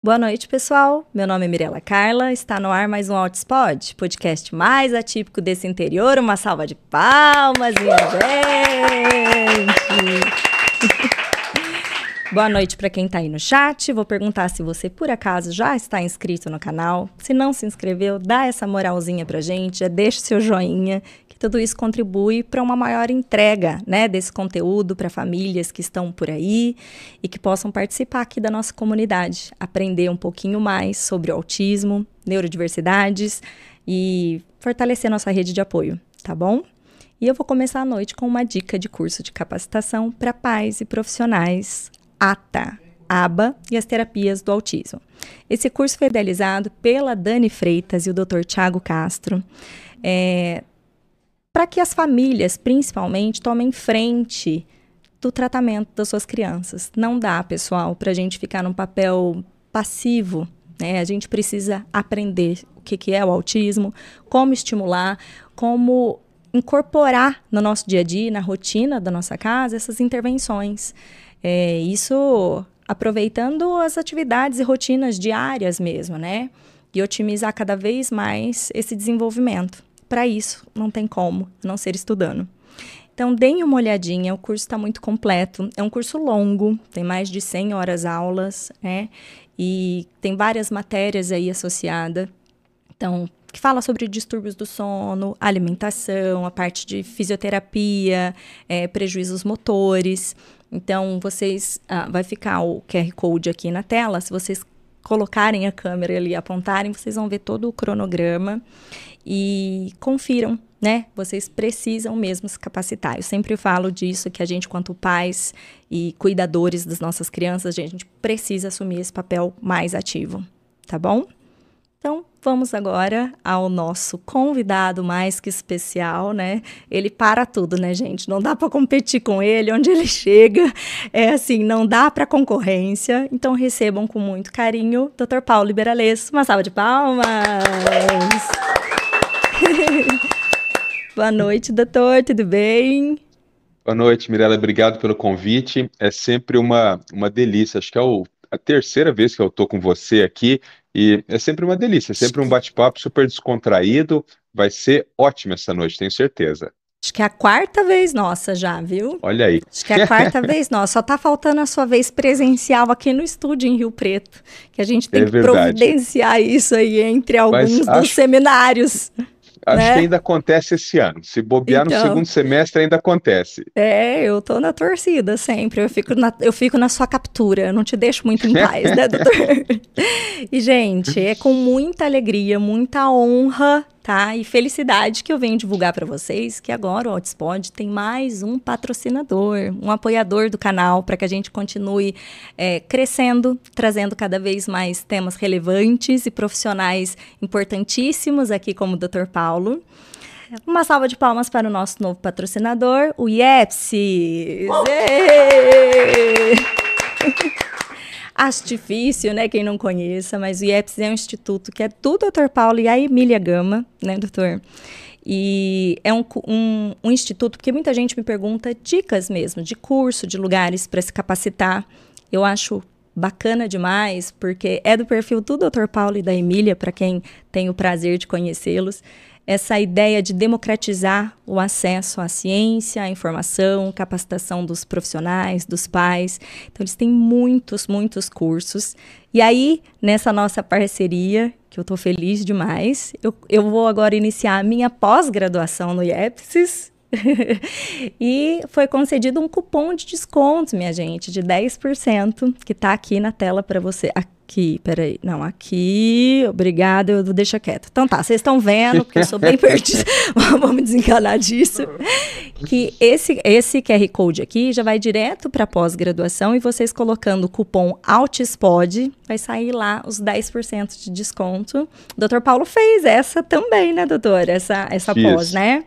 Boa noite, pessoal. Meu nome é Mirela Carla. Está no ar mais um Outspot, podcast mais atípico desse interior. Uma salva de palmas, minha gente! Boa noite para quem está aí no chat. Vou perguntar se você, por acaso, já está inscrito no canal. Se não se inscreveu, dá essa moralzinha pra gente, já deixa seu joinha, tudo isso contribui para uma maior entrega né, desse conteúdo para famílias que estão por aí e que possam participar aqui da nossa comunidade, aprender um pouquinho mais sobre o autismo, neurodiversidades e fortalecer nossa rede de apoio, tá bom? E eu vou começar a noite com uma dica de curso de capacitação para pais e profissionais ATA, ABA e as terapias do autismo. Esse curso foi idealizado pela Dani Freitas e o Dr. Tiago Castro. É, para que as famílias, principalmente, tomem frente do tratamento das suas crianças. Não dá, pessoal, para a gente ficar num papel passivo. Né? A gente precisa aprender o que, que é o autismo, como estimular, como incorporar no nosso dia a dia, na rotina da nossa casa, essas intervenções. É, isso aproveitando as atividades e rotinas diárias mesmo, né? E otimizar cada vez mais esse desenvolvimento para isso não tem como não ser estudando. Então, deem uma olhadinha, o curso está muito completo. É um curso longo, tem mais de 100 horas aulas, né? E tem várias matérias aí associadas. Então, que fala sobre distúrbios do sono, alimentação, a parte de fisioterapia, é, prejuízos motores. Então, vocês. Ah, vai ficar o QR Code aqui na tela. Se vocês colocarem a câmera ali, apontarem, vocês vão ver todo o cronograma e confiram, né? Vocês precisam mesmo se capacitar. Eu sempre falo disso que a gente, quanto pais e cuidadores das nossas crianças, a gente precisa assumir esse papel mais ativo, tá bom? Então, vamos agora ao nosso convidado mais que especial, né? Ele para tudo, né, gente? Não dá para competir com ele, onde ele chega. É assim, não dá para concorrência. Então, recebam com muito carinho Dr. Paulo Liberales. Uma salva de palmas. Boa noite, doutor, tudo bem? Boa noite, Mirella, obrigado pelo convite. É sempre uma, uma delícia. Acho que é o, a terceira vez que eu estou com você aqui e é sempre uma delícia, é sempre um bate-papo super descontraído. Vai ser ótimo essa noite, tenho certeza. Acho que é a quarta vez nossa já, viu? Olha aí. Acho que é a quarta vez nossa. Só tá faltando a sua vez presencial aqui no estúdio em Rio Preto, que a gente tem é que verdade. providenciar isso aí entre alguns Mas dos acho... seminários. Acho né? que ainda acontece esse ano. Se bobear então, no segundo semestre, ainda acontece. É, eu tô na torcida sempre. Eu fico na, eu fico na sua captura. Eu não te deixo muito em paz, né, doutor? e, gente, é com muita alegria, muita honra tá? E felicidade que eu venho divulgar para vocês que agora o Hotspot tem mais um patrocinador, um apoiador do canal para que a gente continue é, crescendo, trazendo cada vez mais temas relevantes e profissionais importantíssimos aqui como o Dr. Paulo. Uma salva de palmas para o nosso novo patrocinador, o IEPSI. Acho difícil, né, quem não conheça, mas o IEPS é um instituto que é do Dr. Paulo e a Emília Gama, né, doutor? E é um, um, um instituto, porque muita gente me pergunta dicas mesmo, de curso, de lugares para se capacitar. Eu acho bacana demais, porque é do perfil do Dr. Paulo e da Emília, para quem tem o prazer de conhecê-los essa ideia de democratizar o acesso à ciência, à informação, capacitação dos profissionais, dos pais. Então, eles têm muitos, muitos cursos. E aí, nessa nossa parceria, que eu estou feliz demais, eu, eu vou agora iniciar a minha pós-graduação no IEPSIS, e foi concedido um cupom de desconto, minha gente, de 10%, que está aqui na tela para você. Aqui, peraí. Não, aqui. Obrigada, eu deixa quieto. Então tá, vocês estão vendo, porque eu sou bem perdida. Vamos desencanar disso. Que esse, esse QR Code aqui já vai direto para pós-graduação e vocês colocando o cupom ALTISPOD, vai sair lá os 10% de desconto. O doutor Paulo fez essa também, né, doutor? Essa, essa pós, né?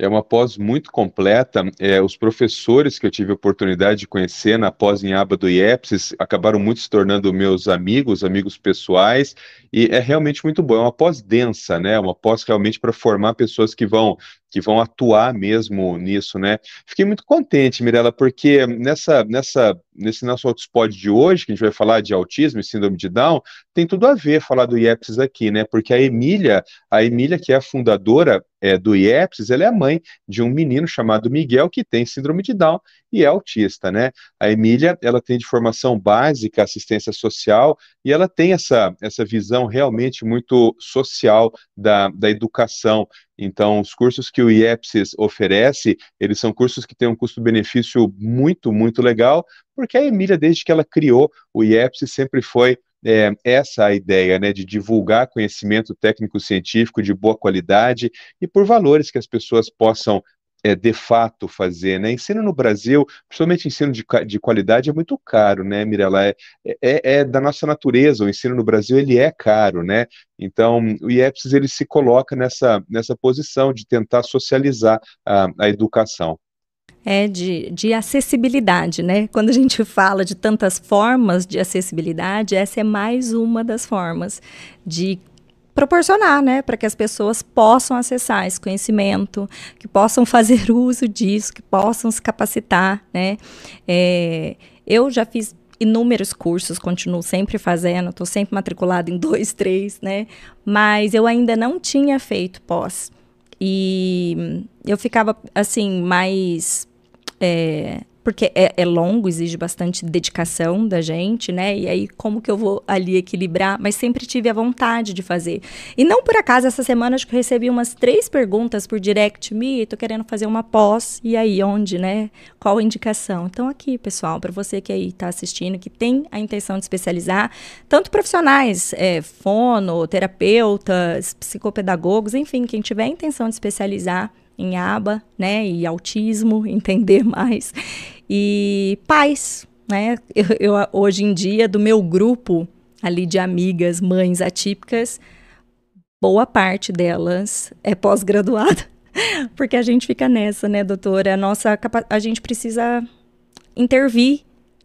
É uma pós muito completa. É, os professores que eu tive a oportunidade de conhecer na pós em aba do IEPSIS acabaram muito se tornando meus amigos, amigos pessoais, e é realmente muito bom. É uma pós densa, né? Uma pós realmente para formar pessoas que vão que vão atuar mesmo nisso, né? Fiquei muito contente, Mirella, porque nessa, nessa, nesse nosso hotspot de hoje, que a gente vai falar de autismo e síndrome de Down, tem tudo a ver falar do IEPS aqui, né? Porque a Emília, a Emília, que é a fundadora é, do IEPS, ela é a mãe de um menino chamado Miguel que tem síndrome de Down e é autista, né? A Emília, ela tem de formação básica assistência social e ela tem essa, essa visão realmente muito social da, da educação. Então, os cursos que o IEPS oferece, eles são cursos que têm um custo-benefício muito, muito legal, porque a Emília, desde que ela criou o IEPS, sempre foi é, essa a ideia, né, de divulgar conhecimento técnico-científico de boa qualidade e por valores que as pessoas possam é, de fato fazer, né? Ensino no Brasil, principalmente ensino de, de qualidade, é muito caro, né, Mirella? É, é, é, da nossa natureza, o ensino no Brasil, ele é caro, né? Então, o IEPS, ele se coloca nessa, nessa posição de tentar socializar a, a educação é de, de acessibilidade, né? Quando a gente fala de tantas formas de acessibilidade, essa é mais uma das formas de proporcionar, né, para que as pessoas possam acessar esse conhecimento, que possam fazer uso disso, que possam se capacitar, né? É, eu já fiz inúmeros cursos, continuo sempre fazendo, estou sempre matriculada em dois, três, né? Mas eu ainda não tinha feito pós. E eu ficava, assim, mais é, porque é, é, longo, exige bastante dedicação da gente, né? E aí, como que eu vou ali equilibrar? Mas sempre tive a vontade de fazer. E não por acaso, essa semana acho que recebi umas três perguntas por direct me, tô querendo fazer uma pós, e aí, onde, né? Qual a indicação? Então, aqui, pessoal, para você que aí está assistindo, que tem a intenção de especializar, tanto profissionais, é, fono, terapeutas, psicopedagogos, enfim, quem tiver a intenção de especializar, em aba, né, e autismo, entender mais. E pais, né? Eu, eu, hoje em dia, do meu grupo ali de amigas, mães atípicas, boa parte delas é pós-graduada, porque a gente fica nessa, né, doutora? A nossa a gente precisa intervir,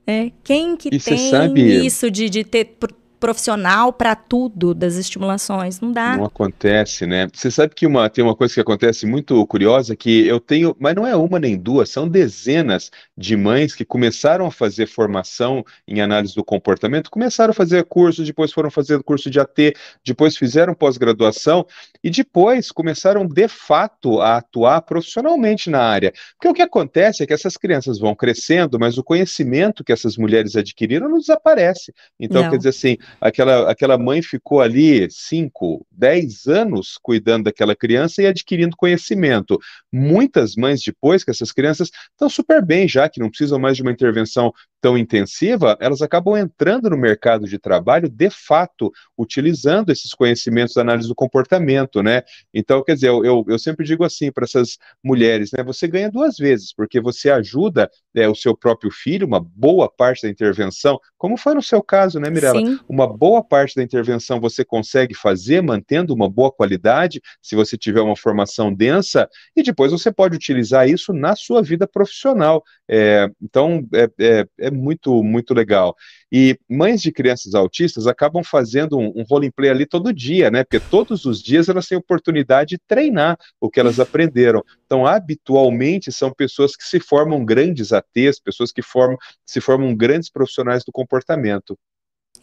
né? Quem que e tem sabe... isso de, de ter profissional para tudo das estimulações, não dá. Não acontece, né? Você sabe que uma, tem uma coisa que acontece muito curiosa, que eu tenho, mas não é uma nem duas, são dezenas de mães que começaram a fazer formação em análise do comportamento, começaram a fazer curso, depois foram fazer curso de AT, depois fizeram pós-graduação e depois começaram de fato a atuar profissionalmente na área. Porque o que acontece é que essas crianças vão crescendo, mas o conhecimento que essas mulheres adquiriram não desaparece. Então, não. quer dizer assim, aquela, aquela mãe ficou ali 5, 10 anos cuidando daquela criança e adquirindo conhecimento. Muitas mães, depois que essas crianças estão super bem já, que não precisam mais de uma intervenção tão intensiva, elas acabam entrando no mercado de trabalho, de fato, utilizando esses conhecimentos da análise do comportamento, né? Então, quer dizer, eu, eu, eu sempre digo assim para essas mulheres, né? Você ganha duas vezes, porque você ajuda é, o seu próprio filho, uma boa parte da intervenção, como foi no seu caso, né, Mirella? Sim. Uma boa parte da intervenção você consegue fazer, mantendo uma boa qualidade, se você tiver uma formação densa, e depois você pode utilizar isso na sua vida profissional. É, então, é, é, é muito, muito legal. E mães de crianças autistas acabam fazendo um, um roleplay ali todo dia, né? Porque todos os dias elas têm oportunidade de treinar o que elas aprenderam. Então, habitualmente, são pessoas que se formam grandes ATs, pessoas que formam, se formam grandes profissionais do comportamento.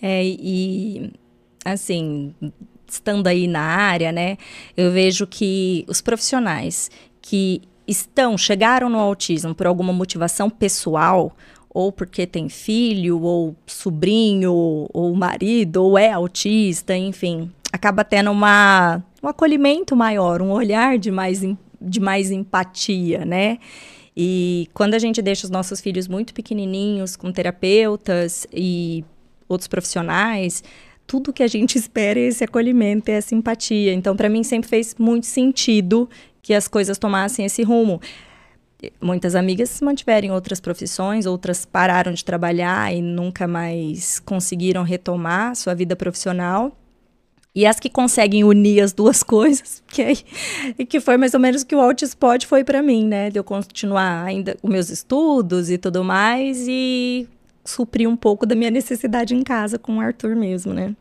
É, e assim, estando aí na área, né, eu vejo que os profissionais que estão, chegaram no autismo por alguma motivação pessoal, ou porque tem filho, ou sobrinho, ou marido, ou é autista, enfim, acaba tendo uma, um acolhimento maior, um olhar de mais, de mais empatia, né? E quando a gente deixa os nossos filhos muito pequenininhos, com terapeutas e outros profissionais, tudo que a gente espera é esse acolhimento, é essa empatia. Então, para mim, sempre fez muito sentido que as coisas tomassem esse rumo. Muitas amigas mantiveram outras profissões, outras pararam de trabalhar e nunca mais conseguiram retomar sua vida profissional. E as que conseguem unir as duas coisas, que, que foi mais ou menos o que o Altispot foi para mim, né? De eu continuar ainda os meus estudos e tudo mais e suprir um pouco da minha necessidade em casa com o Arthur mesmo, né?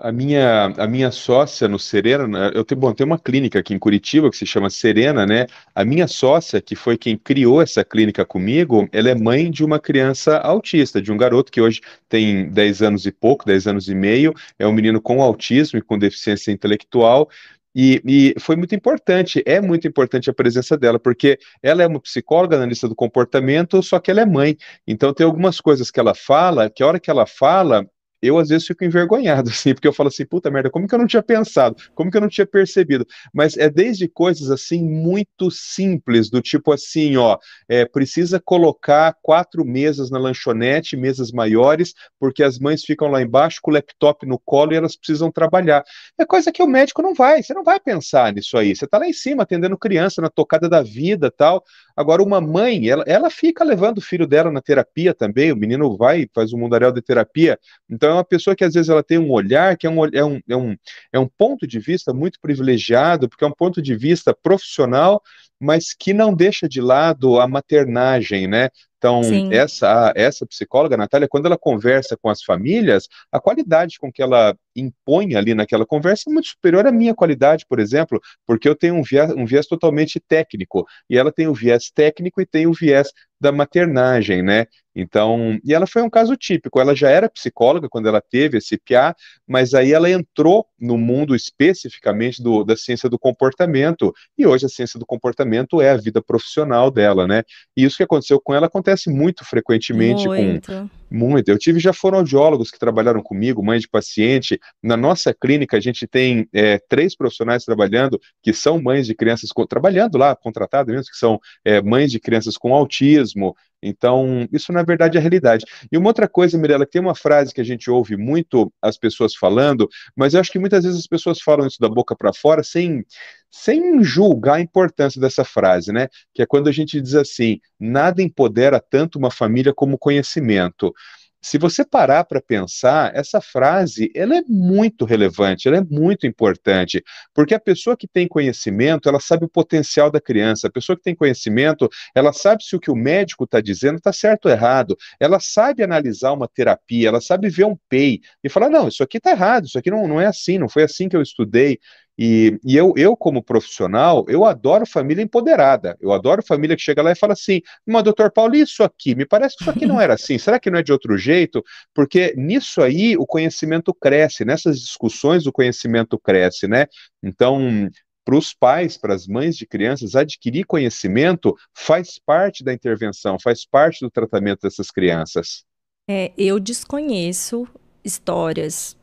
A minha, a minha sócia no Serena, né, eu tenho, bom, tem uma clínica aqui em Curitiba que se chama Serena, né? A minha sócia, que foi quem criou essa clínica comigo, ela é mãe de uma criança autista, de um garoto que hoje tem 10 anos e pouco, 10 anos e meio, é um menino com autismo e com deficiência intelectual. E, e, foi muito importante, é muito importante a presença dela, porque ela é uma psicóloga analista do comportamento, só que ela é mãe. Então tem algumas coisas que ela fala, que a hora que ela fala, eu às vezes fico envergonhado, assim, porque eu falo assim, puta merda, como que eu não tinha pensado? Como que eu não tinha percebido? Mas é desde coisas assim muito simples, do tipo assim, ó, é, precisa colocar quatro mesas na lanchonete, mesas maiores, porque as mães ficam lá embaixo com o laptop no colo e elas precisam trabalhar. É coisa que o médico não vai, você não vai pensar nisso aí. Você tá lá em cima atendendo criança na tocada da vida tal. Agora, uma mãe, ela, ela fica levando o filho dela na terapia também, o menino vai, faz um mundaréu de terapia. Então, é uma pessoa que às vezes ela tem um olhar que é um, é um, é um, é um ponto de vista muito privilegiado, porque é um ponto de vista profissional, mas que não deixa de lado a maternagem, né? Então, essa, essa psicóloga, Natália, quando ela conversa com as famílias, a qualidade com que ela impõe ali naquela conversa é muito superior à minha qualidade, por exemplo, porque eu tenho um viés, um viés totalmente técnico, e ela tem o viés técnico e tem o viés da maternagem, né? Então, e ela foi um caso típico. Ela já era psicóloga quando ela teve esse PA, mas aí ela entrou no mundo especificamente do, da ciência do comportamento, e hoje a ciência do comportamento é a vida profissional dela, né? E isso que aconteceu com ela acontece muito frequentemente muito. com muito. Eu tive já fonoaudiólogos que trabalharam comigo, mãe de paciente. Na nossa clínica, a gente tem é, três profissionais trabalhando que são mães de crianças, com, trabalhando lá, contratadas mesmo, que são é, mães de crianças com autismo, então, isso na verdade é a realidade. E uma outra coisa, Mirella, que tem uma frase que a gente ouve muito as pessoas falando, mas eu acho que muitas vezes as pessoas falam isso da boca para fora sem, sem julgar a importância dessa frase, né? Que é quando a gente diz assim: nada empodera tanto uma família como conhecimento se você parar para pensar, essa frase ela é muito relevante, ela é muito importante, porque a pessoa que tem conhecimento, ela sabe o potencial da criança, a pessoa que tem conhecimento, ela sabe se o que o médico está dizendo está certo ou errado, ela sabe analisar uma terapia, ela sabe ver um PEI e falar, não, isso aqui está errado, isso aqui não, não é assim, não foi assim que eu estudei, e, e eu, eu, como profissional, eu adoro família empoderada. Eu adoro família que chega lá e fala assim: mas, doutor Paulo, isso aqui? Me parece que isso aqui não era assim. Será que não é de outro jeito? Porque nisso aí o conhecimento cresce, nessas discussões o conhecimento cresce, né? Então, para os pais, para as mães de crianças, adquirir conhecimento faz parte da intervenção, faz parte do tratamento dessas crianças. É, eu desconheço histórias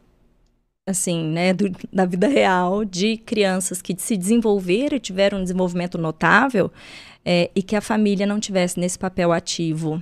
assim, né, do, da vida real de crianças que se desenvolveram e tiveram um desenvolvimento notável é, e que a família não tivesse nesse papel ativo.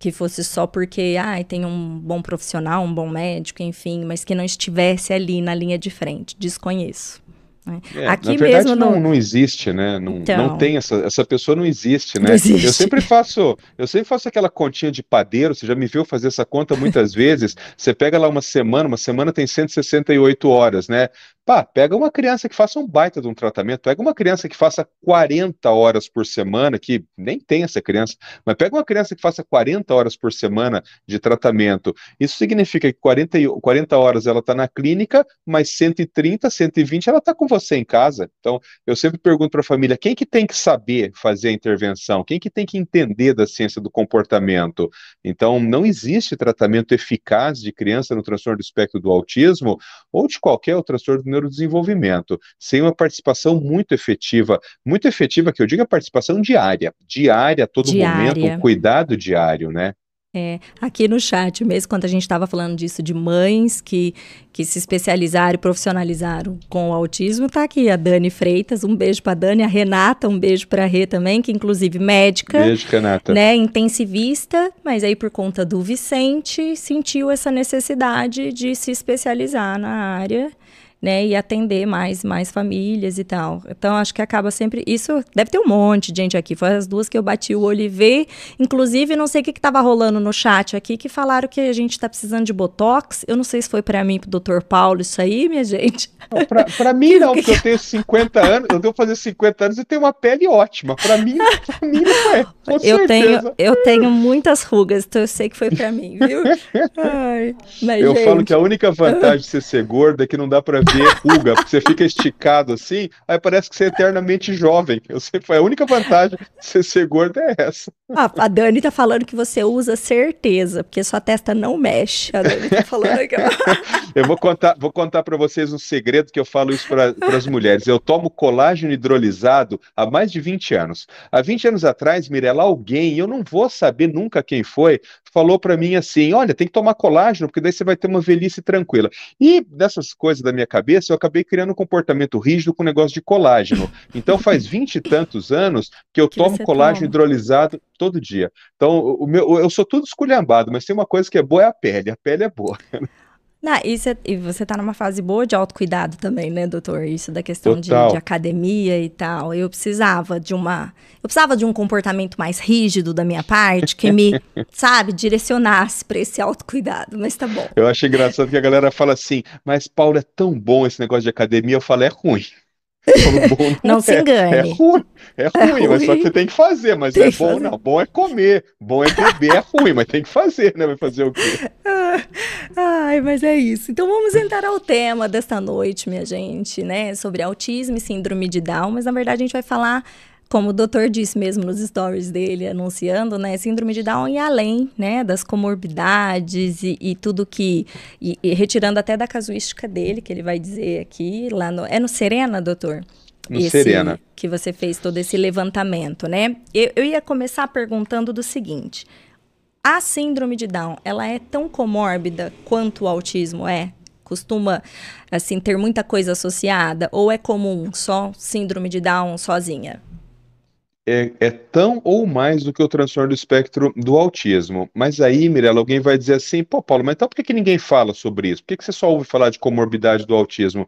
Que fosse só porque, ah, tem um bom profissional, um bom médico, enfim, mas que não estivesse ali na linha de frente. Desconheço. Né? É, Aqui na verdade, mesmo não, não existe, né? Não, então, não tem essa, essa pessoa não existe, né? Não existe. Eu sempre faço, eu sempre faço aquela continha de padeiro, você já me viu fazer essa conta muitas vezes. Você pega lá uma semana, uma semana tem 168 horas, né? Pá, pega uma criança que faça um baita de um tratamento, pega uma criança que faça 40 horas por semana, que nem tem essa criança, mas pega uma criança que faça 40 horas por semana de tratamento. Isso significa que 40, 40 horas ela está na clínica, mas 130, 120 ela está com você em casa. Então, eu sempre pergunto para a família, quem que tem que saber fazer a intervenção? Quem que tem que entender da ciência do comportamento? Então, não existe tratamento eficaz de criança no transtorno do espectro do autismo ou de qualquer outro transtorno do neurodesenvolvimento, sem uma participação muito efetiva, muito efetiva que eu digo a participação diária, diária a todo diária. momento, um cuidado diário, né? É, aqui no chat mesmo, quando a gente estava falando disso de mães que, que se especializaram e profissionalizaram com o autismo, tá aqui a Dani Freitas, um beijo para Dani, a Renata, um beijo para a Rê também, que inclusive médica, beijo, Renata. né, intensivista, mas aí por conta do Vicente sentiu essa necessidade de se especializar na área né, e atender mais mais famílias e tal. Então acho que acaba sempre isso deve ter um monte de gente aqui. Foi as duas que eu bati o olho e vi. Inclusive não sei o que estava rolando no chat aqui que falaram que a gente está precisando de botox. Eu não sei se foi para mim, para o Dr. Paulo isso aí, minha gente. Para mim não, porque eu tenho 50 anos, eu devo fazer 50 anos e tenho uma pele ótima. Para mim, pra mim não é. eu tenho eu tenho muitas rugas, então eu sei que foi para mim, viu? Ai, mas, eu gente... falo que a única vantagem de você ser gorda é que não dá para ruga, porque você fica esticado assim, aí parece que você é eternamente jovem. Eu sempre foi a única vantagem de você ser gorda é essa. Ah, a Dani tá falando que você usa certeza, porque sua testa não mexe. A Dani tá falando aqui. eu vou contar, vou contar para vocês um segredo que eu falo isso para as mulheres. Eu tomo colágeno hidrolisado há mais de 20 anos. Há 20 anos atrás, Mirella, alguém, eu não vou saber nunca quem foi, falou para mim assim: olha, tem que tomar colágeno, porque daí você vai ter uma velhice tranquila. E dessas coisas da minha cabeça, eu acabei criando um comportamento rígido com o negócio de colágeno. Então faz vinte e tantos anos que eu que tomo colágeno toma? hidrolisado todo dia. Então, o meu, eu sou tudo esculhambado, mas tem uma coisa que é boa é a pele. A pele é boa. Não, isso é, e você está numa fase boa de autocuidado também, né, doutor? Isso da questão de, de, academia e tal. Eu precisava de uma. Eu precisava de um comportamento mais rígido da minha parte, que me, sabe, direcionasse para esse autocuidado, mas tá bom. Eu acho engraçado que a galera fala assim, mas Paulo, é tão bom esse negócio de academia. Eu falo, é ruim. Não, não se é, engane. É ruim, é ruim, é ruim, mas só que você tem que fazer, mas tem é bom fazer. não. Bom é comer, bom é beber, é ruim, mas tem que fazer, né? Vai fazer o quê? Ai, mas é isso. Então vamos entrar ao tema desta noite, minha gente, né? Sobre autismo e síndrome de Down, mas na verdade a gente vai falar como o doutor disse mesmo nos stories dele, anunciando, né, síndrome de Down e além, né, das comorbidades e, e tudo que, e, e, retirando até da casuística dele, que ele vai dizer aqui, lá no, é no Serena, doutor? No esse, Serena. Que você fez todo esse levantamento, né? Eu, eu ia começar perguntando do seguinte, a síndrome de Down, ela é tão comórbida quanto o autismo é? Costuma, assim, ter muita coisa associada? Ou é comum só síndrome de Down sozinha? É, é, tão ou mais do que o transtorno do espectro do autismo. Mas aí, Mirella, alguém vai dizer assim, pô, Paulo, mas então por que, que ninguém fala sobre isso? Por que, que você só ouve falar de comorbidade do autismo?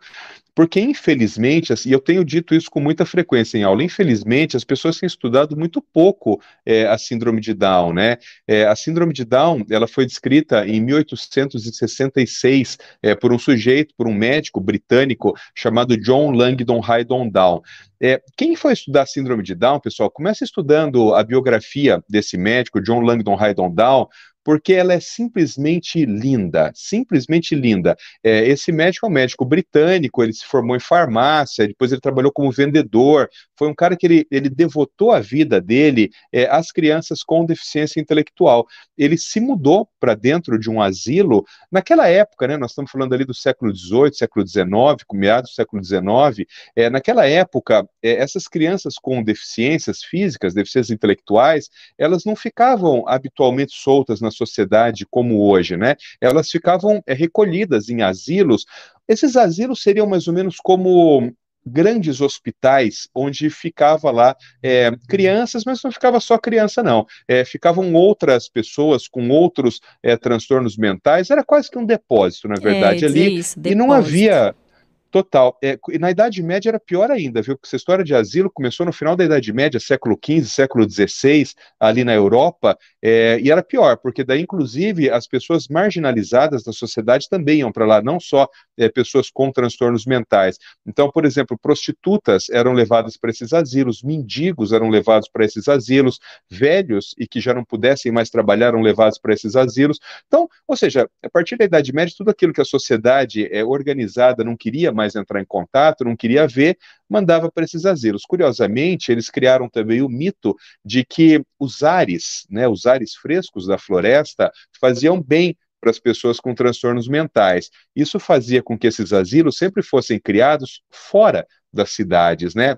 Porque, infelizmente, e eu tenho dito isso com muita frequência em aula, infelizmente, as pessoas têm estudado muito pouco é, a síndrome de Down, né? É, a síndrome de Down, ela foi descrita em 1866 é, por um sujeito, por um médico britânico chamado John Langdon Haydon Down. É, quem foi estudar síndrome de Down, pessoal, começa estudando a biografia desse médico, John Langdon Haydon Down, porque ela é simplesmente linda, simplesmente linda. É, esse médico é um médico britânico, ele se formou em farmácia, depois ele trabalhou como vendedor, foi um cara que ele, ele devotou a vida dele é, às crianças com deficiência intelectual. Ele se mudou para dentro de um asilo, naquela época, né, nós estamos falando ali do século XVIII, século XIX, meados do século XIX, é, naquela época, é, essas crianças com deficiências físicas, deficiências intelectuais, elas não ficavam habitualmente soltas na sociedade como hoje, né? Elas ficavam é, recolhidas em asilos. Esses asilos seriam mais ou menos como grandes hospitais onde ficava lá é, crianças, mas não ficava só criança, não. É, ficavam outras pessoas com outros é, transtornos mentais, era quase que um depósito, na verdade, ali. Isso, e não havia Total. É, na Idade Média era pior ainda, viu? Porque essa história de asilo começou no final da Idade Média, século XV, século XVI, ali na Europa, é, e era pior, porque daí, inclusive, as pessoas marginalizadas da sociedade também iam para lá, não só é, pessoas com transtornos mentais. Então, por exemplo, prostitutas eram levadas para esses asilos, mendigos eram levados para esses asilos, velhos e que já não pudessem mais trabalhar eram levados para esses asilos. Então, ou seja, a partir da Idade Média, tudo aquilo que a sociedade é, organizada não queria mais mais entrar em contato, não queria ver, mandava para esses asilos. Curiosamente, eles criaram também o mito de que os ares, né, os ares frescos da floresta, faziam bem para as pessoas com transtornos mentais. Isso fazia com que esses asilos sempre fossem criados fora das cidades, né?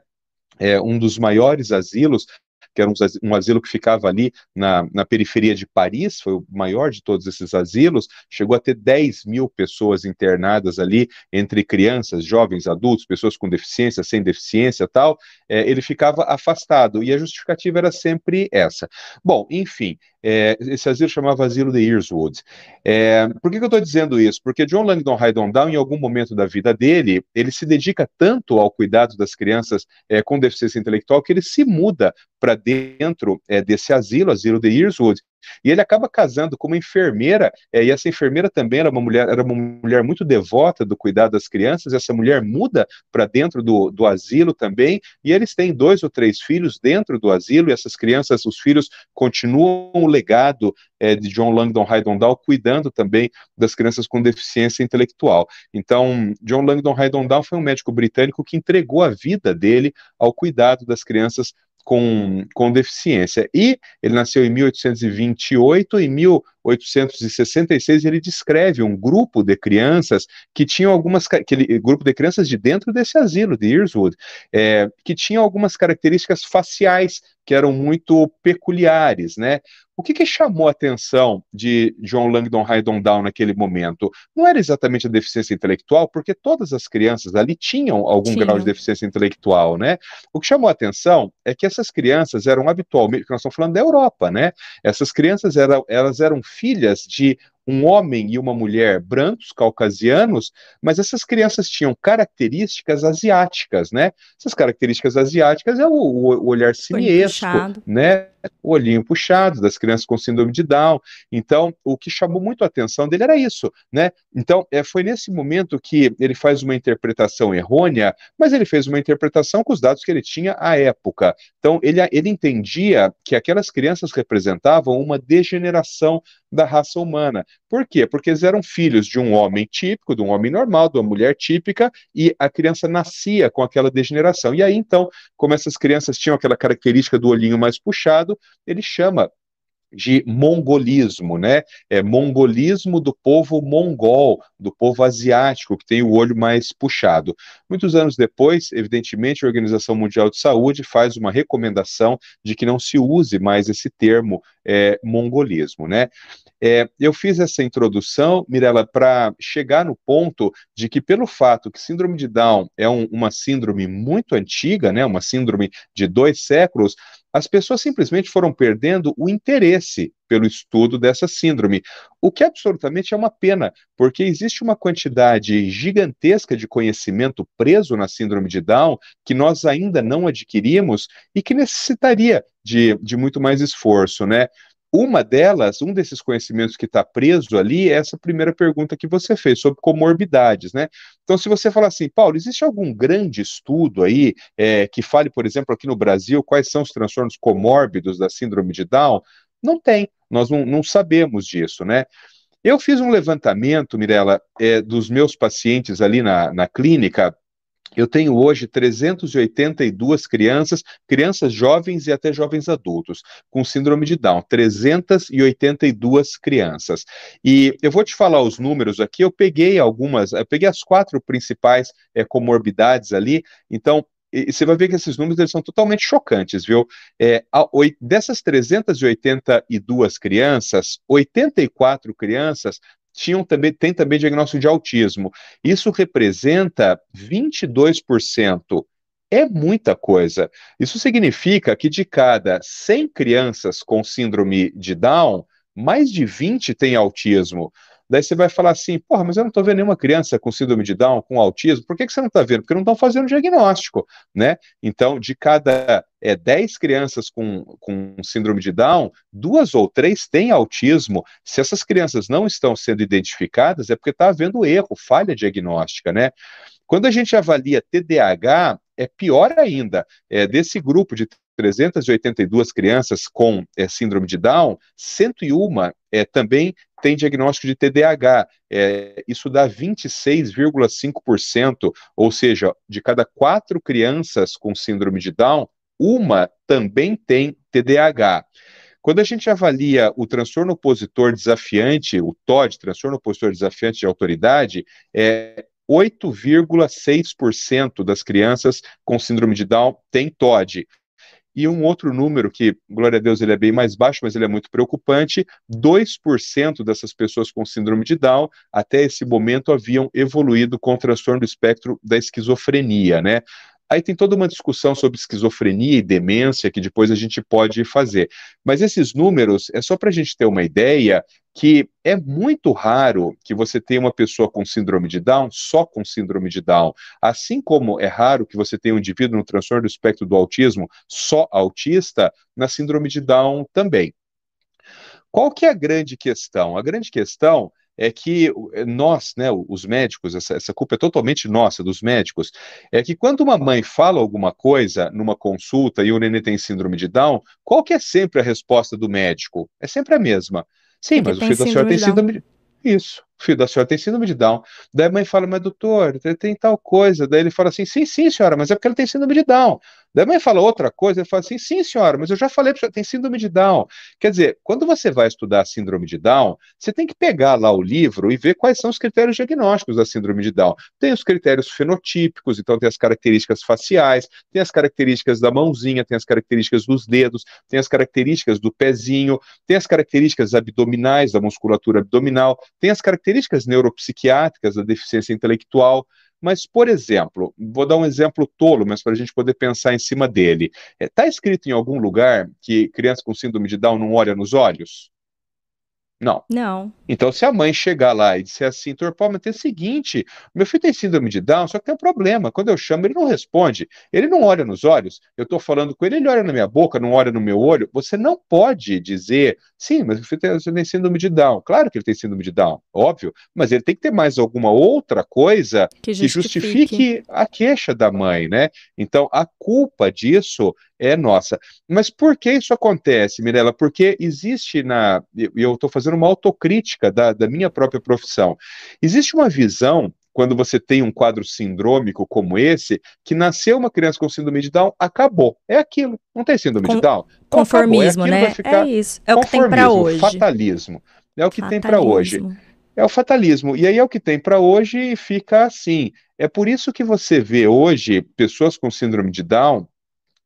É, um dos maiores asilos que era um, asilo que ficava ali na, na periferia de Paris, foi o maior de todos esses asilos, chegou a ter 10 mil pessoas internadas ali, entre crianças, jovens, adultos, pessoas com deficiência, sem deficiência tal, é, ele ficava afastado, e a justificativa era sempre essa. Bom, enfim, É, esse asilo chamava Asilo de Earswood. É, por que, que eu estou dizendo isso? Porque John Langdon Haydon Down, em algum momento da vida dele, ele se dedica tanto ao cuidado das crianças é, com deficiência intelectual que ele se muda para dentro é, desse asilo, asilo de Earswood, e ele acaba casando com uma enfermeira, é, e essa enfermeira também era uma mulher, era uma mulher muito devota do cuidado das crianças. Essa mulher muda para dentro do, do asilo também, e eles têm dois ou três filhos dentro do asilo, e essas crianças, os filhos, continuam o legado é, de John Langdon Down, cuidando também das crianças com deficiência intelectual. Então, John Langdon Down foi um médico britânico que entregou a vida dele ao cuidado das crianças com, com deficiência. E ele nasceu em 1828, em 1866 ele descreve um grupo de crianças que tinham algumas, aquele grupo de crianças de dentro desse asilo de Earswood, é, que tinham algumas características faciais que eram muito peculiares, né? O que, que, chamou a atenção de John Langdon Haydon Down naquele momento? Não era exatamente a deficiência intelectual, porque todas as crianças ali tinham algum grau de deficiência intelectual, né? O que chamou a atenção é que essas crianças eram habitualmente, nós estamos falando da Europa, né? Essas crianças eram, elas eram filhas de um homem e uma mulher brancos, caucasianos, mas essas crianças tinham características asiáticas, né? Essas características asiáticas é o, o olhar simiesco, né? O olhinho puxado das crianças com síndrome de Down. Então, o que chamou muito a atenção dele era isso, né? Então, é, foi nesse momento que ele faz uma interpretação errônea, mas ele fez uma interpretação com os dados que ele tinha à época. Então, ele, ele entendia que aquelas crianças representavam uma degeneração da raça humana. Por quê? Porque eles eram filhos de um homem típico, de um homem normal, de uma mulher típica, e a criança nascia com aquela degeneração. E aí, então, como essas crianças tinham aquela característica do olhinho mais puxado, ele chama de mongolismo, né? É mongolismo do povo mongol, do povo asiático, que tem o olho mais puxado. Muitos anos depois, evidentemente, a Organização Mundial de Saúde faz uma recomendação de que não se use mais esse termo é, mongolismo, né? É, eu fiz essa introdução, Mirella, para chegar no ponto de que, pelo fato que síndrome de Down é um, uma síndrome muito antiga, né, uma síndrome de dois séculos, as pessoas simplesmente foram perdendo o interesse pelo estudo dessa síndrome, o que absolutamente é uma pena, porque existe uma quantidade gigantesca de conhecimento preso na síndrome de Down que nós ainda não adquirimos e que necessitaria de, de muito mais esforço, né? Uma delas, um desses conhecimentos que está preso ali, é essa primeira pergunta que você fez, sobre comorbidades, né? Então, se você falar assim, Paulo, existe algum grande estudo aí é, que fale, por exemplo, aqui no Brasil, quais são os transtornos comórbidos da síndrome de Down? Não tem, nós não, não sabemos disso, né? Eu fiz um levantamento, Mirella, é, dos meus pacientes ali na, na clínica, eu tenho hoje 382 crianças, crianças jovens e até jovens adultos, com síndrome de Down. 382 crianças. E eu vou te falar os números aqui. Eu peguei algumas, eu peguei as quatro principais é, comorbidades ali. Então, e você vai ver que esses números eles são totalmente chocantes, viu? É, dessas 382 crianças, 84 crianças tinham também, tem também diagnóstico de autismo. Isso representa 22%. É muita coisa. Isso significa que de cada 100 crianças com síndrome de Down, mais de 20 têm autismo. Daí você vai falar assim, porra, mas eu não estou vendo nenhuma criança com síndrome de Down, com autismo, por que, que você não está vendo? Porque não estão fazendo diagnóstico, né? Então, de cada é, 10 crianças com, com síndrome de Down, duas ou três têm autismo. Se essas crianças não estão sendo identificadas, é porque está havendo erro, falha diagnóstica, né? Quando a gente avalia TDAH, é pior ainda. É, desse grupo de 382 crianças com é, síndrome de Down, 101 é, também tem diagnóstico de TDAH. É, isso dá 26,5%, ou seja, de cada quatro crianças com síndrome de Down, uma também tem TDAH. Quando a gente avalia o transtorno opositor desafiante, o TOD, transtorno opositor desafiante de autoridade, é, 8,6% das crianças com síndrome de Down têm TOD. E um outro número que, glória a Deus, ele é bem mais baixo, mas ele é muito preocupante: 2% dessas pessoas com síndrome de Down, até esse momento, haviam evoluído com transtorno do espectro da esquizofrenia, né? Aí tem toda uma discussão sobre esquizofrenia e demência que depois a gente pode fazer. Mas esses números é só para a gente ter uma ideia que é muito raro que você tenha uma pessoa com síndrome de Down só com síndrome de Down, assim como é raro que você tenha um indivíduo no transtorno do espectro do autismo só autista, na síndrome de Down também. Qual que é a grande questão? A grande questão é que é, nós, né, os médicos, essa, essa, culpa é totalmente nossa, dos médicos, é que quando uma mãe fala alguma coisa numa consulta e o neném tem síndrome de Down, qual que é sempre a resposta do médico? É sempre a mesma. Sim, mas o filho da senhora tem síndrome de Isso, o filho da senhora tem síndrome de Down. Daí a mãe fala, mas doutor, tem tal coisa. Daí ele fala assim, sim, sim, senhora, mas é porque ele tem síndrome de Down. Daí a mãe fala outra coisa, ele fala assim, sim, senhora, mas eu já falei para tem síndrome de Down. Quer dizer, quando você vai estudar a síndrome de Down, você tem que pegar lá o livro e ver quais são os critérios diagnósticos da síndrome de Down. Tem os critérios fenotípicos, então tem as características faciais, tem as características da mãozinha, tem as características dos dedos, tem as características do pezinho, tem as características abdominais, da musculatura abdominal, tem as características neuropsiquiátricas da deficiência intelectual. Mas, por exemplo, vou dar um exemplo tolo, mas para a gente poder pensar em cima dele. Está é, escrito em algum lugar que criança com síndrome de Down não olha nos olhos? Não. Não. Então, se a mãe chegar lá e disser assim, Torpal, mas tem o seguinte, meu filho tem síndrome de Down, só que tem um problema. Quando eu chamo, ele não responde. Ele não olha nos olhos. Eu estou falando com ele, ele olha na minha boca, não olha no meu olho. Você não pode dizer, sim, mas o filho tem, tem síndrome de Down. Claro que ele tem síndrome de Down, óbvio. Mas ele tem que ter mais alguma outra coisa que justifique, que justifique a queixa da mãe, né? Então, a culpa disso é nossa. Mas por que isso acontece, Mirella? Porque existe na. E eu estou fazendo uma autocrítica da, da minha própria profissão. Existe uma visão quando você tem um quadro sindrômico como esse, que nasceu uma criança com síndrome de Down, acabou. É aquilo. Não tem síndrome com, de Down? Então, conformismo, é né? É isso. É o que tem para hoje. Fatalismo. É o que fatalismo. tem para hoje. É o fatalismo. E aí é o que tem para hoje e fica assim. É por isso que você vê hoje pessoas com síndrome de Down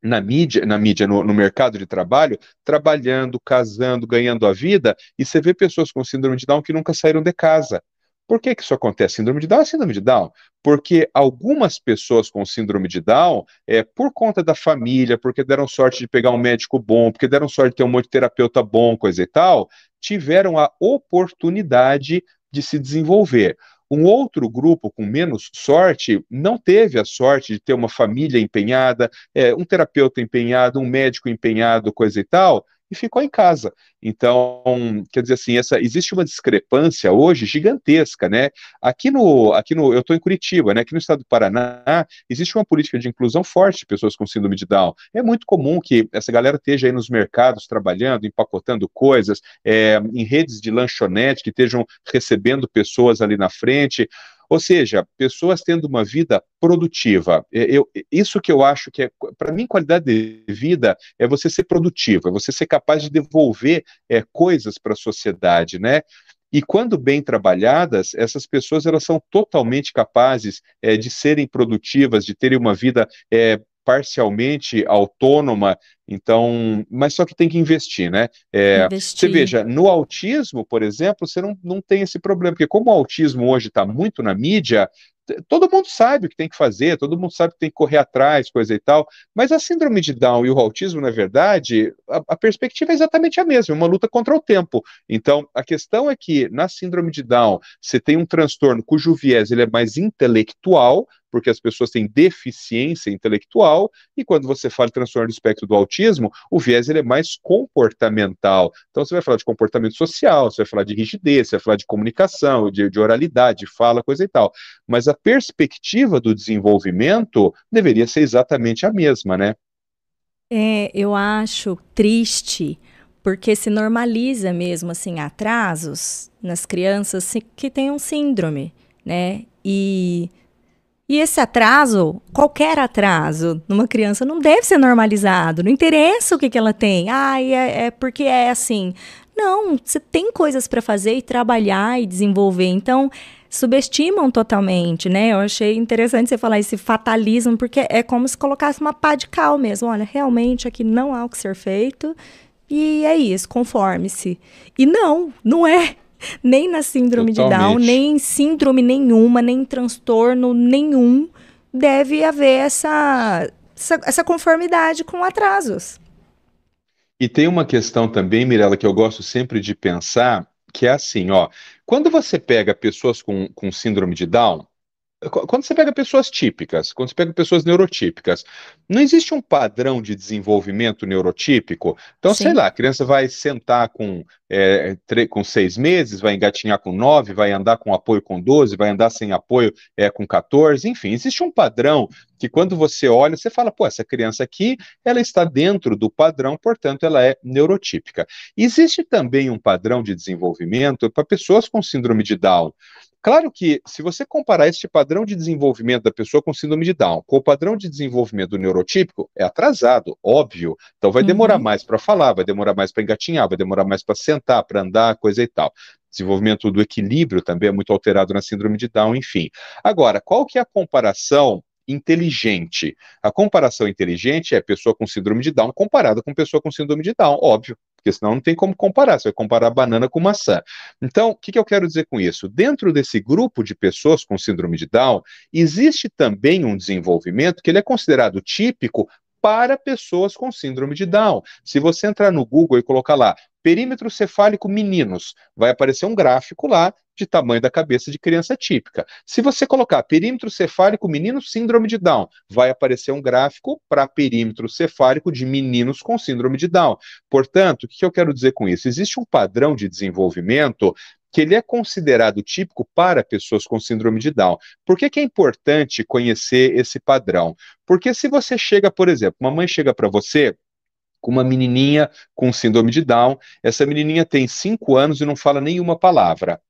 na mídia, na mídia, no, no, mercado de trabalho, trabalhando, casando, ganhando a vida, e você vê pessoas com síndrome de Down que nunca saíram de casa. Por que, que isso acontece? Síndrome de Down é síndrome de Down. Porque algumas pessoas com síndrome de Down, é, por conta da família, porque deram sorte de pegar um médico bom, porque deram sorte de ter um monte de terapeuta bom, coisa e tal, tiveram a oportunidade de se desenvolver. Um outro grupo com menos sorte não teve a sorte de ter uma família empenhada, é, um terapeuta empenhado, um médico empenhado, coisa e tal, e ficou em casa. Então, quer dizer assim, essa, existe uma discrepância hoje gigantesca, né? Aqui no, aqui no, eu estou em Curitiba, né? Aqui no estado do Paraná, existe uma política de inclusão forte de pessoas com síndrome de Down. É muito comum que essa galera esteja aí nos mercados trabalhando, empacotando coisas, é, em redes de lanchonete que estejam recebendo pessoas ali na frente. Ou seja, pessoas tendo uma vida produtiva. É, eu, isso que eu acho que é, para mim, qualidade de vida é você ser produtivo, é você ser capaz de devolver é, coisas para a sociedade, né? E quando bem trabalhadas, essas pessoas elas são totalmente capazes é, de serem produtivas, de terem uma vida é, parcialmente autônoma, então, mas só que tem que investir, né? É, investir. Você veja, no autismo, por exemplo, você não, não tem esse problema, porque como o autismo hoje está muito na mídia, todo mundo sabe o que tem que fazer, todo mundo sabe que tem que correr atrás, coisa e tal, mas a síndrome de Down e o autismo, na verdade, a, a, perspectiva é exatamente a mesma, é uma luta contra o tempo. Então, a questão é que na síndrome de Down, você tem um transtorno cujo viés ele é mais intelectual, porque as pessoas têm deficiência intelectual, e quando você fala de transtorno do espectro do autismo, o viés ele é mais comportamental. Então você vai falar de comportamento social, você vai falar de rigidez, você vai falar de comunicação, de, de oralidade, de fala, coisa e tal. Mas a perspectiva do desenvolvimento deveria ser exatamente a mesma, né? É, eu acho triste porque se normaliza mesmo assim atrasos nas crianças que têm um síndrome, né? E e esse atraso, qualquer atraso numa criança, não deve ser normalizado. Não interessa o que, que ela tem. Ah, é, é porque é assim. Não, você tem coisas para fazer e trabalhar e desenvolver. Então, subestimam totalmente, né? Eu achei interessante você falar esse fatalismo, porque é como se colocasse uma pá de cal mesmo. Olha, realmente aqui não há o que ser feito. E é isso, conforme-se. E não, não é nem na síndrome Totalmente. de Down, nem em síndrome nenhuma, nem em transtorno nenhum. deve haver essa, essa, essa conformidade com atrasos. E tem uma questão também, Mirella, que eu gosto sempre de pensar, que é assim, ó, quando você pega pessoas com, com síndrome de Down, quando você pega pessoas típicas, quando você pega pessoas neurotípicas, não existe um padrão de desenvolvimento neurotípico. Então, Sim. sei lá, a criança vai sentar com, é, com seis meses, vai engatinhar com nove, vai andar com apoio com doze, vai andar sem apoio é, com 14, enfim, existe um padrão que quando você olha, você fala, pô, essa criança aqui, ela está dentro do padrão, portanto, ela é neurotípica. Existe também um padrão de desenvolvimento para pessoas com síndrome de Down. Claro que, se você comparar este padrão de desenvolvimento da pessoa com síndrome de Down com o padrão de desenvolvimento do neurotípico, é atrasado, óbvio. Então, vai demorar uhum. mais para falar, vai demorar mais para engatinhar, vai demorar mais para sentar, para andar, coisa e tal. Desenvolvimento do equilíbrio também é muito alterado na síndrome de Down, enfim. Agora, qual que é a comparação inteligente. A comparação inteligente é pessoa com síndrome de Down comparada com pessoa com síndrome de Down, óbvio, porque senão não tem como comparar, você vai comparar banana com maçã. Então, o que, que eu quero dizer com isso? Dentro desse grupo de pessoas com síndrome de Down, existe também um desenvolvimento que ele é considerado típico para pessoas com síndrome de Down. Se você entrar no Google e colocar lá perímetro cefálico meninos, vai aparecer um gráfico lá de tamanho da cabeça de criança típica. Se você colocar perímetro cefálico menino síndrome de Down, vai aparecer um gráfico para perímetro cefálico de meninos com síndrome de Down. Portanto, o que eu quero dizer com isso? Existe um padrão de desenvolvimento que ele é considerado típico para pessoas com síndrome de Down. Por que, que é importante conhecer esse padrão? Porque se você chega, por exemplo, uma mãe chega para você com uma menininha com síndrome de Down, essa menininha tem cinco anos e não fala nenhuma palavra.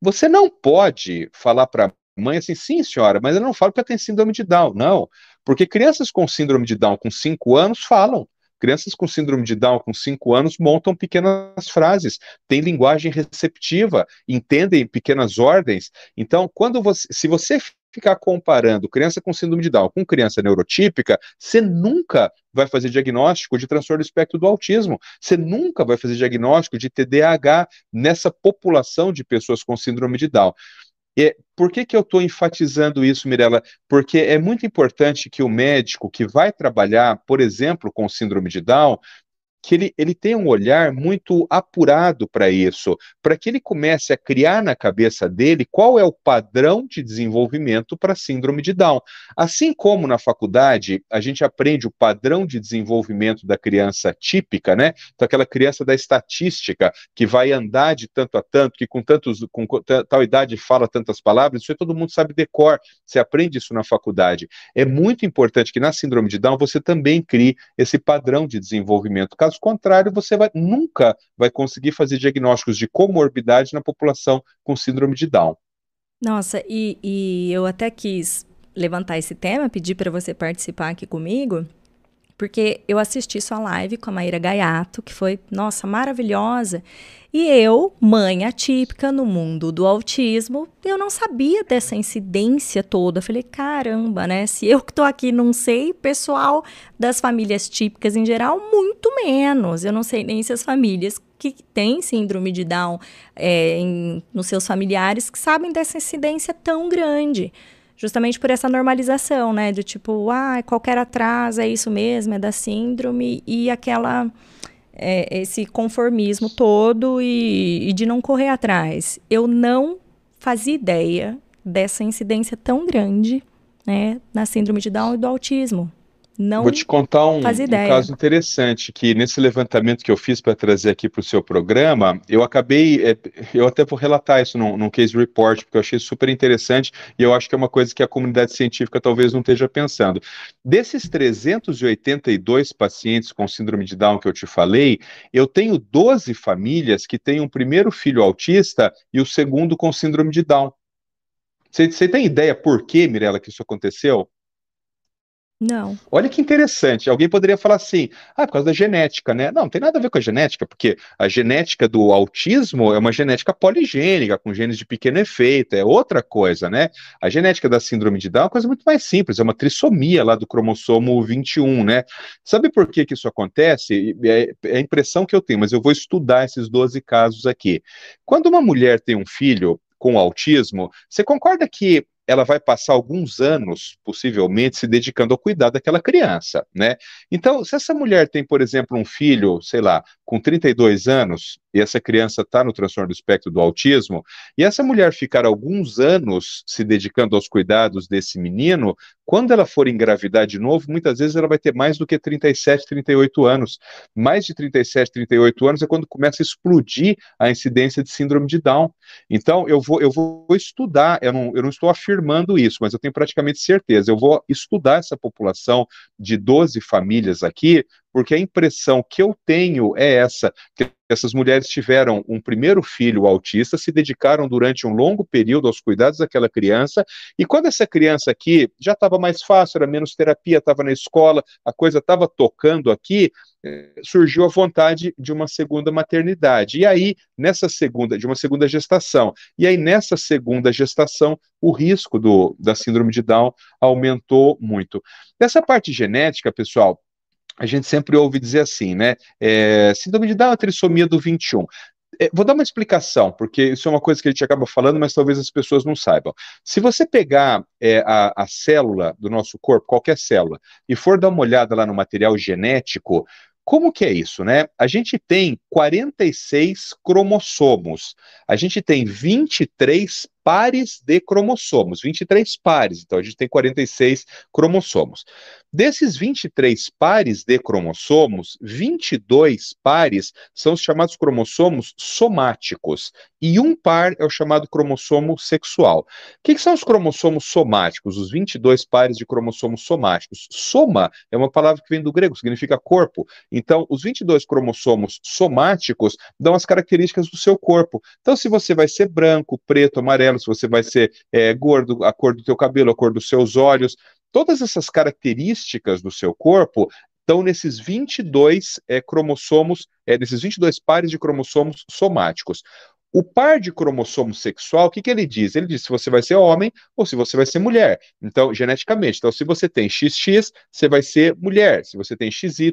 Você não pode falar para a mãe assim, sim, senhora, mas eu não falo porque ela tem síndrome de Down. Não, porque crianças com síndrome de Down com 5 anos falam. Crianças com síndrome de Down com 5 anos montam pequenas frases, têm linguagem receptiva, entendem pequenas ordens. Então, quando você, se você ficar comparando criança com síndrome de Down com criança neurotípica, você nunca vai fazer diagnóstico de transtorno do espectro do autismo. Você nunca vai fazer diagnóstico de TDAH nessa população de pessoas com síndrome de Down. E por que, que eu estou enfatizando isso, Mirella? Porque é muito importante que o médico que vai trabalhar, por exemplo, com síndrome de Down, que ele, ele tenha um olhar muito apurado para isso, para que ele comece a criar na cabeça dele qual é o padrão de desenvolvimento para síndrome de Down. Assim como na faculdade a gente aprende o padrão de desenvolvimento da criança típica, né? Então, aquela criança da estatística que vai andar de tanto a tanto, que com tantos com tal idade fala tantas palavras, isso todo mundo sabe decor, você aprende isso na faculdade. É muito importante que na síndrome de Down você também crie esse padrão de desenvolvimento Caso contrário, você vai, nunca vai conseguir fazer diagnósticos de comorbidade na população com síndrome de Down. Nossa, e, e eu até quis levantar esse tema, pedir para você participar aqui comigo, porque eu assisti sua live com a Maíra Gaiato, que foi, nossa, maravilhosa. E eu, mãe atípica no mundo do autismo, eu não sabia dessa incidência toda. Falei, caramba, né? Se eu que tô aqui não sei, pessoal das famílias típicas em geral, muito menos. Eu não sei nem se as famílias que têm síndrome de Down é, em, nos seus familiares que sabem dessa incidência tão grande justamente por essa normalização, né? De tipo, ah, qualquer atraso é isso mesmo, é da síndrome, e aquela é, esse conformismo todo e, e de não correr atrás. Eu não fazia ideia dessa incidência tão grande né, na síndrome de Down e do autismo. Não Vou te contar um, um, caso interessante que nesse levantamento que eu fiz para trazer aqui para o seu programa, eu acabei, é, eu até vou relatar isso num, num, case report, porque eu achei super interessante e eu acho que é uma coisa que a comunidade científica talvez não esteja pensando. Desses 382 pacientes com síndrome de Down que eu te falei, eu tenho 12 famílias que têm um primeiro filho autista e o segundo com síndrome de Down. Você tem ideia por que, Mirella, que isso aconteceu? Não. Olha que interessante. Alguém poderia falar assim: ah, por causa da genética, né? Não, não tem nada a ver com a genética, porque a genética do autismo é uma genética poligênica, com genes de pequeno efeito, é outra coisa, né? A genética da síndrome de Down é uma coisa muito mais simples, é uma trissomia lá do cromossomo 21, né? Sabe por que, que isso acontece? É, é a impressão que eu tenho, mas eu vou estudar esses 12 casos aqui. Quando uma mulher tem um filho com autismo, você concorda que ela vai passar alguns anos, possivelmente, se dedicando ao cuidado daquela criança, né? Então, se essa mulher tem, por exemplo, um filho, sei lá, com 32 anos, e essa criança está no transtorno do espectro do autismo, e essa mulher ficar alguns anos se dedicando aos cuidados desse menino, quando ela for engravidar de novo, muitas vezes ela vai ter mais do que 37, 38 anos. Mais de 37, 38 anos é quando começa a explodir a incidência de síndrome de Down. Então, eu vou, eu vou estudar, eu não, eu não estou afirmando isso, mas eu tenho praticamente certeza, eu vou estudar essa população de 12 famílias aqui, porque a impressão que eu tenho é essa, que essas mulheres tiveram um primeiro filho autista, se dedicaram durante um longo período aos cuidados daquela criança, e quando essa criança aqui já estava mais fácil, era menos terapia, estava na escola, a coisa estava tocando aqui, eh, surgiu a vontade de uma segunda maternidade. E aí, nessa segunda, de uma segunda gestação. E aí, nessa segunda gestação, o risco do, da síndrome de Down aumentou muito. Dessa parte genética, pessoal, a gente sempre ouve dizer assim, né? É, síndrome de Down é trissomia do 21. É, vou dar uma explicação, porque isso é uma coisa que a gente acaba falando, mas talvez as pessoas não saibam. Se você pegar é, a, a célula do nosso corpo, qualquer célula, e for dar uma olhada lá no material genético, como que é isso, né? A gente tem 46 cromossomos, a gente tem 23 pares de cromossomos, 23 pares, então a gente tem 46 cromossomos. Desses 23 pares de cromossomos, 22 pares são os chamados cromossomos somáticos, e um par é o chamado cromossomo sexual. O que, que são os cromossomos somáticos, os 22 pares de cromossomos somáticos? Soma é uma palavra que vem do grego, significa corpo. Então, os 22 cromossomos somáticos dão as características do seu corpo. Então, se você vai ser branco, preto, amarelo, se você vai ser é, gordo, a cor do teu cabelo, a cor dos seus olhos, todas essas características do seu corpo estão nesses 22 é, cromossomos, é, nesses 22 pares de cromossomos somáticos. O par de cromossomo sexual, o que, que ele diz? Ele diz se você vai ser homem ou se você vai ser mulher. Então, geneticamente. Então, se você tem XX, você vai ser mulher. Se você tem XY,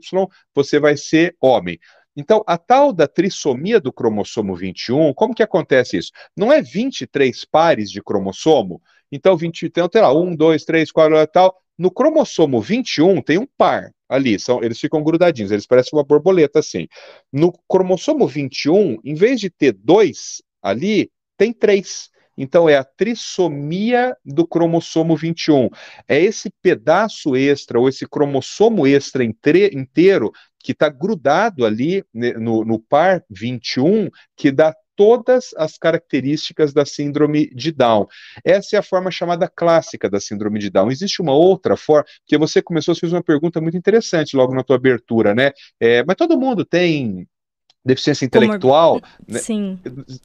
você vai ser homem. Então, a tal da trissomia do cromossomo 21, como que acontece isso? Não é 23 pares de cromossomo? Então, 20, então, tem lá, 1, 2, 3, 4, tal. No cromossomo 21 tem um par ali, são, eles ficam grudadinhos, eles parecem uma borboleta assim. No cromossomo 21, em vez de ter dois ali, tem três. Então, é a trissomia do cromossomo 21. É esse pedaço extra, ou esse cromossomo extra inteiro, que está grudado ali né, no, no par 21, que dá todas as características da síndrome de Down. Essa é a forma chamada clássica da síndrome de Down. Existe uma outra forma, que você começou a fazer uma pergunta muito interessante logo na tua abertura, né? É, mas todo mundo tem deficiência intelectual. Né? Sim.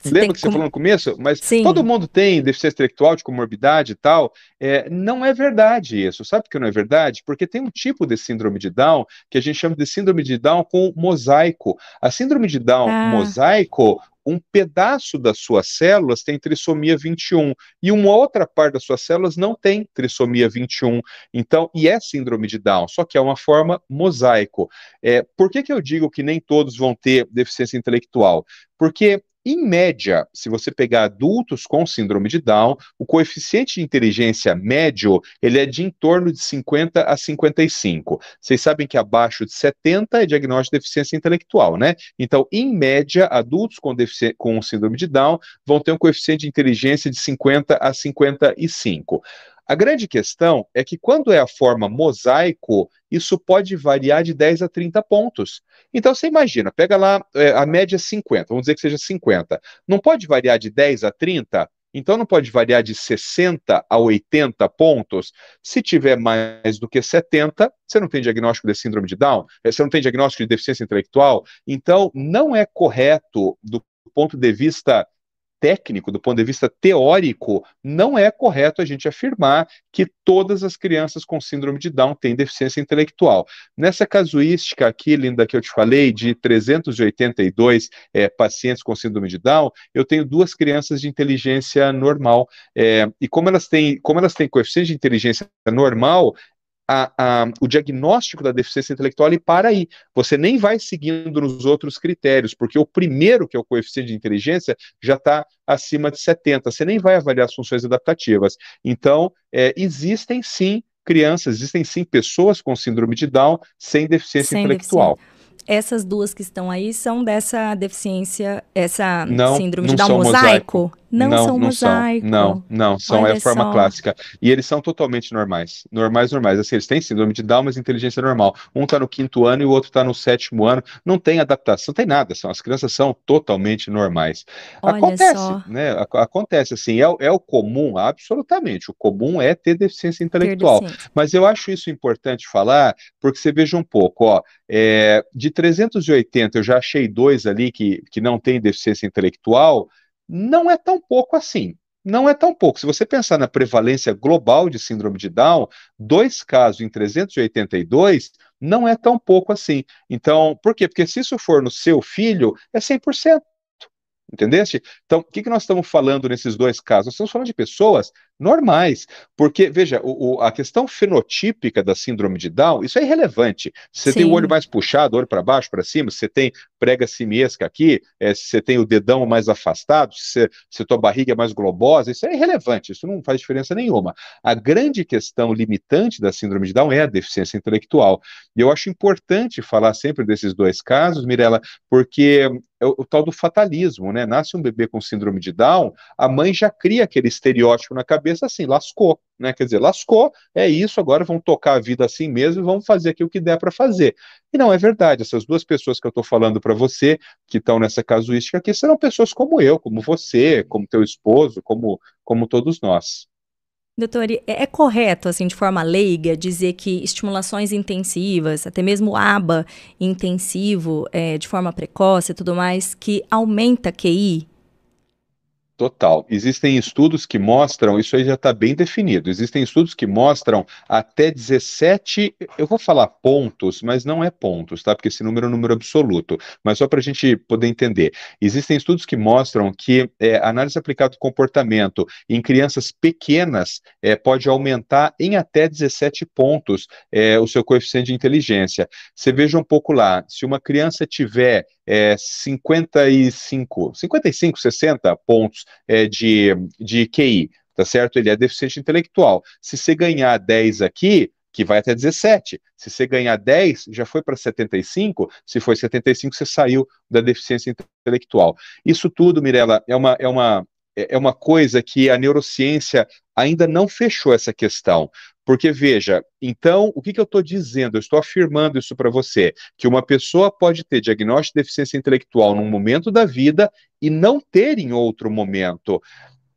Lembra que você com... falou no começo? Mas Sim. todo mundo tem deficiência intelectual, de comorbidade e tal. É, não é verdade isso. Sabe por que não é verdade? Porque tem um tipo de síndrome de Down que a gente chama de síndrome de Down com mosaico. A síndrome de Down ah. mosaico, um pedaço das suas células tem trissomia 21 e uma outra parte das suas células não tem trissomia 21. Então, e é síndrome de Down, só que é uma forma mosaico. É, por que, que eu digo que nem todos vão ter deficiência intelectual? Porque em média, se você pegar adultos com síndrome de Down, o coeficiente de inteligência médio, ele é de em torno de 50 a 55. Vocês sabem que abaixo de 70 é diagnóstico de deficiência intelectual, né? Então, em média, adultos com, com síndrome de Down vão ter um coeficiente de inteligência de 50 a 55. A grande questão é que quando é a forma mosaico, isso pode variar de 10 a 30 pontos. Então você imagina, pega lá é, a média 50, vamos dizer que seja 50. Não pode variar de 10 a 30? Então não pode variar de 60 a 80 pontos. Se tiver mais do que 70, você não tem diagnóstico de síndrome de Down, é, você não tem diagnóstico de deficiência intelectual. Então não é correto do ponto de vista técnico, do ponto de vista teórico, não é correto a gente afirmar que todas as crianças com síndrome de Down têm deficiência intelectual. Nessa casuística aqui, Linda, que eu te falei, de 382 é, pacientes com síndrome de Down, eu tenho duas crianças de inteligência normal. É, e como elas têm, como elas têm coeficiente de inteligência normal, a, a, o diagnóstico da deficiência intelectual ele para aí. Você nem vai seguindo nos outros critérios, porque o primeiro, que é o coeficiente de inteligência, já está acima de 70. Você nem vai avaliar as funções adaptativas. Então, é, existem sim crianças, existem sim pessoas com síndrome de Down sem deficiência sem intelectual. Deficiência essas duas que estão aí são dessa deficiência, essa não, síndrome não de Down mosaico? mosaico? Não, não são não mosaico. São. Não, não, são Olha é a forma só. clássica. E eles são totalmente normais. Normais, normais. Assim, eles têm síndrome de Down, mas inteligência normal. Um está no quinto ano e o outro está no sétimo ano. Não tem adaptação, não tem nada. São, as crianças são totalmente normais. Olha acontece, só. né? Acontece assim, é, é o comum, absolutamente. O comum é ter deficiência intelectual. Mas eu acho isso importante falar, porque você veja um pouco, ó, é, de 380 eu já achei dois ali que, que não tem deficiência intelectual não é tão pouco assim. Não é tão pouco. Se você pensar na prevalência global de síndrome de Down, dois casos em 382 não é tão pouco assim. Então, por quê? Porque se isso for no seu filho, é 100%. Entendeste? Então, o que, que nós estamos falando nesses dois casos? Nós estamos falando de pessoas normais, porque, veja, o, o, a questão fenotípica da síndrome de Down, isso é irrelevante. Você Sim. tem o olho mais puxado, olho para baixo, para cima, você tem prega simiesca aqui, é, se você tem o dedão mais afastado, se, se tua barriga é mais globosa, isso é irrelevante, isso não faz diferença nenhuma. A grande questão limitante da síndrome de Down é a deficiência intelectual. E eu acho importante falar sempre desses dois casos, Mirella, porque é o, o, tal do fatalismo, né? Nasce um bebê com síndrome de Down, a mãe já cria aquele estereótipo na cabeça assim, lascou, né? Quer dizer, lascou, é isso, agora vão tocar a vida assim mesmo e vão fazer aqui o que der para fazer. E não é verdade, essas duas pessoas que eu estou falando para você, que estão nessa casuística aqui, serão pessoas como eu, como você, como teu esposo, como, como todos nós. Doutor, é, é correto, assim, de forma leiga, dizer que estimulações intensivas, até mesmo ABA intensivo, é, de forma precoce e tudo mais, que aumenta QI? Total. Existem estudos que mostram, isso aí já está bem definido, existem estudos que mostram até 17, eu vou falar pontos, mas não é pontos, tá? Porque esse número é um número absoluto, mas só para a gente poder entender. Existem estudos que mostram que é, análise aplicada ao comportamento em crianças pequenas é, pode aumentar em até 17 pontos é, o seu coeficiente de inteligência. Você veja um pouco lá, se uma criança tiver é, 55, 55, 60 pontos é, de, de QI, tá certo? Ele é deficiente intelectual. Se você ganhar 10 aqui, que vai até 17. Se você ganhar 10, já foi para 75. Se foi 75, você saiu da deficiência intelectual. Isso tudo, Mirella, é uma, é uma, é uma coisa que a neurociência ainda não fechou essa questão. Porque, veja, então, o que, que eu estou dizendo? Eu estou afirmando isso para você, que uma pessoa pode ter diagnóstico de deficiência intelectual num momento da vida e não ter em outro momento.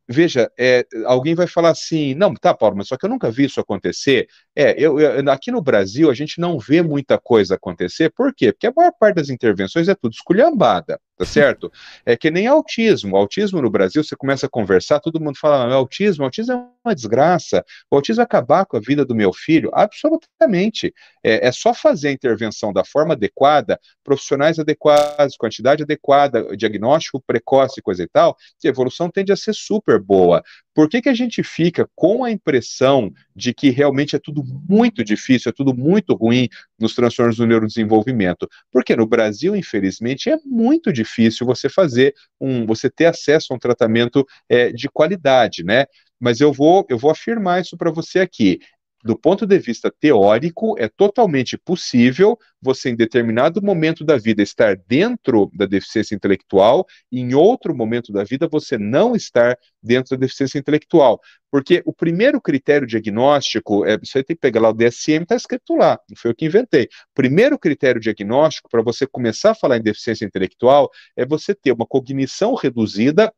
Veja, é, alguém vai falar assim, não, tá, Paulo, mas só que eu nunca vi isso acontecer. É, eu, eu, aqui no Brasil a gente não vê muita coisa acontecer, por quê? Porque a maior parte das intervenções é tudo esculhambada tá certo? É que nem autismo. Autismo no Brasil, você começa a conversar, todo mundo fala, ah, autismo, autismo é uma desgraça, o autismo vai acabar com a vida do meu filho. Absolutamente. É, é só fazer a intervenção da forma adequada, profissionais adequados, quantidade adequada, diagnóstico precoce, coisa e tal, que a evolução tende a ser super boa. Por que, que a gente fica com a impressão de que realmente é tudo muito difícil, é tudo muito ruim nos transtornos do neurodesenvolvimento? Porque no Brasil, infelizmente, é muito difícil você fazer um, você ter acesso a um tratamento é, de qualidade, né? Mas eu vou, eu vou afirmar isso para você aqui do ponto de vista teórico, é totalmente possível você, em determinado momento da vida, estar dentro da deficiência intelectual e, em outro momento da vida, você não estar dentro da deficiência intelectual. Porque o primeiro critério diagnóstico, é, você tem que pegar lá o DSM, está escrito lá, não foi eu que inventei. Primeiro critério diagnóstico para você começar a falar em deficiência intelectual é você ter uma cognição reduzida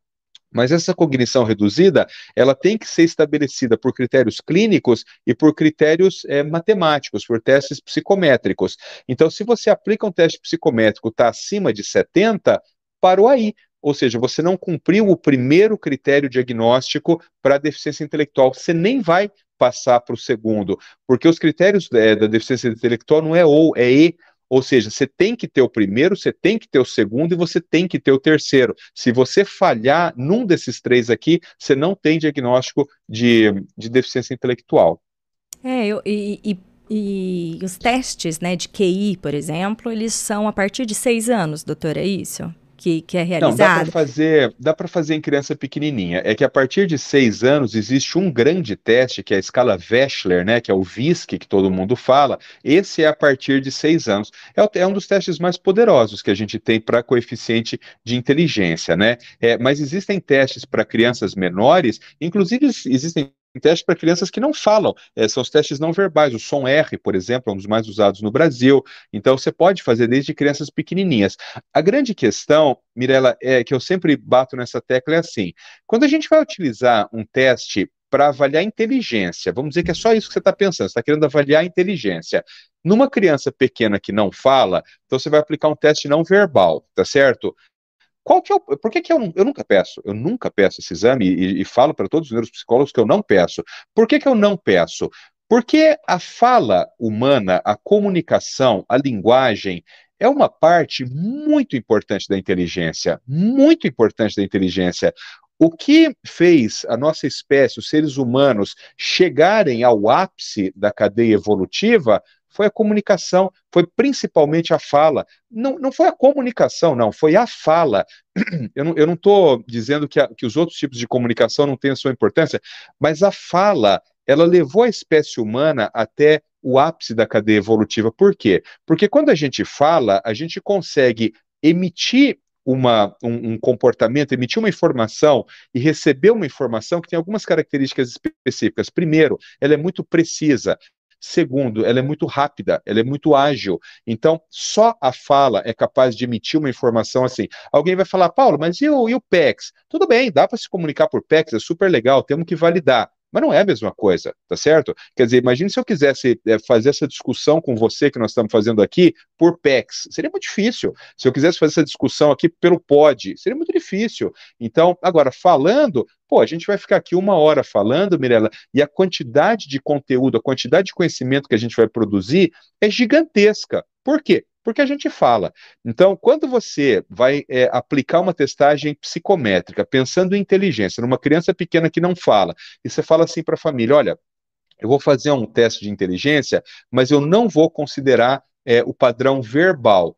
mas essa cognição reduzida, ela tem que ser estabelecida por critérios clínicos e por critérios é, matemáticos, por testes psicométricos. Então, se você aplica um teste psicométrico, está acima de 70, parou aí. Ou seja, você não cumpriu o primeiro critério diagnóstico para deficiência intelectual. Você nem vai passar para o segundo, porque os critérios é, da deficiência intelectual não é ou, é e. Ou seja, você tem que ter o primeiro, você tem que ter o segundo e você tem que ter o terceiro. Se você falhar num desses três aqui, você não tem diagnóstico de, de deficiência intelectual. É, eu, e, e E os testes né, de QI, por exemplo, eles são a partir de seis anos, doutora, é isso? Que, que é realizado? Não, dá para fazer, dá para fazer em criança pequenininha. É que a partir de seis anos existe um grande teste que é a escala Wechsler, né? Que é o VISC que todo mundo fala. Esse é a partir de seis anos. É, é um dos testes mais poderosos que a gente tem para coeficiente de inteligência, né? É, mas existem testes para crianças menores, inclusive existem testes para crianças que não falam, é, são os testes não verbais, o som R, por exemplo, é um dos mais usados no Brasil, então você pode fazer desde crianças pequenininhas. A grande questão, Mirella, é que eu sempre bato nessa tecla é assim, quando a gente vai utilizar um teste para avaliar inteligência, vamos dizer que é só isso que você está pensando, você está querendo avaliar inteligência, numa criança pequena que não fala, então você vai aplicar um teste não verbal, tá certo? Qual que é o, por que, que eu, eu nunca peço? Eu nunca peço esse exame e, e falo para todos os meus psicólogos que eu não peço. Por que, que eu não peço? Porque a fala humana, a comunicação, a linguagem, é uma parte muito importante da inteligência, muito importante da inteligência. O que fez a nossa espécie, os seres humanos, chegarem ao ápice da cadeia evolutiva foi a comunicação, foi principalmente a fala. Não, não foi a comunicação, não, foi a fala. Eu não estou dizendo que, a, que os outros tipos de comunicação não a sua importância, mas a fala, ela levou a espécie humana até o ápice da cadeia evolutiva. Por quê? Porque quando a gente fala, a gente consegue emitir uma, um, um, comportamento, emitir uma informação e receber uma informação que tem algumas características específicas. Primeiro, ela é muito precisa. Segundo, ela é muito rápida, ela é muito ágil. Então, só a fala é capaz de emitir uma informação assim. Alguém vai falar, Paulo, mas e o, e o PEX? Tudo bem, dá para se comunicar por PEX, é super legal, temos que validar. Mas não é a mesma coisa, tá certo? Quer dizer, imagine se eu quisesse é, fazer essa discussão com você que nós estamos fazendo aqui por PEX. Seria muito difícil. Se eu quisesse fazer essa discussão aqui pelo POD, seria muito difícil. Então, agora, falando, pô, a gente vai ficar aqui uma hora falando, Mirella, e a quantidade de conteúdo, a quantidade de conhecimento que a gente vai produzir é gigantesca. Por quê? Porque a gente fala. Então, quando você vai é, aplicar uma testagem psicométrica, pensando em inteligência, numa criança pequena que não fala, e você fala assim para a família: olha, eu vou fazer um teste de inteligência, mas eu não vou considerar é, o padrão verbal.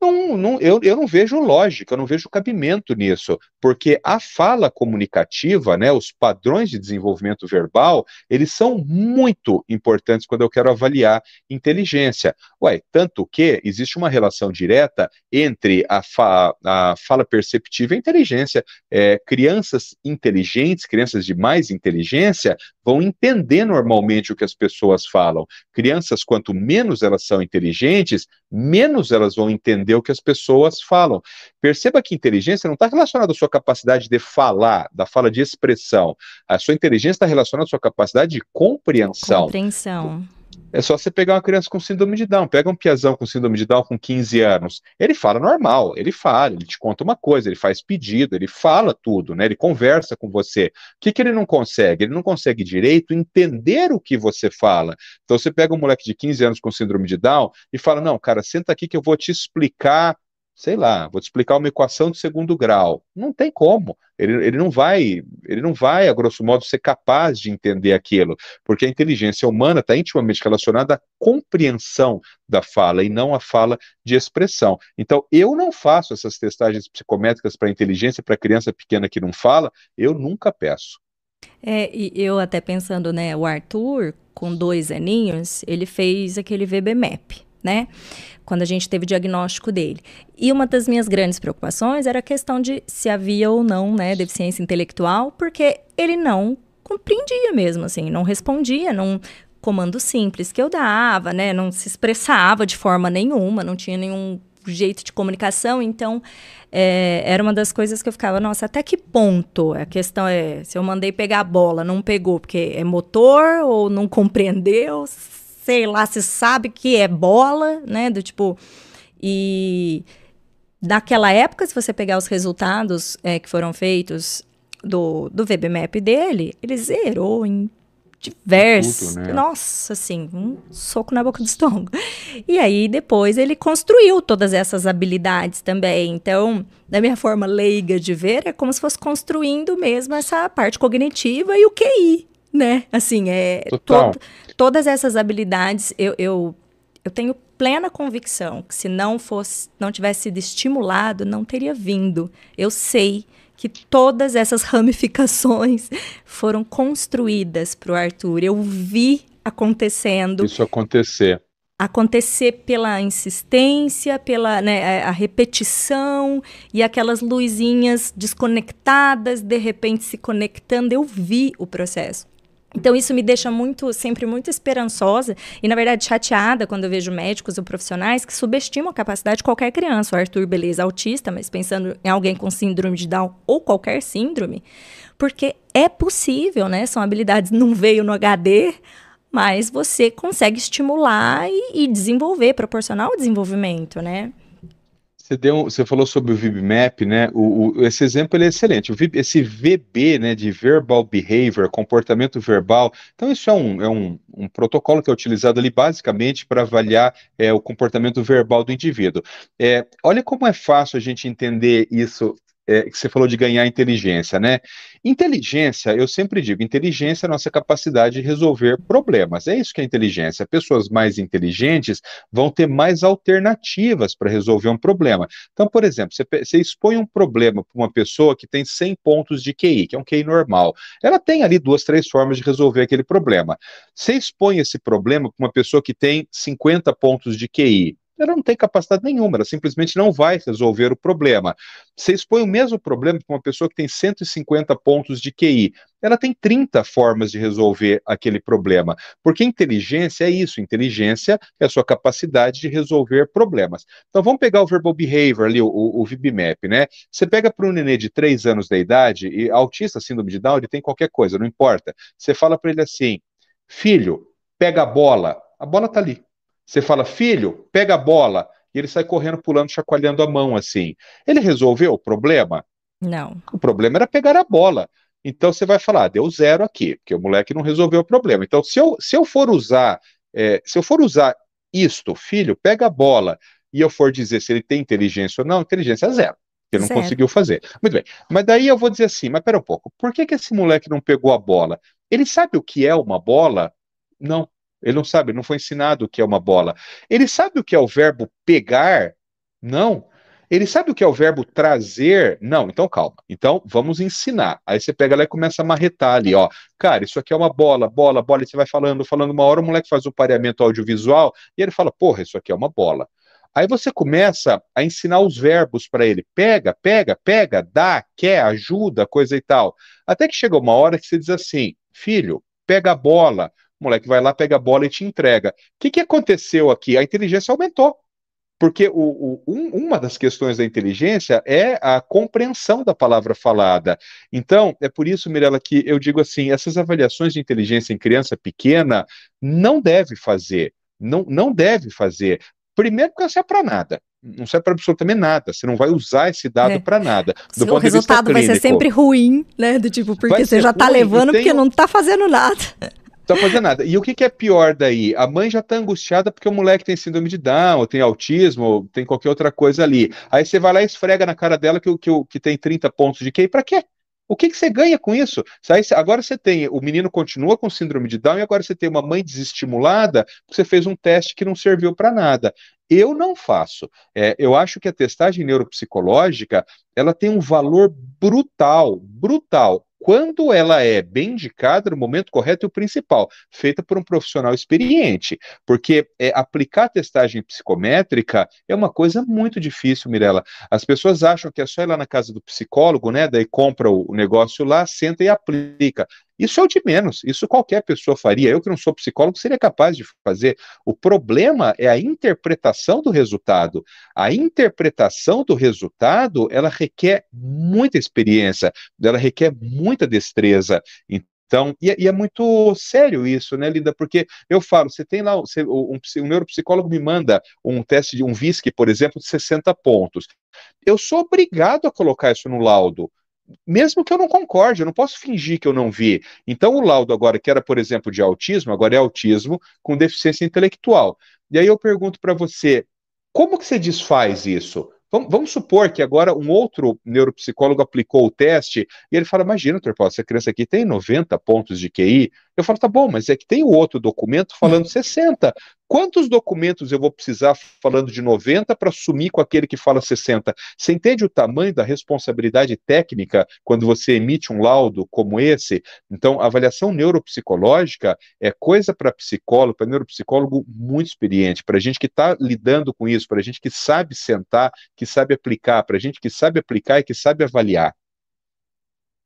Não, não, eu, eu não vejo lógica, eu não vejo cabimento nisso, porque a fala comunicativa, né, os padrões de desenvolvimento verbal, eles são muito importantes quando eu quero avaliar inteligência. Ué, tanto que existe uma relação direta entre a, fa a fala perceptiva e a inteligência. É, crianças inteligentes, crianças de mais inteligência, vão entender normalmente o que as pessoas falam. Crianças, quanto menos elas são inteligentes, menos elas vão entender o que as pessoas falam. Perceba que inteligência não está relacionada à sua capacidade de falar, da fala de expressão. A sua inteligência está relacionada à sua capacidade de compreensão. Compreensão. É só você pegar uma criança com síndrome de Down, pega um piazão com síndrome de Down com 15 anos, ele fala normal, ele fala, ele te conta uma coisa, ele faz pedido, ele fala tudo, né? Ele conversa com você. O que, que ele não consegue? Ele não consegue direito entender o que você fala. Então você pega um moleque de 15 anos com síndrome de Down e fala: "Não, cara, senta aqui que eu vou te explicar sei lá, vou te explicar uma equação de segundo grau. Não tem como. Ele, ele não vai, ele não vai, a grosso modo, ser capaz de entender aquilo, porque a inteligência humana está intimamente relacionada à compreensão da fala e não à fala de expressão. Então, eu não faço essas testagens psicométricas para inteligência para criança pequena que não fala, eu nunca peço. É, e eu até pensando, né, o Arthur, com dois aninhos, ele fez aquele VBMAP, né? Quando a gente teve o diagnóstico dele. E uma das minhas grandes preocupações era a questão de se havia ou não, né, deficiência intelectual, porque ele não compreendia mesmo, assim, não respondia, não comando simples que eu dava, né, não se expressava de forma nenhuma, não tinha nenhum jeito de comunicação, então é, era uma das coisas que eu ficava, nossa, até que ponto? A questão é, se eu mandei pegar a bola, não pegou porque é motor ou não compreendeu, sei lá, se sabe que é bola, né? Do tipo. E naquela época, se você pegar os resultados é, que foram feitos do, do VBMAP dele, ele zerou em diversos. Né? Nossa, assim, um soco na boca do estômago. E aí, depois, ele construiu todas essas habilidades também. Então, da minha forma leiga de ver, é como se fosse construindo mesmo essa parte cognitiva e o QI né? Assim, é. To todas essas habilidades, eu, eu, eu tenho plena convicção que se não fosse, não tivesse sido estimulado, não teria vindo. Eu sei que todas essas ramificações foram construídas para o Arthur. Eu vi acontecendo. Isso acontecer. Acontecer pela insistência, pela né, a repetição e aquelas luzinhas desconectadas, de repente se conectando. Eu vi o processo. Então isso me deixa muito, sempre muito esperançosa e na verdade chateada quando eu vejo médicos ou profissionais que subestimam a capacidade de qualquer criança. O Arthur, beleza, autista, mas pensando em alguém com síndrome de Down ou qualquer síndrome, porque é possível, né? São habilidades não veio no HD, mas você consegue estimular e, e desenvolver, proporcionar o desenvolvimento, né? Você, deu, você falou sobre o VibMap, né? O, o, esse exemplo é excelente. O VIB, esse VB, né, de Verbal Behavior, comportamento verbal. Então, isso é um, é um, um protocolo que é utilizado ali basicamente para avaliar é, o comportamento verbal do indivíduo. É, olha como é fácil a gente entender isso é, que você falou de ganhar inteligência, né? Inteligência, eu sempre digo, inteligência é a nossa capacidade de resolver problemas. É isso que é inteligência. Pessoas mais inteligentes vão ter mais alternativas para resolver um problema. Então, por exemplo, você, você expõe um problema para uma pessoa que tem 100 pontos de QI, que é um QI normal. Ela tem ali duas, três formas de resolver aquele problema. Você expõe esse problema para uma pessoa que tem 50 pontos de QI ela não tem capacidade nenhuma, ela simplesmente não vai resolver o problema. Você expõe o mesmo problema para uma pessoa que tem 150 pontos de QI, ela tem 30 formas de resolver aquele problema, porque inteligência é isso, inteligência é a sua capacidade de resolver problemas. Então vamos pegar o Verbal Behavior ali, o, o, VibMap, né? Você pega para um nenê de 3 anos de idade, e autista, síndrome de Down, ele tem qualquer coisa, não importa. Você fala para ele assim, filho, pega a bola, a bola está ali. Você fala, filho, pega a bola. E ele sai correndo, pulando, chacoalhando a mão assim. Ele resolveu o problema? Não. O problema era pegar a bola. Então você vai falar, ah, deu zero aqui, porque o moleque não resolveu o problema. Então, se eu, se eu for usar, é, se eu for usar isto, filho, pega a bola, e eu for dizer se ele tem inteligência ou não, inteligência é zero. Que ele não zero. conseguiu fazer. Muito bem. Mas daí eu vou dizer assim, mas pera um pouco, por que, que esse moleque não pegou a bola? Ele sabe o que é uma bola? Não. Ele não sabe, não foi ensinado o que é uma bola. Ele sabe o que é o verbo pegar? Não. Ele sabe o que é o verbo trazer? Não. Então calma. Então vamos ensinar. Aí você pega lá e começa a marretar ali, ó. Cara, isso aqui é uma bola, bola, bola. E você vai falando, falando uma hora, o moleque faz o pareamento audiovisual e ele fala, porra, isso aqui é uma bola. Aí você começa a ensinar os verbos para ele. Pega, pega, pega, dá, quer, ajuda, coisa e tal. Até que chega uma hora que você diz assim: filho, pega a bola, o moleque vai lá, pega a bola e te entrega. O que, que aconteceu aqui? A inteligência aumentou. Porque o, o, um, uma das questões da inteligência é a compreensão da palavra falada. Então, é por isso, Mirella, que eu digo assim: essas avaliações de inteligência em criança pequena não deve fazer. Não, não deve fazer. Primeiro, porque não serve para nada. Não serve para absolutamente nada. Você não vai usar esse dado é. para nada. Do o resultado vai ser sempre ruim, né? Do tipo, porque você já está levando porque não está fazendo nada tá fazendo nada. E o que, que, é pior daí? A mãe já tá angustiada porque o moleque tem síndrome de Down, ou tem autismo, ou tem qualquer outra coisa ali. Aí você vai lá e esfrega na cara dela que, que, que tem 30 pontos de QI. Pra quê? O que, que você ganha com isso? Agora você tem, o menino continua com síndrome de Down e agora você tem uma mãe desestimulada porque você fez um teste que não serviu para nada. Eu não faço. É, eu acho que a testagem neuropsicológica ela tem um valor brutal, brutal quando ela é bem indicada no momento correto e o principal, feita por um profissional experiente, porque é, aplicar testagem psicométrica é uma coisa muito difícil, Mirella. As pessoas acham que é só ir lá na casa do psicólogo, né, daí compra o negócio lá, senta e aplica. Isso é o de menos, isso qualquer pessoa faria. Eu, que não sou psicólogo, seria capaz de fazer. O problema é a interpretação do resultado. A interpretação do resultado, ela requer muita experiência, ela requer muita destreza. Então, e, é, e, é muito sério isso, né, Linda? Porque eu falo, você tem lá, você, um, um, neuropsicólogo me manda um teste de um VISC, por exemplo, de 60 pontos. Eu sou obrigado a colocar isso no laudo mesmo que eu não concorde, eu não posso fingir que eu não vi. Então, o laudo agora, que era, por exemplo, de autismo, agora é autismo com deficiência intelectual. E aí eu pergunto para você, como que você desfaz isso? Vamos, supor que agora um outro neuropsicólogo aplicou o teste e ele fala: Imagina, doutor Paulo, essa criança aqui tem 90 pontos de QI. Eu falo: Tá bom, mas é que tem o outro documento falando 60. Quantos documentos eu vou precisar falando de 90 para sumir com aquele que fala 60? Você entende o tamanho da responsabilidade técnica quando você emite um laudo como esse? Então, a avaliação neuropsicológica é coisa para psicólogo, para neuropsicólogo muito experiente, para gente que está lidando com isso, para gente que sabe sentar, que sabe aplicar, para gente que sabe aplicar e que sabe avaliar.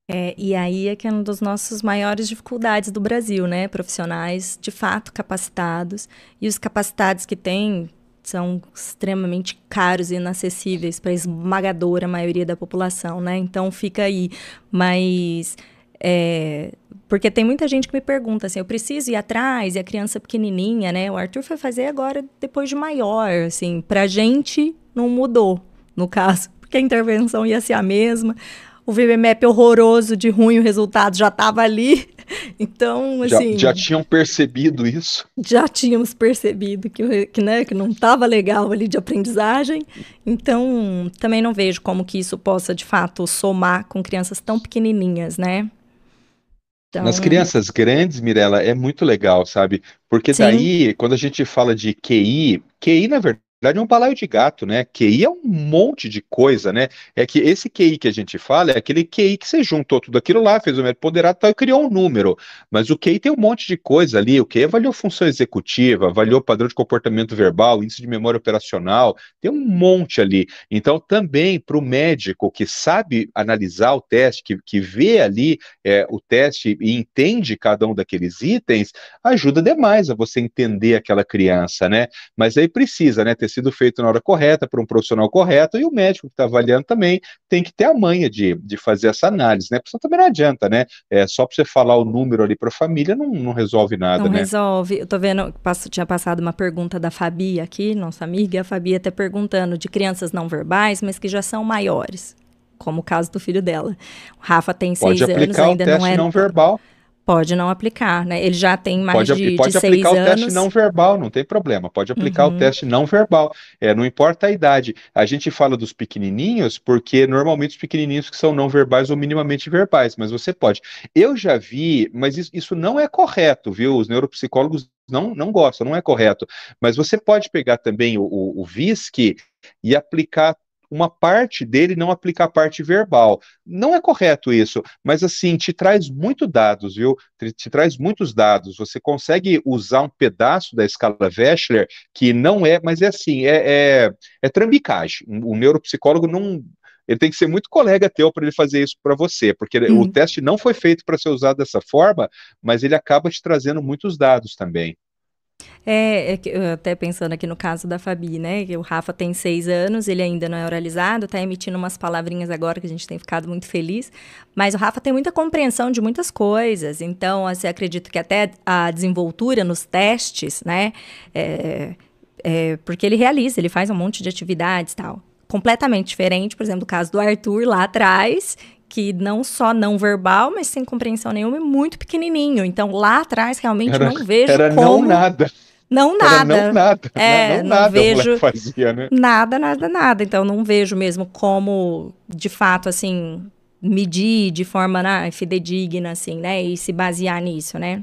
É, e aí é que é uma das nossas maiores dificuldades do Brasil, né? Profissionais de fato capacitados. E os capacitados que tem são extremamente caros e inacessíveis para a esmagadora maioria da população, né? Então fica aí. Mas. É, porque tem muita gente que me pergunta assim, eu preciso ir atrás, e a criança pequenininha, né? O Arthur foi fazer agora depois de maior, assim, pra gente não mudou, no caso, porque a intervenção ia ser a mesma o VBMAP horroroso de ruim, o resultado já estava ali. Então, assim. Já, já, tinham percebido isso? Já tínhamos percebido que, que, né, que não estava legal ali de aprendizagem. Então, também não vejo como que isso possa, de fato, somar com crianças tão pequenininhas, né? Então... Nas crianças grandes, Mirella, é muito legal, sabe? Porque daí, Sim. quando a gente fala de QI, QI, na verdade, verdade é um balaio de gato, né? QI é um monte de coisa, né? É que esse QI que a gente fala é aquele QI que você juntou tudo aquilo lá, fez o método ponderado tal, e criou um número. Mas o QI tem um monte de coisa ali. O QI avaliou função executiva, avaliou padrão de comportamento verbal, índice de memória operacional, tem um monte ali. Então, também para o médico que sabe analisar o teste, que, que vê ali é, o teste e entende cada um daqueles itens, ajuda demais a você entender aquela criança, né? Mas aí precisa, né, ter sido feito na hora correta, por um profissional correto, e o médico que está avaliando também tem que ter a manha de, de fazer essa análise, né? Porque também não adianta, né? É, só para você falar o número ali para a família não, não resolve nada, não né? resolve. Eu tô vendo, passo, tinha passado uma pergunta da Fabi aqui, nossa amiga, a Fabi até perguntando de crianças não verbais, mas que já são maiores como o caso do filho dela. O Rafa tem Pode seis anos, ainda não é. não verbal. Pode não aplicar, né? Ele já tem mais pode, de, pode de aplicar seis o anos. teste não verbal, não tem problema. Pode aplicar uhum. o teste não verbal. É, não importa a idade. A gente fala dos pequenininhos porque normalmente os pequenininhos que são não verbais ou minimamente verbais, mas você pode. Eu já vi, mas isso, isso não é correto, viu? Os neuropsicólogos não, não gostam, não é correto. Mas você pode pegar também o, o, o VISC e aplicar uma parte dele não aplica a parte verbal. Não é correto isso, mas assim, te traz muito dados, viu? Te, te, traz muitos dados. Você consegue usar um pedaço da escala Wechsler que não é, mas é assim, é, é, é trambicagem. O neuropsicólogo não ele tem que ser muito colega teu para ele fazer isso para você, porque hum. o teste não foi feito para ser usado dessa forma, mas ele acaba te trazendo muitos dados também. É, é até pensando aqui no caso da Fabi, né? Que o Rafa tem seis anos, ele ainda não é oralizado, está emitindo umas palavrinhas agora que a gente tem ficado muito feliz. Mas o Rafa tem muita compreensão de muitas coisas. Então, assim, acredito que até a desenvoltura nos testes, né? É, é, porque ele realiza, ele faz um monte de atividades tal. Completamente diferente, por exemplo, do caso do Arthur lá atrás, que não só não verbal, mas sem compreensão nenhuma, e muito pequenininho. Então, lá atrás, realmente era, não vejo era como... não nada. Não nada. Era não nada. É, não, não, nada vejo fazia, né? nada, nada, nada. Então, não vejo mesmo como, de fato, assim, medir de forma né, fidedigna, assim, né? E se basear nisso, né?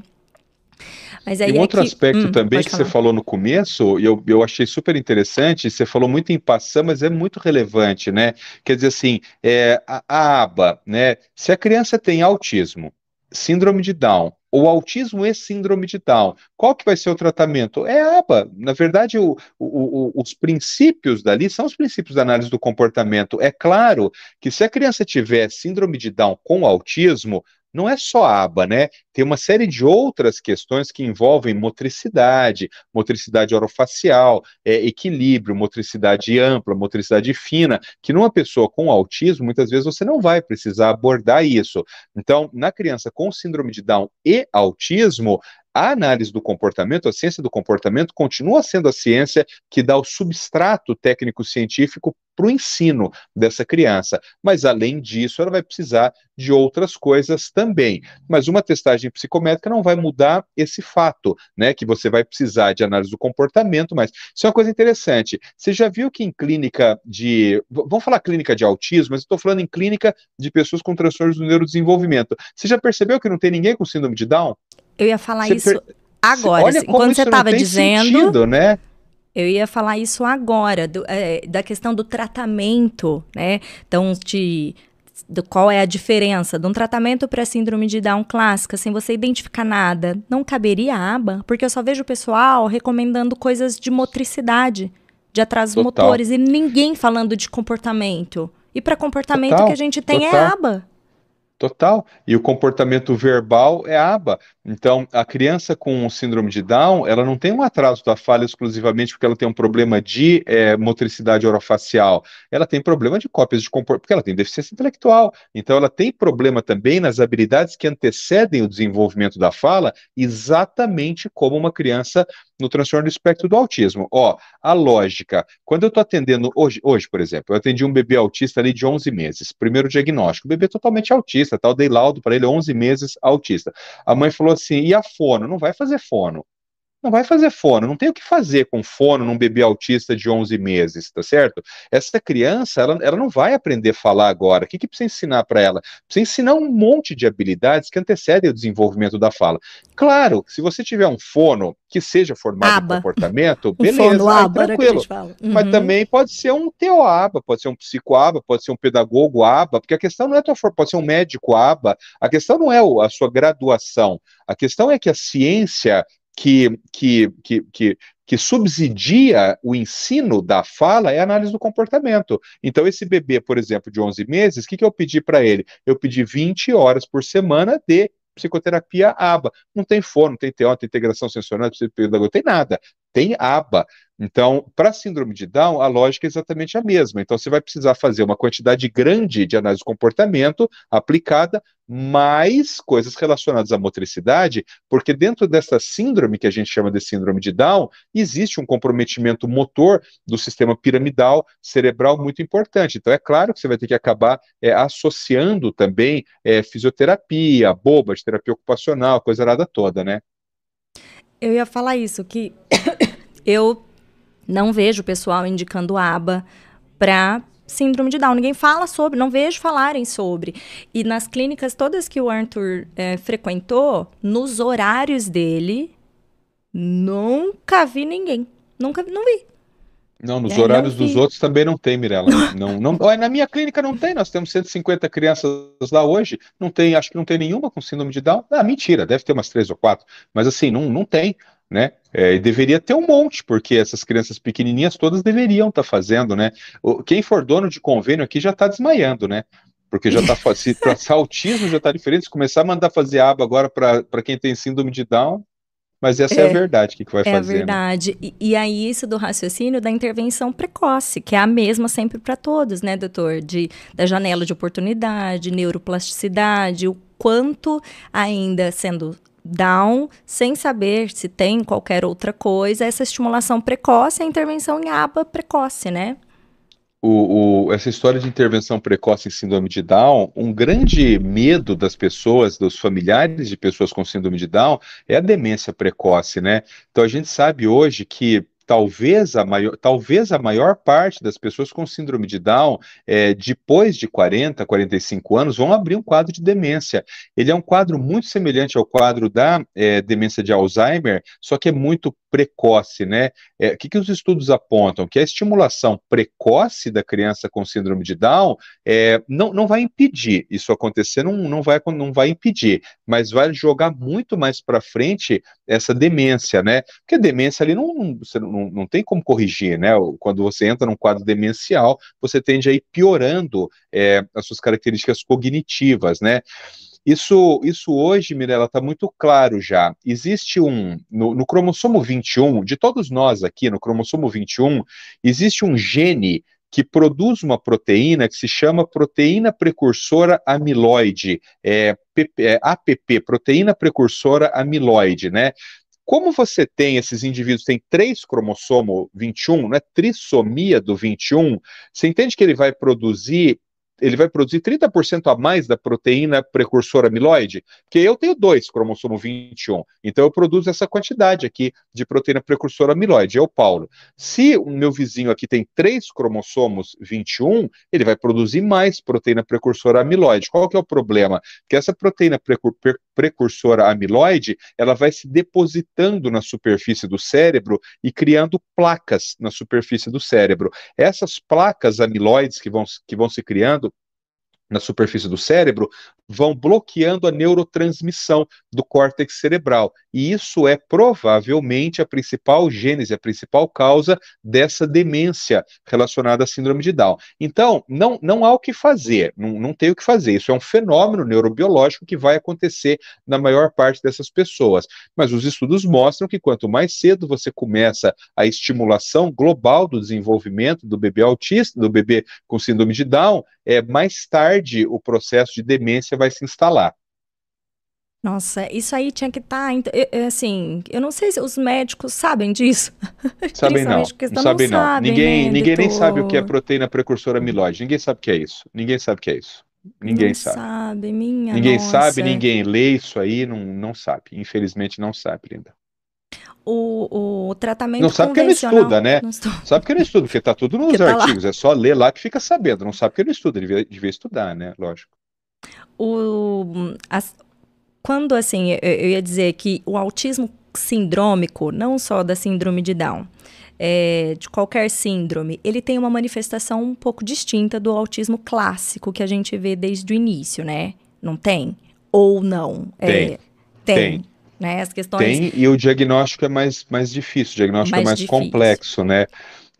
Mas aí e um outro que... aspecto hum, também que falar. você falou no começo, e eu, eu achei super interessante, você falou muito em passão, mas é muito relevante, né? Quer dizer assim, é, a, a aba, né? Se a criança tem autismo, síndrome de Down, ou autismo e síndrome de Down, qual que vai ser o tratamento? É a aba. Na verdade, o, o, o, os princípios dali são os princípios da análise do comportamento. É claro que se a criança tiver síndrome de Down com autismo, não é só aba, né? Tem uma série de outras questões que envolvem motricidade, motricidade orofacial, é, equilíbrio, motricidade ampla, motricidade fina, que numa pessoa com autismo, muitas vezes você não vai precisar abordar isso. Então, na criança com síndrome de Down e autismo, a análise do comportamento, a ciência do comportamento, continua sendo a ciência que dá o substrato técnico-científico para o ensino dessa criança. Mas, além disso, ela vai precisar de outras coisas também. Mas uma testagem psicométrica não vai mudar esse fato, né? Que você vai precisar de análise do comportamento, mas isso é uma coisa interessante. Você já viu que em clínica de. Vamos falar clínica de autismo, mas estou falando em clínica de pessoas com transtornos do neurodesenvolvimento. Você já percebeu que não tem ninguém com síndrome de Down? Eu ia falar você isso per... agora. Olha enquanto você estava dizendo. Sentido, né? Eu ia falar isso agora, do, é, da questão do tratamento, né? Então, de, do qual é a diferença de um tratamento para síndrome de Down clássica, sem você identificar nada, não caberia a aba? Porque eu só vejo o pessoal recomendando coisas de motricidade, de atrasos Total. motores, e ninguém falando de comportamento. E para comportamento Total. que a gente tem é Total. é aba. Total. E o comportamento verbal é aba. Então, a criança com síndrome de Down, ela não tem um atraso da fala exclusivamente porque ela tem um problema de é, motricidade orofacial. Ela tem problema de cópias de comportamento, porque ela tem deficiência intelectual. Então, ela tem problema também nas habilidades que antecedem o desenvolvimento da fala, exatamente como uma criança no transtorno do espectro do autismo. Ó, a lógica, quando eu estou atendendo, hoje, hoje, por exemplo, eu atendi um bebê autista ali de 11 meses, primeiro diagnóstico, bebê totalmente autista, tal, dei laudo para ele, 11 meses autista. A mãe falou assim, e a fono? Não vai fazer fono não vai fazer fono, não tem o que fazer com fono num bebê autista de 11 meses, tá certo? Essa criança, ela, ela não vai aprender a falar agora. O que, que precisa ensinar para ela? Precisa ensinar um monte de habilidades que antecedem o desenvolvimento da fala. Claro, se você tiver um fono que seja formado aba. em comportamento, beleza, um fono, aí, aba, tranquilo. Uhum. Mas também pode ser um teoaba, pode ser um psicoaba, pode ser um pedagogo aba, porque a questão não é tua pode ser um médico aba, a questão não é a sua graduação, a questão é que a ciência que, que, que, que, que subsidia o ensino da fala é a análise do comportamento. Então, esse bebê, por exemplo, de 11 meses, o que, que eu pedi para ele? Eu pedi 20 horas por semana de psicoterapia ABA. Não tem fono, não tem TO, não tem integração sensorial, não tem nada. Tem ABA. Então, para síndrome de Down, a lógica é exatamente a mesma. Então, você vai precisar fazer uma quantidade grande de análise de comportamento aplicada, mais coisas relacionadas à motricidade, porque dentro dessa síndrome, que a gente chama de síndrome de Down, existe um comprometimento motor do sistema piramidal cerebral muito importante. Então, é claro que você vai ter que acabar é, associando também é, fisioterapia, boba de terapia ocupacional, coisa nada toda, né? Eu ia falar isso, que eu não vejo o pessoal indicando aba para síndrome de Down. Ninguém fala sobre, não vejo falarem sobre. E nas clínicas todas que o Arthur é, frequentou, nos horários dele, nunca vi ninguém. Nunca não vi. Não, nos é, horários dos outros também não tem, Mirella. Não, não, na minha clínica não tem, nós temos 150 crianças lá hoje, não tem, acho que não tem nenhuma com síndrome de Down. Ah, mentira, deve ter umas três ou quatro, mas assim, não, não tem né? É, e deveria ter um monte, porque essas crianças pequenininhas todas deveriam estar tá fazendo, né? Quem for dono de convênio aqui já está desmaiando, né? Porque já está se para autismo já está diferente. Se começar a mandar fazer aba agora para quem tem síndrome de Down, mas essa é, é a verdade que, que vai é fazer. É a verdade. Né? E, e, aí, isso do raciocínio da intervenção precoce, que é a mesma sempre para todos, né, doutor? De, da janela de oportunidade, neuroplasticidade, o quanto ainda sendo down, sem saber se tem qualquer outra coisa, essa estimulação precoce, a intervenção em aba precoce, né? O, o, essa história de intervenção precoce em síndrome de Down, um grande medo das pessoas, dos familiares de pessoas com síndrome de Down, é a demência precoce, né? Então a gente sabe hoje que talvez a maior, talvez a maior parte das pessoas com síndrome de Down, é, depois de 40, 45 anos, vão abrir um quadro de demência. Ele é um quadro muito semelhante ao quadro da é, demência de Alzheimer, só que é muito precoce, né? É, o que, que os estudos apontam? Que a estimulação precoce da criança com síndrome de Down é, não, não vai impedir isso acontecer, não, não, vai, não vai impedir, mas vai jogar muito mais para frente essa demência, né? Porque a demência ali não, você não, não tem como corrigir, né? Quando você entra num quadro demencial, você tende a ir piorando é, as suas características cognitivas, né? Isso, isso hoje, Mirella, está muito claro já. Existe um, no, no, cromossomo 21, de todos nós aqui, no cromossomo 21, existe um gene que produz uma proteína que se chama proteína precursora amiloide, é, é, APP, proteína precursora amiloide, né? Como você tem esses indivíduos, tem três cromossomo 21, né, trissomia do 21, você entende que ele vai produzir ele vai produzir 30% a mais da proteína precursora amiloide, porque eu tenho dois cromossomo 21, então eu produzo essa quantidade aqui de proteína precursora amiloide, é o Paulo. Se o meu vizinho aqui tem três cromossomos 21, ele vai produzir mais proteína precursora amiloide. Qual que é o problema? Que essa proteína precur precursora amiloide, ela vai se depositando na superfície do cérebro e criando placas na superfície do cérebro. Essas placas amiloides que vão, que vão se criando na superfície do cérebro vão bloqueando a neurotransmissão do córtex cerebral. E isso é provavelmente a principal gênese, a principal causa dessa demência relacionada à síndrome de Down. Então, não, não há o que fazer, não, não tem o que fazer. Isso é um fenômeno neurobiológico que vai acontecer na maior parte dessas pessoas. Mas os estudos mostram que quanto mais cedo você começa a estimulação global do desenvolvimento do bebê autista, do bebê com síndrome de Down, é mais tarde o processo de demência vai se instalar. Nossa, isso aí tinha que estar, tá, assim, eu não sei se os médicos sabem disso. Sabem não, não sabem não. Sabem, ninguém, né, ninguém nem sabe o que é proteína precursora amiloide, ninguém sabe o que é isso, ninguém sabe o que é isso. Ninguém não sabe. sabe ninguém nossa. sabe, ninguém lê isso aí, não, não sabe. Infelizmente não sabe, Linda. O, o tratamento Não sabe porque não estuda, né? Não sabe porque não estuda, porque está tudo nos tá artigos. Lá. É só ler lá que fica sabendo. Não sabe porque não estuda, devia, devia estudar, né? Lógico o, as, quando assim, eu, eu ia dizer que o autismo sindrômico, não só da síndrome de Down, é, de qualquer síndrome, ele tem uma manifestação um pouco distinta do autismo clássico que a gente vê desde o início, né? Não tem? Ou não? Tem. É, tem. tem. Né? As questões... Tem, e o diagnóstico é mais, mais difícil, o diagnóstico mais é mais difícil. complexo, né?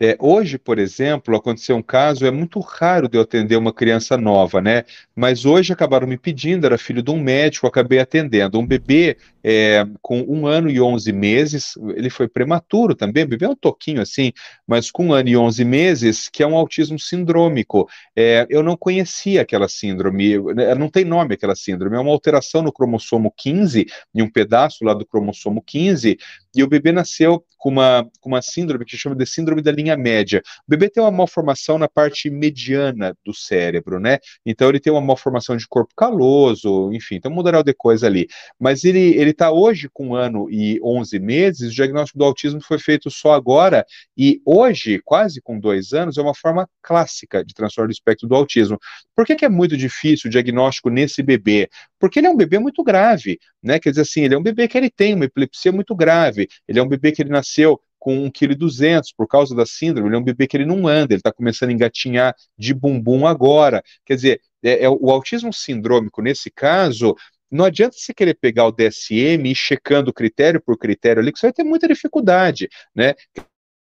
É, hoje, por exemplo, aconteceu um caso, é muito raro de eu atender uma criança nova, né? Mas hoje acabaram me pedindo, era filho de um médico, acabei atendendo. Um bebê é, com um ano e onze meses, ele foi prematuro também, bebê é um toquinho assim, mas com um ano e onze meses, que é um autismo sindrômico. É, eu não conhecia aquela síndrome, né, não tem nome aquela síndrome, é uma alteração no cromossomo 15, em um pedaço lá do cromossomo 15, e o bebê nasceu com uma, com uma síndrome que chama de síndrome da linha média. O bebê tem uma malformação na parte mediana do cérebro, né? Então ele tem uma malformação de corpo caloso, enfim, tem um moderal de coisa ali. Mas ele, ele está hoje com um ano e 11 meses, o diagnóstico do autismo foi feito só agora, e hoje, quase com dois anos, é uma forma clássica de transtorno do espectro do autismo. Por que, que é muito difícil o diagnóstico nesse bebê? Porque ele é um bebê muito grave, né? Quer dizer assim, ele é um bebê que ele tem uma epilepsia muito grave, ele é um bebê que ele nasceu com 1,2 kg por causa da síndrome, ele é um bebê que ele não anda, ele está começando a engatinhar de bumbum agora. Quer dizer, é, é, o autismo sindrômico, nesse caso, não adianta você querer pegar o DSM e ir checando critério por critério ali, que você vai ter muita dificuldade, né?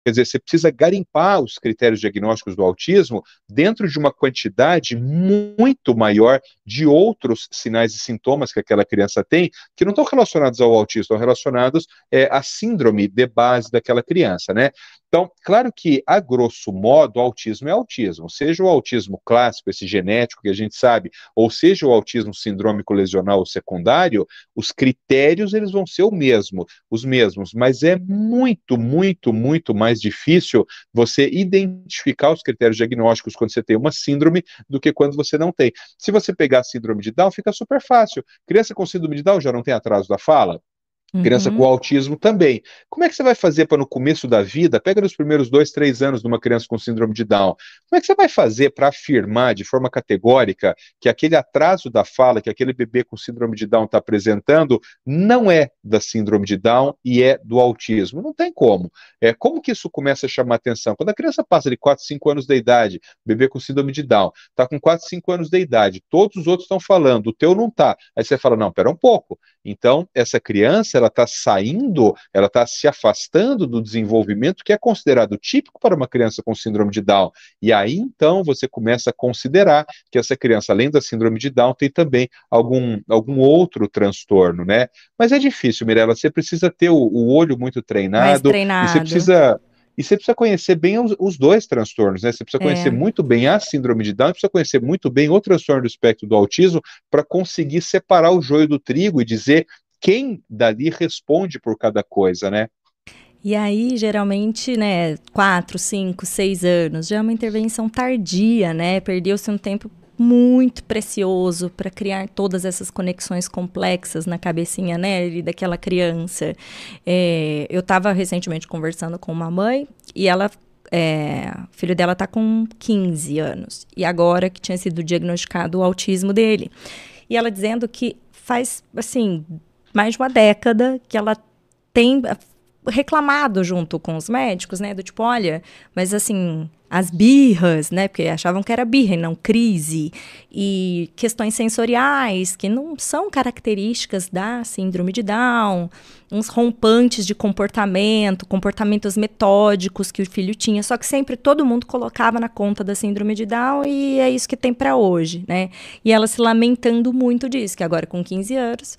Quer dizer, você precisa garimpar os critérios diagnósticos do autismo dentro de uma quantidade muito maior de outros sinais e sintomas que aquela criança tem, que não estão relacionados ao autismo, estão relacionados é, à síndrome de base daquela criança, né? Então, claro que, a grosso modo, o autismo é autismo, seja o autismo clássico, esse genético que a gente sabe, ou seja o autismo sindrômico lesional ou secundário, os critérios eles vão ser o mesmo, os mesmos, mas é muito, muito, muito mais difícil você identificar os critérios diagnósticos quando você tem uma síndrome do que quando você não tem. Se você pegar a síndrome de Down, fica super fácil. Criança com síndrome de Down já não tem atraso da fala? Criança uhum. com autismo também. Como é que você vai fazer para no começo da vida, pega nos primeiros dois, três anos de uma criança com síndrome de Down, como é que você vai fazer para afirmar de forma categórica que aquele atraso da fala que aquele bebê com síndrome de Down está apresentando não é da síndrome de Down e é do autismo? Não tem como. É, como que isso começa a chamar atenção? Quando a criança passa de 4, 5 anos de idade, bebê com síndrome de Down, está com 4, 5 anos de idade, todos os outros estão falando, o teu não está. Aí você fala, não, pera um pouco. Então, essa criança, ela está saindo, ela está se afastando do desenvolvimento que é considerado típico para uma criança com síndrome de Down. E aí então você começa a considerar que essa criança, além da síndrome de Down, tem também algum, algum outro transtorno, né? Mas é difícil, Mirella, você precisa ter o, o olho muito treinado, treinado. você precisa E você precisa conhecer bem os, os dois transtornos, né? Você precisa conhecer é. muito bem a síndrome de Down, precisa conhecer muito bem o transtorno do espectro do autismo para conseguir separar o joio do trigo e dizer quem dali responde por cada coisa, né? E aí, geralmente, né, quatro, cinco, seis anos, já é uma intervenção tardia, né? Perdeu-se um tempo muito precioso para criar todas essas conexões complexas na cabecinha, né, daquela criança. É, eu estava recentemente conversando com uma mãe e ela é, o filho dela está com 15 anos. E agora que tinha sido diagnosticado o autismo dele. E ela dizendo que faz, assim, mais de uma década que ela tem reclamado junto com os médicos, né? Do tipo, olha, mas assim, as birras, né? Porque achavam que era birra e não crise. E questões sensoriais que não são características da síndrome de Down. Uns rompantes de comportamento, comportamentos metódicos que o filho tinha. Só que sempre todo mundo colocava na conta da síndrome de Down e é isso que tem para hoje, né? E ela se lamentando muito disso, que agora com 15 anos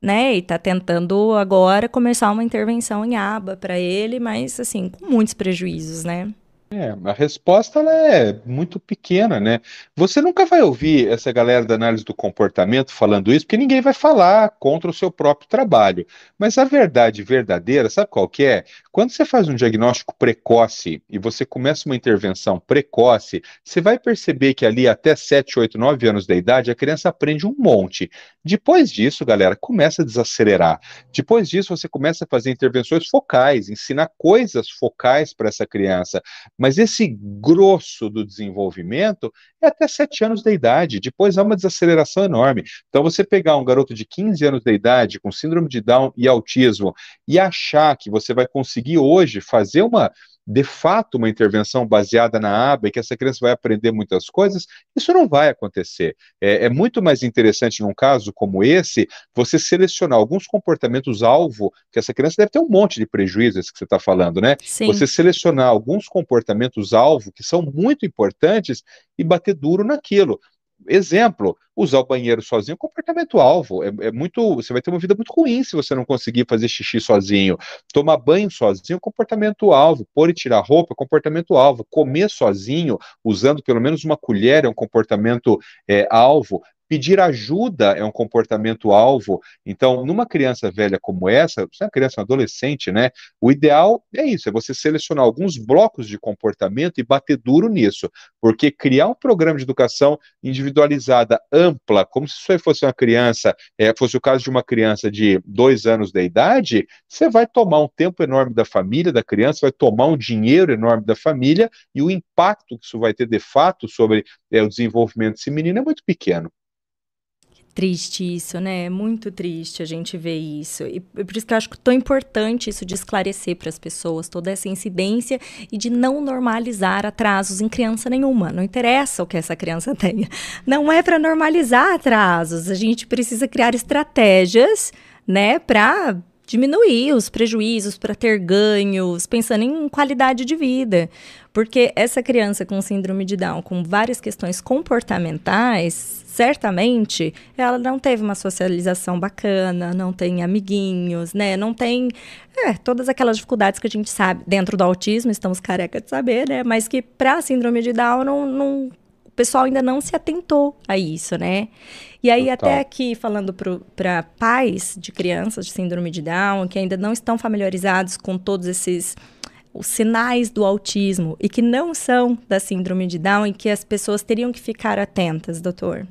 né? E tá tentando agora começar uma intervenção em aba para ele, mas assim, com muitos prejuízos, né? É, a resposta ela é muito pequena, né? Você nunca vai ouvir essa galera da análise do comportamento falando isso, porque ninguém vai falar contra o seu próprio trabalho. Mas a verdade verdadeira, sabe qual que é? Quando você faz um diagnóstico precoce e você começa uma intervenção precoce, você vai perceber que ali até 7, 8, 9 anos da idade, a criança aprende um monte. Depois disso, galera, começa a desacelerar. Depois disso, você começa a fazer intervenções focais, ensinar coisas focais para essa criança. Mas esse grosso do desenvolvimento é até 7 anos da idade, depois há uma desaceleração enorme. Então, você pegar um garoto de 15 anos da idade com síndrome de Down e autismo e achar que você vai conseguir hoje fazer uma de fato uma intervenção baseada na aba e que essa criança vai aprender muitas coisas, isso não vai acontecer. É, é muito mais interessante, num caso como esse, você selecionar alguns comportamentos-alvo, que essa criança deve ter um monte de prejuízos que você está falando, né? Sim. Você selecionar alguns comportamentos-alvo que são muito importantes e bater duro naquilo. Exemplo, usar o banheiro sozinho é um comportamento alvo. É, é, muito. Você vai ter uma vida muito ruim se você não conseguir fazer xixi sozinho. Tomar banho sozinho é comportamento alvo. Pôr e tirar roupa é comportamento alvo. Comer sozinho, usando pelo menos uma colher, é um comportamento é, alvo. Pedir ajuda é um comportamento alvo. Então, numa criança velha como essa, você é uma criança, um adolescente, né? O ideal é isso, é você selecionar alguns blocos de comportamento e bater duro nisso. Porque criar um programa de educação individualizada, ampla, como se isso fosse uma criança, é, fosse o caso de uma criança de dois anos de idade, você vai tomar um tempo enorme da família, da criança, vai tomar um dinheiro enorme da família, e o impacto que isso vai ter de fato sobre é, o desenvolvimento desse menino é muito pequeno triste isso, né? É muito triste a gente ver isso. E por isso que eu acho tão importante isso de esclarecer para as pessoas toda essa incidência e de não normalizar atrasos em criança nenhuma. Não interessa o que essa criança tenha. Não é para normalizar atrasos. A gente precisa criar estratégias, né, para diminuir os prejuízos, para ter ganhos, pensando em qualidade de vida. Porque essa criança com síndrome de Down, com várias questões comportamentais, certamente ela não teve uma socialização bacana, não tem amiguinhos, né? Não tem é, todas aquelas dificuldades que a gente sabe dentro do autismo, estamos careca de saber, né? Mas que para síndrome de Down não, não, o pessoal ainda não se atentou a isso, né? E aí, Total. até aqui, falando para pais de crianças de síndrome de Down, que ainda não estão familiarizados com todos esses os sinais do autismo e que não são da síndrome de Down e que as pessoas teriam que ficar atentas, doutor?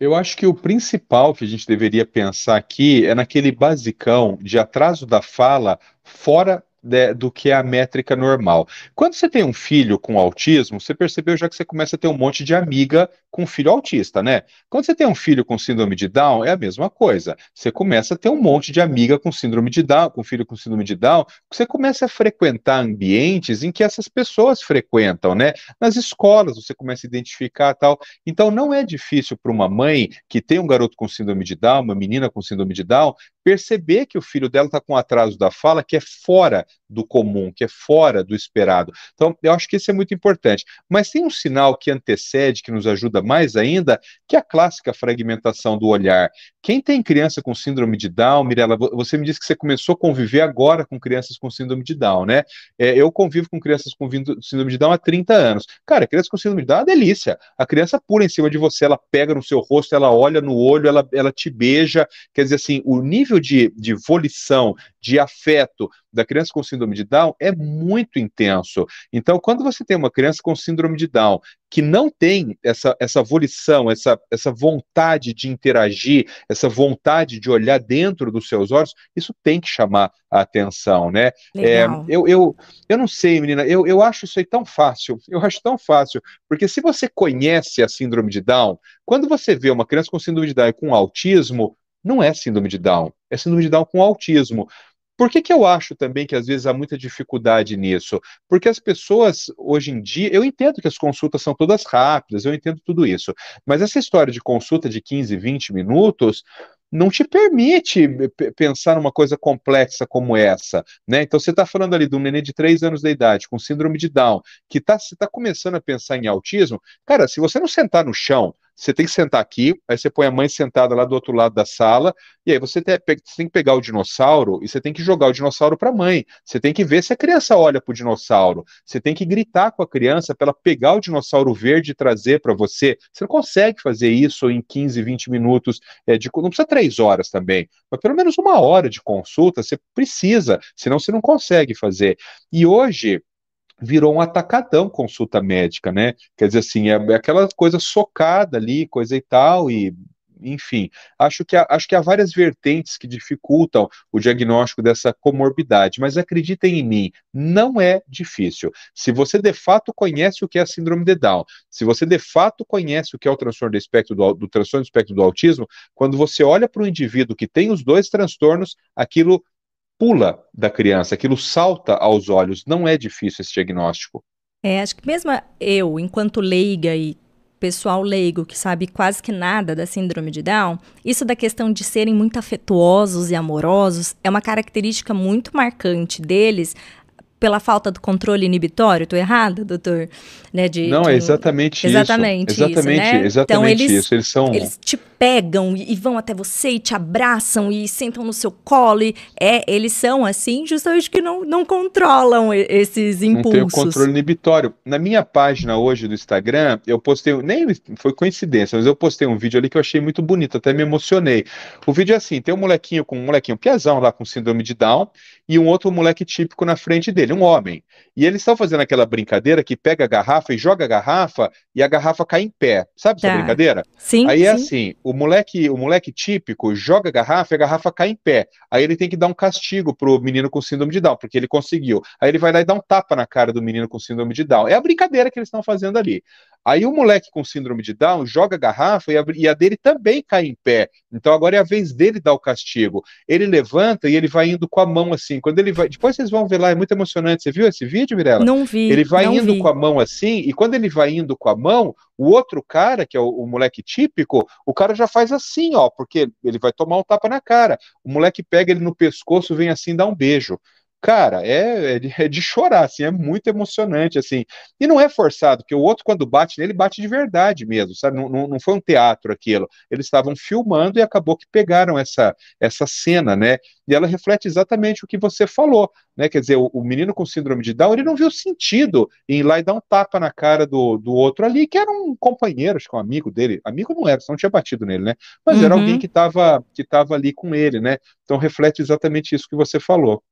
Eu acho que o principal que a gente deveria pensar aqui é naquele basicão de atraso da fala fora de, do que é a métrica normal. Quando você tem um filho com autismo, você percebeu já que você começa a ter um monte de amiga com filho autista, né? Quando você tem um filho com síndrome de Down, é a mesma coisa. Você começa a ter um monte de amiga com síndrome de Down, com filho com síndrome de Down, você começa a frequentar ambientes em que essas pessoas frequentam, né? Nas escolas você começa a identificar tal. Então não é difícil para uma mãe que tem um garoto com síndrome de Down, uma menina com síndrome de Down, perceber que o filho dela está com atraso da fala que é fora much. Do comum, que é fora do esperado. Então, eu acho que isso é muito importante. Mas tem um sinal que antecede, que nos ajuda mais ainda, que é a clássica fragmentação do olhar. Quem tem criança com síndrome de Down, Mirella, você me disse que você começou a conviver agora com crianças com síndrome de Down, né? É, eu convivo com crianças com síndrome de Down há 30 anos. Cara, criança com síndrome de Down é uma delícia. A criança pula em cima de você, ela pega no seu rosto, ela olha no olho, ela, ela te beija. Quer dizer assim, o nível de, de volição, de afeto da criança com síndrome de Down é muito intenso. Então, quando você tem uma criança com síndrome de Down que não tem essa, essa volição, essa, essa vontade de interagir, essa vontade de olhar dentro dos seus olhos, isso tem que chamar a atenção, né? É, eu, eu, eu não sei, menina, eu, eu acho isso aí tão fácil, eu acho tão fácil, porque se você conhece a síndrome de Down, quando você vê uma criança com síndrome de Down e com autismo, não é síndrome de Down, é síndrome de Down com autismo. Por que, que eu acho também que às vezes há muita dificuldade nisso? Porque as pessoas, hoje em dia, eu entendo que as consultas são todas rápidas, eu entendo tudo isso, mas essa história de consulta de 15, 20 minutos não te permite pensar numa coisa complexa como essa, né? Então você está falando ali de um neném de 3 anos de idade com síndrome de Down, que está tá começando a pensar em autismo, cara, se você não sentar no chão, você tem que sentar aqui, aí você põe a mãe sentada lá do outro lado da sala, e aí você tem, você tem que pegar o dinossauro e você tem que jogar o dinossauro para a mãe. Você tem que ver se a criança olha para o dinossauro. Você tem que gritar com a criança para ela pegar o dinossauro verde e trazer para você. Você não consegue fazer isso em 15, 20 minutos, é, de, não precisa três horas também, mas pelo menos uma hora de consulta você precisa, senão você não consegue fazer. E hoje, virou um atacadão consulta médica, né? Quer dizer assim, é, é aquela coisa socada ali, coisa e tal, e enfim, acho que, há, acho que há várias vertentes que dificultam o diagnóstico dessa comorbidade, mas acreditem em mim, não é difícil. Se você de fato conhece o que é a síndrome de Down, se você de fato conhece o que é o transtorno do espectro do, do transtorno do espectro do autismo, quando você olha para o indivíduo que tem os dois transtornos, aquilo pula da criança, aquilo salta aos olhos. Não é difícil esse diagnóstico. É, acho que mesmo eu, enquanto leiga e pessoal leigo que sabe quase que nada da síndrome de Down, isso da questão de serem muito afetuosos e amorosos é uma característica muito marcante deles, pela falta do controle inibitório, estou errada, doutor? Né, de, não, de... é exatamente, exatamente isso. Exatamente isso, né? Exatamente então, eles, isso. Eles são. Eles te pegam e vão até você e te abraçam e sentam no seu colo. E, é, eles são assim, justamente que não, não controlam esses impulsos. Não tem o controle inibitório. Na minha página hoje do Instagram, eu postei, nem foi coincidência, mas eu postei um vídeo ali que eu achei muito bonito, até me emocionei. O vídeo é assim: tem um molequinho com um molequinho piazão lá com síndrome de Down e um outro moleque típico na frente dele, um homem. E eles estão fazendo aquela brincadeira que pega a garrafa e joga a garrafa e a garrafa cai em pé. Sabe tá. essa brincadeira? Sim. Aí é sim. assim, o moleque, o moleque típico joga a garrafa e a garrafa cai em pé. Aí ele tem que dar um castigo pro menino com síndrome de Down, porque ele conseguiu. Aí ele vai lá e dá um tapa na cara do menino com síndrome de Down. É a brincadeira que eles estão fazendo ali. Aí o moleque com síndrome de Down joga a garrafa e a, e a, dele também cai em pé. Então agora é a vez dele dar o castigo. Ele levanta e ele vai indo com a mão assim. Quando ele vai. Depois vocês vão ver lá, é muito emocionante. Você viu esse vídeo, Mirella? Não vi. Ele vai indo vi. com a mão assim, e quando ele vai indo com a mão, o outro cara, que é o, o, moleque típico, o cara já faz assim, ó, porque ele vai tomar um tapa na cara. O moleque pega ele no pescoço, vem assim, dá um beijo. Cara, é, é de, é, de, chorar, assim, é muito emocionante, assim. E não é forçado, porque o outro, quando bate nele, bate de verdade mesmo, sabe? Não, não, não foi um teatro aquilo. Eles estavam filmando e acabou que pegaram essa, essa cena, né? E ela reflete exatamente o que você falou, né? Quer dizer, o, o menino com síndrome de Down, ele não viu sentido em ir lá e dar um tapa na cara do, do outro ali, que era um companheiro, acho que um amigo dele. Amigo não era, não tinha batido nele, né? Mas uhum. era alguém que estava que tava ali com ele, né? Então reflete exatamente isso que você falou.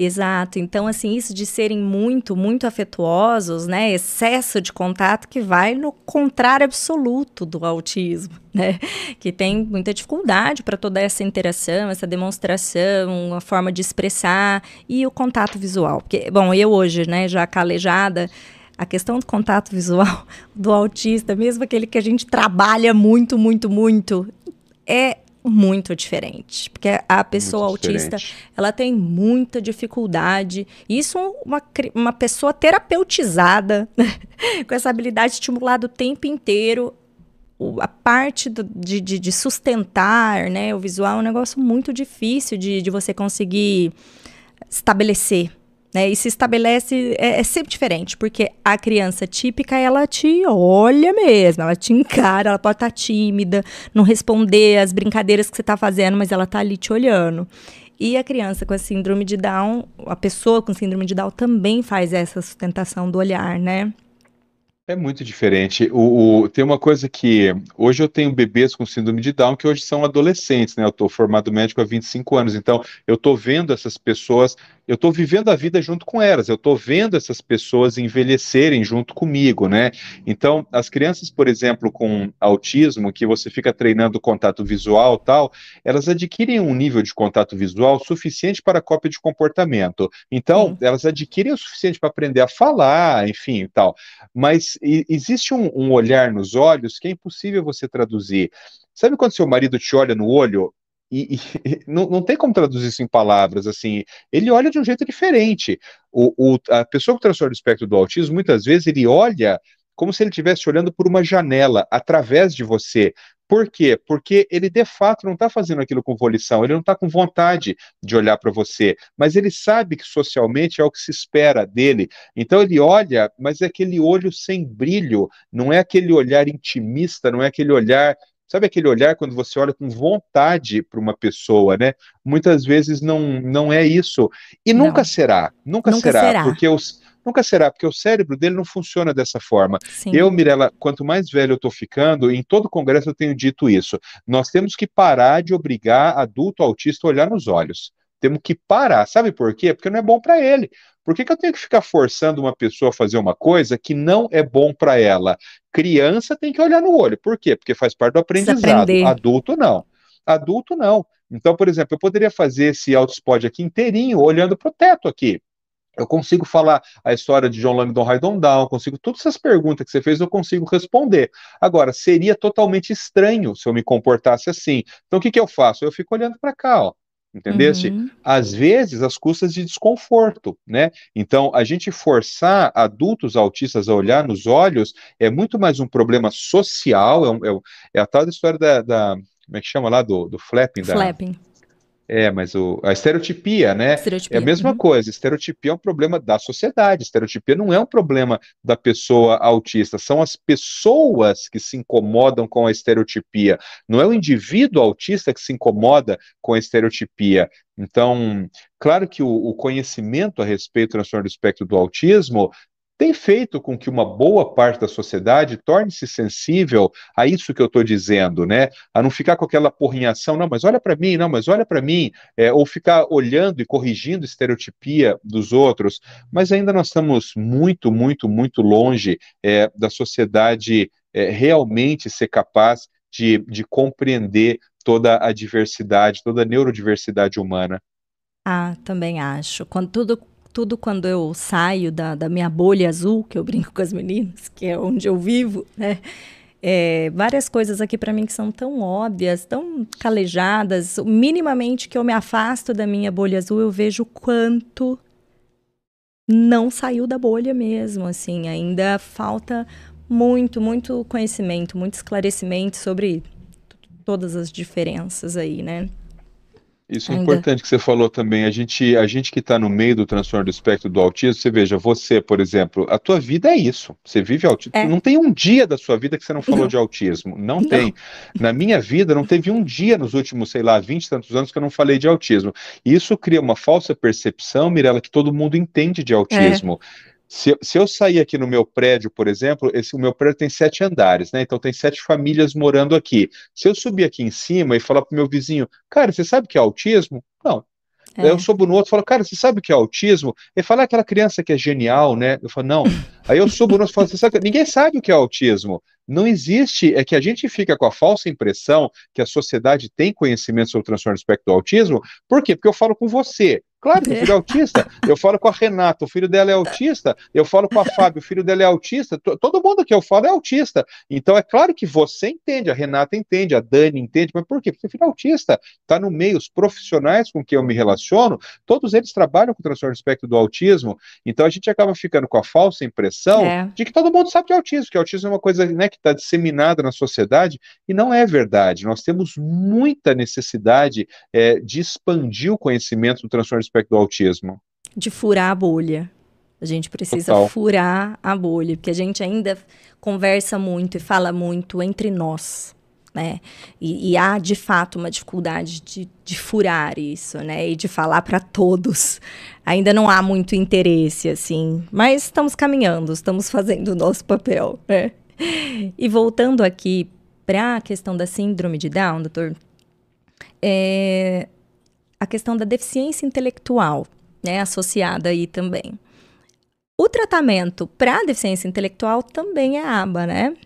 Exato. Então, assim, isso de serem muito, muito afetuosos, né? Excesso de contato que vai no contrário absoluto do autismo, né? Que tem muita dificuldade para toda essa interação, essa demonstração, a forma de expressar e o contato visual. Porque, bom, eu hoje, né, já calejada, a questão do contato visual do autista, mesmo aquele que a gente trabalha muito, muito, muito, é muito diferente, porque a pessoa autista ela tem muita dificuldade. Isso uma, uma pessoa terapeutizada com essa habilidade estimulada o tempo inteiro, a parte do, de, de, de, sustentar, né, o visual é um negócio muito difícil de, de você conseguir estabelecer. Né? E se estabelece, é, é, sempre diferente, porque a criança típica, ela te olha mesmo, ela te encara, ela pode estar tá tímida, não responder as brincadeiras que você está fazendo, mas ela está ali te olhando. E a criança com a síndrome de Down, a pessoa com síndrome de Down também faz essa sustentação do olhar, né? É muito diferente. O, o, tem uma coisa que hoje eu tenho bebês com síndrome de Down que hoje são adolescentes, né? Eu estou formado médico há 25 anos, então eu estou vendo essas pessoas eu estou vivendo a vida junto com elas, eu estou vendo essas pessoas envelhecerem junto comigo, né? Então, as crianças, por exemplo, com autismo, que você fica treinando contato visual tal, elas adquirem um nível de contato visual suficiente para cópia de comportamento. Então, Sim. elas adquirem o suficiente para aprender a falar, enfim, tal. Mas e, existe um, um olhar nos olhos que é impossível você traduzir. Sabe quando seu marido te olha no olho e, e não, não, tem como traduzir isso em palavras, assim, ele olha de um jeito diferente. O, o, a pessoa com transtorno do espectro do autismo, muitas vezes, ele olha como se ele estivesse olhando por uma janela, através de você. Por quê? Porque ele, de fato, não está fazendo aquilo com volição, ele não está com vontade de olhar para você, mas ele sabe que socialmente é o que se espera dele. Então ele olha, mas é aquele olho sem brilho, não é aquele olhar intimista, não é aquele olhar Sabe aquele olhar quando você olha com vontade para uma pessoa, né? Muitas vezes não, não é isso. E não. nunca será. Nunca, nunca será, será, porque os nunca será, porque o cérebro dele não funciona dessa forma. Sim. Eu, Mirella, quanto mais velho eu estou ficando, em todo congresso eu tenho dito isso. Nós temos que parar de obrigar adulto autista a olhar nos olhos. Temos que parar. Sabe por quê? Porque não é bom para ele. Por que, que, eu tenho que ficar forçando uma pessoa a fazer uma coisa que não é bom para ela? Criança tem que olhar no olho. Por quê? Porque faz parte do aprendizado. Adulto não. Adulto não. Então, por exemplo, eu poderia fazer esse autospot aqui inteirinho, olhando para o teto aqui. Eu consigo falar a história de John Langdon Haydon Down, consigo todas essas perguntas que você fez, eu consigo responder. Agora, seria totalmente estranho se eu me comportasse assim. Então, o que, que eu faço? Eu fico olhando para cá, ó. Entendeste? Uhum. Às vezes, as custas de desconforto, né? Então, a gente forçar adultos autistas a olhar nos olhos é muito mais um problema social, é, é, é a tal da história da, da, Como é que chama lá? Do, do flapping. Flapping. Da, é, mas o, a estereotipia, né? Estereotipia. É a mesma uhum. coisa. Estereotipia é um problema da sociedade. Estereotipia não é um problema da pessoa autista. São as pessoas que se incomodam com a estereotipia. Não é o indivíduo autista que se incomoda com a estereotipia. Então, claro que o, o conhecimento a respeito do transtorno do espectro do autismo tem feito com que uma boa parte da sociedade torne-se sensível a isso que eu estou dizendo, né? A não ficar com aquela porrinhação, não, mas olha para mim, não, mas olha para mim, é, ou ficar olhando e corrigindo estereotipia dos outros. Mas ainda nós estamos muito, muito, muito longe é, da sociedade é, realmente ser capaz de, de compreender toda a diversidade, toda a neurodiversidade humana. Ah, também acho. Quando tudo tudo quando eu saio da, da minha bolha azul, que eu brinco com as meninas, que é onde eu vivo, né? É, várias coisas aqui para mim que são tão óbvias, tão calejadas. Minimamente que eu me afasto da minha bolha azul, eu vejo quanto não saiu da bolha mesmo. Assim, ainda falta muito, muito conhecimento, muito esclarecimento sobre todas as diferenças aí, né? Isso é Ainda. importante que você falou também. A gente, a gente que está no meio do transtorno do espectro do autismo, você veja, você, por exemplo, a tua vida é isso. Você vive autismo. É. Não tem um dia da sua vida que você não falou não. de autismo. Não, não, tem. Na minha vida, não teve um dia nos últimos, sei lá, 20 e tantos anos que eu não falei de autismo. E isso cria uma falsa percepção, Mirella, que todo mundo entende de autismo. É. Se, se, eu sair aqui no meu prédio, por exemplo, esse, o meu prédio tem sete andares, né? Então tem sete famílias morando aqui. Se eu subir aqui em cima e falar pro meu vizinho, cara, você sabe o que é autismo? Não. É. Eu subo no outro e falo, cara, você sabe o que é autismo? Ele fala, ah, aquela criança que é genial, né? Eu falo, não. Aí eu subo no outro e falo, você sabe, ninguém sabe o que é autismo. Não existe, é que a gente fica com a falsa impressão que a sociedade tem conhecimento sobre o transtorno do espectro do autismo. Por quê? Porque eu falo com você. Claro que o filho é autista. Eu falo com a Renata, o filho dela é autista. Eu falo com a Fábio, o filho dela é autista. Todo mundo que eu falo é autista. Então é claro que você entende, a Renata entende, a Dani entende, mas por quê? Porque o filho é autista. Está no meio, os profissionais com quem eu me relaciono, todos eles trabalham com o transtorno do espectro do autismo. Então a gente acaba ficando com a falsa impressão é. de que todo mundo sabe que é autismo, que autismo é uma coisa né, que está disseminada na sociedade, e não é verdade. Nós temos muita necessidade é, de expandir o conhecimento do transtorno espectro do autismo. de furar a bolha. A gente precisa Total. furar a bolha, porque a gente ainda conversa muito e fala muito entre nós, né? E, e há de fato uma dificuldade de, de furar isso, né? E de falar para todos. Ainda não há muito interesse, assim, mas estamos caminhando, estamos fazendo o nosso papel, né? E voltando aqui para a questão da síndrome de Down, doutor, é a questão da deficiência intelectual, né, associada aí também. O tratamento para deficiência intelectual também é aba, né?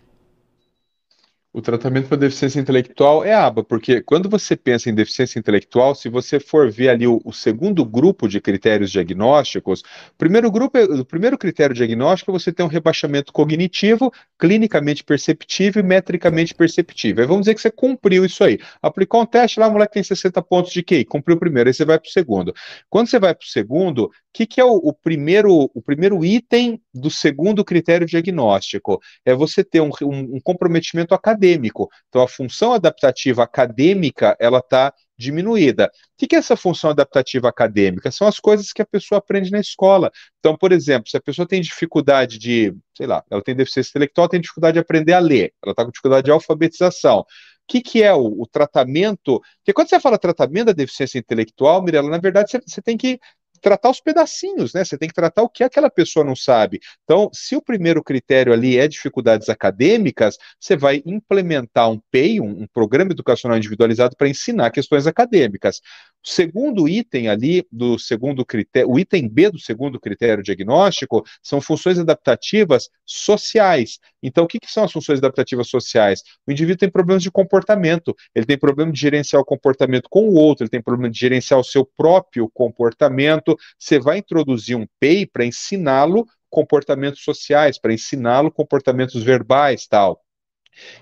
O tratamento para deficiência intelectual é aba, porque quando você pensa em deficiência intelectual, se você for ver ali o, o segundo grupo de critérios diagnósticos, primeiro grupo, o primeiro critério diagnóstico é você ter um rebaixamento cognitivo, clinicamente perceptível e metricamente perceptível. Aí vamos dizer que você cumpriu isso aí. Aplicou um teste lá, o moleque tem 60 pontos de QI, cumpriu o primeiro, aí você vai para o segundo. Quando você vai para o segundo, o que, que é o, o, primeiro, o primeiro item do segundo critério diagnóstico? É você ter um, um, um comprometimento acadêmico acadêmico. Então, a função adaptativa acadêmica, ela está diminuída. O que é essa função adaptativa acadêmica? São as coisas que a pessoa aprende na escola. Então, por exemplo, se a pessoa tem dificuldade de, sei lá, ela tem deficiência intelectual, tem dificuldade de aprender a ler, ela está com dificuldade de alfabetização. O que, que é o, o, tratamento? Porque quando você fala tratamento da deficiência intelectual, Mirella, na verdade você, você tem que tratar os pedacinhos, né? Você tem que tratar o que aquela pessoa não sabe. Então, se o primeiro critério ali é dificuldades acadêmicas, você vai implementar um PEI, um, um programa educacional individualizado para ensinar questões acadêmicas. O segundo item ali do segundo critério, o item B do segundo critério diagnóstico são funções adaptativas sociais. Então, o que, que, são as funções adaptativas sociais? O indivíduo tem problemas de comportamento, ele tem problema de gerenciar o comportamento com o outro, ele tem problema de gerenciar o seu próprio comportamento. Você vai introduzir um PEI para ensiná-lo comportamentos sociais, para ensiná-lo comportamentos verbais, tal.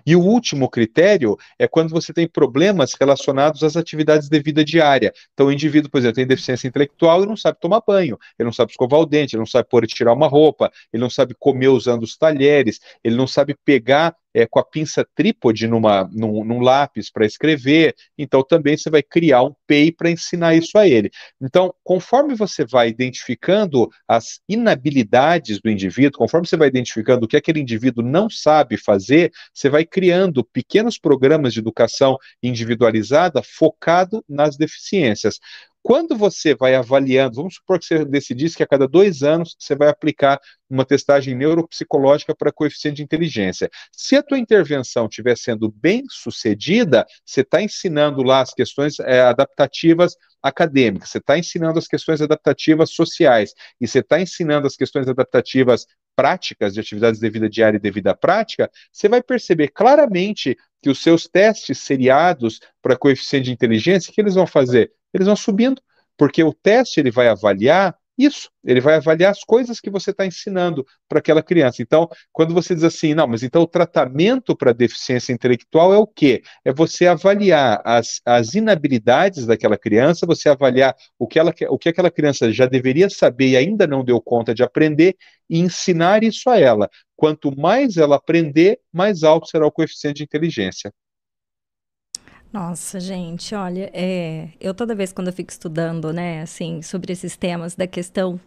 E o último critério é quando você tem problemas relacionados às atividades de vida diária. Então, o indivíduo, por exemplo, tem deficiência intelectual e não sabe tomar banho, ele não sabe escovar o dente, ele não sabe pôr e tirar uma roupa, ele não sabe comer usando os talheres, ele não sabe pegar é, com a pinça trípode numa, num, num lápis para escrever, então também você vai criar um PEI para ensinar isso a ele. Então, conforme você vai identificando as inabilidades do indivíduo, conforme você vai identificando o que aquele indivíduo não sabe fazer, você vai criando pequenos programas de educação individualizada focado nas deficiências. Quando você vai avaliando, vamos supor que você decidisse que a cada dois anos você vai aplicar uma testagem neuropsicológica para coeficiente de inteligência. Se a tua intervenção estiver sendo bem sucedida, você está ensinando lá as questões é, adaptativas acadêmicas, você está ensinando as questões adaptativas sociais e você está ensinando as questões adaptativas práticas de atividades de vida diária e de vida prática, você vai perceber claramente que os seus testes seriados para coeficiente de inteligência, o que eles vão fazer? Eles vão subindo, porque o teste ele vai avaliar isso, ele vai avaliar as coisas que você está ensinando para aquela criança. Então, quando você diz assim, não, mas então o tratamento para deficiência intelectual é o quê? É você avaliar as, as inabilidades daquela criança, você avaliar o que, ela, o que aquela criança já deveria saber e ainda não deu conta de aprender e ensinar isso a ela. Quanto mais ela aprender, mais alto será o coeficiente de inteligência. Nossa, gente, olha, é, eu toda vez quando eu fico estudando, né, assim, sobre esses temas da questão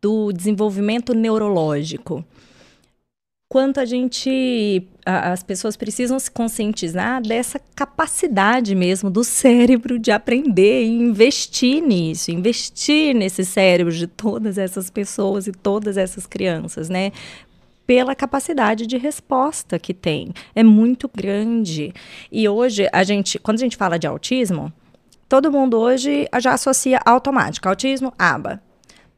do desenvolvimento neurológico, quanto a gente, a, as pessoas precisam se conscientizar dessa capacidade mesmo do cérebro de aprender e investir nisso, investir nesse cérebro de todas essas pessoas e todas essas crianças, né? Pela capacidade de resposta que tem. É muito grande. E hoje, a gente, quando a gente fala de autismo, todo mundo hoje já associa automático. Autismo, aba.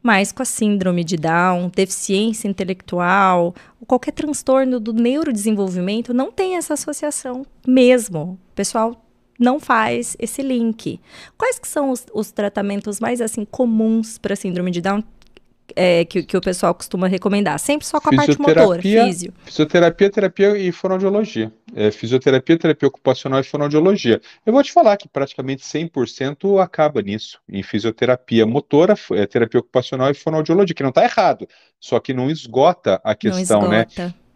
Mas com a síndrome de Down, deficiência intelectual, qualquer transtorno do neurodesenvolvimento, não tem essa associação mesmo. O pessoal não faz esse link. Quais que são os, os tratamentos mais assim comuns para síndrome de Down? É, que, que o pessoal costuma recomendar? Sempre só com a parte motora, físio. Fisioterapia, terapia e fonoaudiologia. É, fisioterapia, terapia ocupacional e fonoaudiologia. Eu vou te falar que praticamente 100% acaba nisso, em fisioterapia motora, é, terapia ocupacional e fonoaudiologia, que não está errado, só que não esgota a questão, né?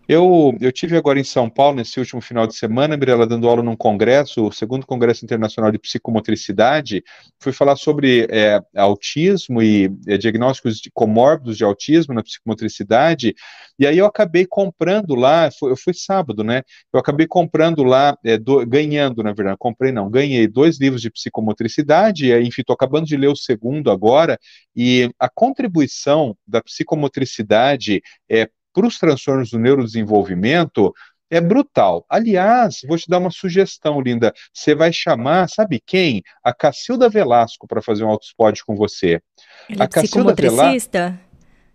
Eu, eu tive agora em São Paulo, nesse último final de semana, Mirella, dando aula num congresso, o segundo Congresso Internacional de Psicomotricidade, fui falar sobre é, autismo e é, diagnósticos de comórbidos de autismo na psicomotricidade, e aí eu acabei comprando lá, foi, eu fui sábado, né, eu acabei comprando lá, é, do, ganhando, na verdade, comprei não, ganhei dois livros de psicomotricidade, enfim, estou acabando de ler o segundo agora, e a contribuição da psicomotricidade é, para os transtornos do neurodesenvolvimento é brutal. Aliás, vou te dar uma sugestão, linda. Você vai chamar, sabe quem? A Cacilda Velasco para fazer um autospot com você. Ela é a Cacilda Velasco.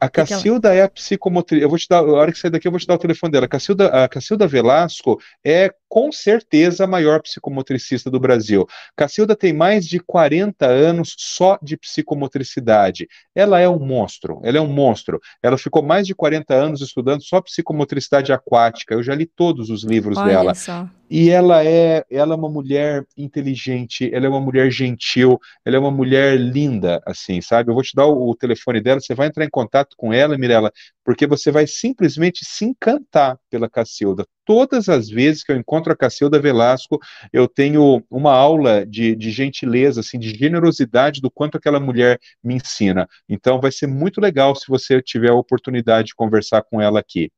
A Cacilda é a psicomotriz. Eu vou te dar, a hora que sair daqui, eu vou te dar o telefone dela. A Cacilda, a Cacilda Velasco é com certeza a maior psicomotricista do Brasil. Cacilda tem mais de 40 anos só de psicomotricidade. Ela é um monstro, ela é um monstro. Ela ficou mais de 40 anos estudando só psicomotricidade aquática. Eu já li todos os livros Olha dela. Só. E ela é, ela é uma mulher inteligente, ela é uma mulher gentil, ela é uma mulher linda, assim, sabe? Eu vou te dar o, o telefone dela, você vai entrar em contato com ela, Mirella, porque você vai simplesmente se encantar pela Cacilda. Todas as vezes que eu encontro a Cacilda Velasco, eu tenho uma aula de, de gentileza, assim, de generosidade do quanto aquela mulher me ensina. Então vai ser muito legal se você tiver a oportunidade de conversar com ela aqui.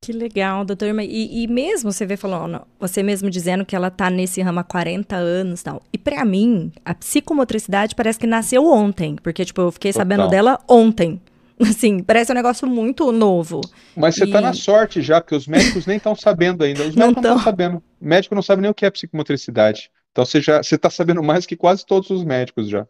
Que legal, doutor. E, e mesmo você vê falando, você mesmo dizendo que ela tá nesse ramo há 40 anos tal. E para mim, a psicomotricidade parece que nasceu ontem, porque tipo, eu fiquei Total. sabendo dela ontem. Assim, parece um negócio muito novo. Mas você tá e... tá na sorte já, porque os médicos nem estão sabendo ainda. Os médicos não estão sabendo. O médico não sabe nem o que é psicomotricidade. Então você já você tá sabendo mais que quase todos os médicos já.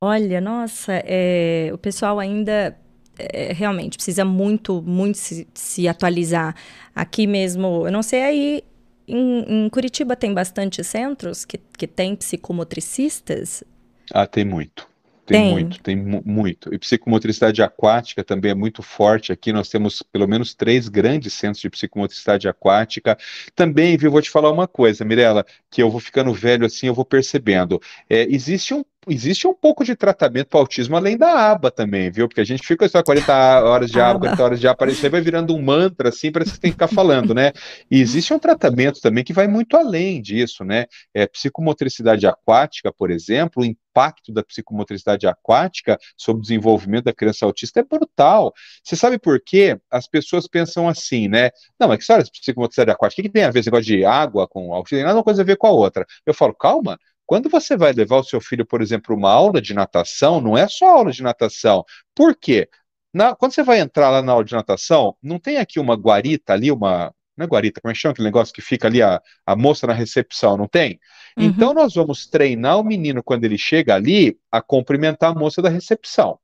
Olha, nossa, é, o pessoal ainda é, realmente precisa muito, muito se, se, atualizar. Aqui mesmo, eu não sei aí, em, em, Curitiba tem bastante centros que, que tem psicomotricistas? Ah, tem muito. Tem, tem, muito, tem muito. E psicomotricidade aquática também é muito forte. Aqui nós temos pelo menos três grandes centros de psicomotricidade aquática. Também, viu, vou te falar uma coisa, Mirella, que eu vou ficando velho assim, eu vou percebendo. É, existe um existe um pouco de tratamento para autismo além da aba também, viu? Porque a gente fica só 40 horas de aba, 40 horas de aba, isso aí vai virando um mantra, assim, parece que tem que ficar falando, né? E existe um tratamento também que vai muito além disso, né? É, psicomotricidade aquática, por exemplo, o impacto da psicomotricidade aquática sobre o desenvolvimento da criança autista é brutal. Você sabe por quê? As pessoas pensam assim, né? Não, mas que história de psicomotricidade aquática? O que, que tem a ver esse negócio de água com autismo? Tem nada uma coisa a ver com a outra. Eu falo, calma, quando você vai levar o seu filho, por exemplo, uma aula de natação, não é só aula de natação. Por quê? Na, quando você vai entrar lá na aula de natação, não tem aqui uma guarita ali, uma. Não é guarita, como é que chama aquele negócio que fica ali a, a moça na recepção, não tem? Uhum. Então nós vamos treinar o menino quando ele chega ali a cumprimentar a moça da recepção.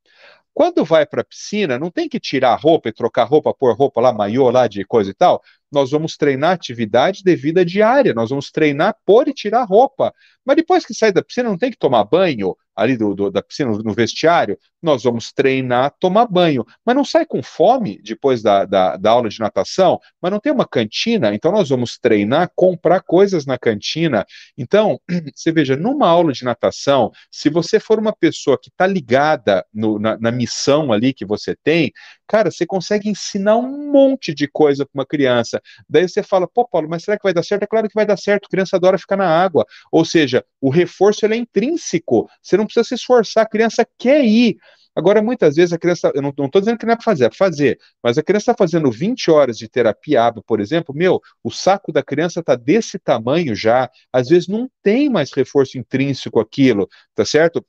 Quando vai para a piscina, não tem que tirar a roupa e trocar roupa, pôr roupa lá, maiô lá de coisa e tal. Nós vamos treinar atividade de vida diária, nós vamos treinar pôr e tirar roupa. Mas depois que sai da piscina, não tem que tomar banho ali do, do, da piscina, no vestiário, nós vamos treinar tomar banho. Mas não sai com fome depois da, da, da, aula de natação, mas não tem uma cantina, então nós vamos treinar, comprar coisas na cantina. Então, você veja, numa aula de natação, se você for uma pessoa que está ligada no, na, na missão ali que você tem, cara, você consegue ensinar um monte de coisa para uma criança. Daí você fala, pô, Paulo, mas será que vai dar certo? É claro que vai dar certo, a criança adora ficar na água. Ou seja, o reforço ele é intrínseco. Você não precisa se esforçar, a criança quer ir. Agora, muitas vezes a criança, eu não estou dizendo que não é para fazer, é para fazer, mas a criança está fazendo 20 horas de terapia por exemplo, meu, o saco da criança está desse tamanho já, às vezes não tem mais reforço intrínseco aquilo, tá certo?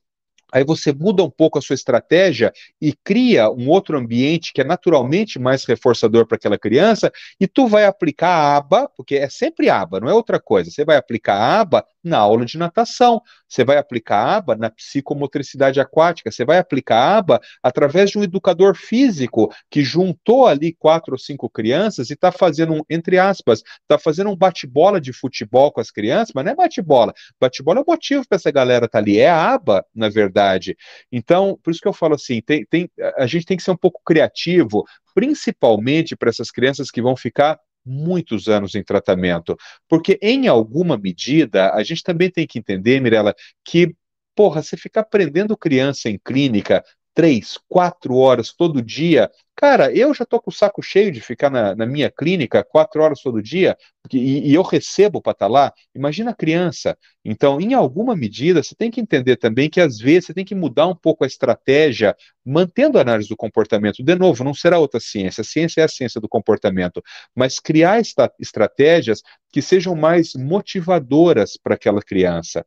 Aí você muda um pouco a sua estratégia e cria um outro ambiente que é naturalmente mais reforçador para aquela criança, e tu vai aplicar a aba, porque é sempre aba, não é outra coisa. Você vai aplicar a aba na aula de natação, você vai aplicar a aba na psicomotricidade aquática, você vai aplicar a aba através de um educador físico que juntou ali quatro ou cinco crianças e está fazendo um, entre aspas, está fazendo um bate-bola de futebol com as crianças, mas não é bate-bola. Bate-bola é o motivo para essa galera estar tá ali, é a aba, na verdade. Então, por isso que eu falo assim, tem, tem, a gente tem que ser um pouco criativo, principalmente para essas crianças que vão ficar muitos anos em tratamento. Porque, em alguma medida, a gente também tem que entender, Mirella, que, porra, você ficar prendendo criança em clínica três, quatro horas todo dia, cara, eu já tô com o saco cheio de ficar na, na minha clínica quatro horas todo dia, e, e eu recebo para estar tá lá. Imagina a criança. Então, em alguma medida, você tem que entender também que às vezes você tem que mudar um pouco a estratégia, mantendo a análise do comportamento. De novo, não será outra ciência. A ciência é a ciência do comportamento, mas criar estratégias que sejam mais motivadoras para aquela criança.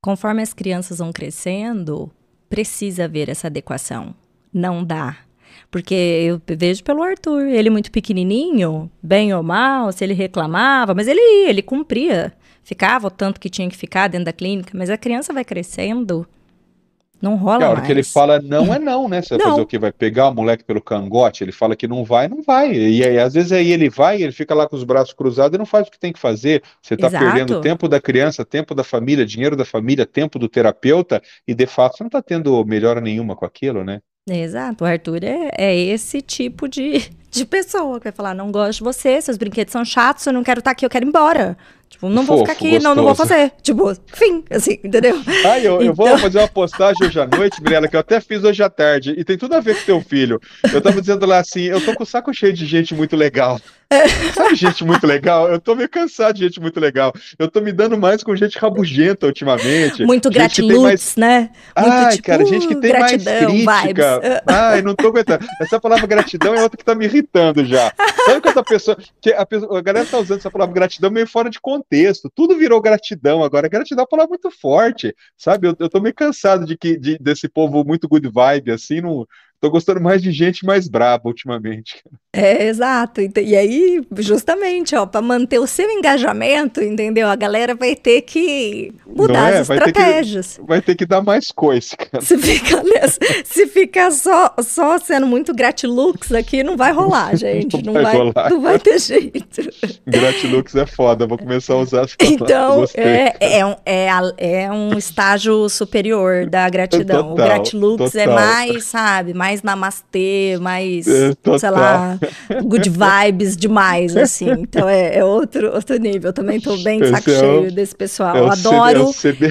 Conforme as crianças vão crescendo, precisa haver essa adequação. Não dá. Porque eu vejo pelo Arthur, ele muito pequenininho, bem ou mal, se ele reclamava, mas ele ia, ele cumpria. Ficava o tanto que tinha que ficar dentro da clínica, mas a criança vai crescendo, não rola é, a hora mais. que ele fala não é não, né? Você vai fazer o que? Vai pegar o moleque pelo cangote? Ele fala que não vai, não vai. E aí, às vezes aí ele vai, ele fica lá com os braços cruzados e não faz o que tem que fazer. Você está perdendo tempo da criança, tempo da família, dinheiro da família, tempo do terapeuta, e de fato você não está tendo melhora nenhuma com aquilo, né? Exato, o Arthur é, é esse tipo de, de pessoa que vai falar: não gosto de você, seus brinquedos são chatos, eu não quero estar tá aqui, eu quero ir embora. Tipo, não Fofo, vou ficar aqui, gostoso. não, não vou fazer. Tipo, fim, assim, entendeu? Ah, eu, então... eu vou então fazer uma postagem hoje à noite, Mirella, que eu até fiz hoje à tarde, e tem tudo a ver com teu filho. Eu tava dizendo lá assim, eu tô com o saco cheio de gente muito legal. Sabe, gente muito legal? Eu tô meio cansado de gente muito legal. Eu tô me dando mais com gente rabugenta ultimamente. Muito gratiluz, mais... né? Muito, Ai, tipo, cara, gente que tem gratidão, mais crítica. Vibes. Ai, não tô aguentando. Essa palavra gratidão é outra que tá me irritando já. Sabe que essa pessoa. Que a, pessoa, a galera tá usando essa palavra gratidão meio fora de contexto. Tudo virou gratidão agora. Gratidão é uma palavra muito forte, sabe? Eu, eu tô meio cansado de que, de, desse povo muito good vibe, assim, não, Tô gostando mais de gente mais braba ultimamente. É, exato. E aí, justamente, ó, para manter o seu engajamento, entendeu? A galera vai ter que mudar é? as estratégias. Vai ter, que, vai ter que dar mais coisa, cara. Se ficar, se ficar só, só sendo muito gratilux aqui, não vai rolar, gente. Não, não vai, vai não vai ter jeito. Gratilux é foda, vou começar a usar as Então, é, é, um, é, é um estágio superior da gratidão. Total, o gratilux é total. é mais, sabe, mais mais namastê, mais, é, sei lá, good vibes demais, assim. Então é, é outro, outro nível. Eu também tô bem esse saco é cheio desse pessoal. É eu adoro. C,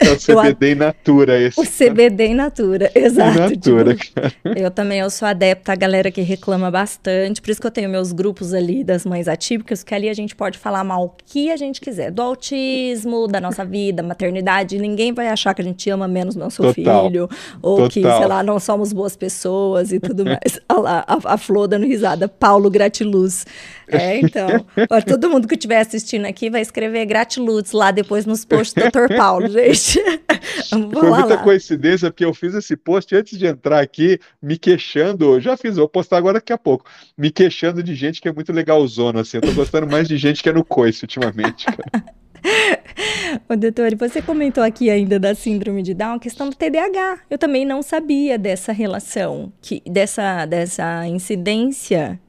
é o, CBD in natura esse. O CBD in natura, exato. In natura, tipo, eu também eu sou adepta a galera que reclama bastante, por isso que eu tenho meus grupos ali das mães atípicas, que ali a gente pode falar mal o que a gente quiser, do autismo, da nossa vida, maternidade, ninguém vai achar que a gente ama menos nosso Total. filho, ou Total. que, sei lá, não somos boas pessoas e tudo mais. Olha lá, a, a Flor dando risada, Paulo Gratiluz. É, então, ó, todo mundo que estiver assistindo aqui vai escrever Gratiluz lá depois nos posts do Dr. Paulo, gente. Vamos Foi muita lá. coincidência, porque eu fiz esse post antes de entrar aqui, me queixando, já fiz, vou postar agora daqui a pouco, me queixando de gente que é muito legalzona, assim, eu tô gostando mais de gente que é no coice ultimamente, cara. Ô, doutor, você comentou aqui ainda da síndrome de Down, a questão do TDAH. Eu também não sabia dessa relação, que, dessa, dessa incidência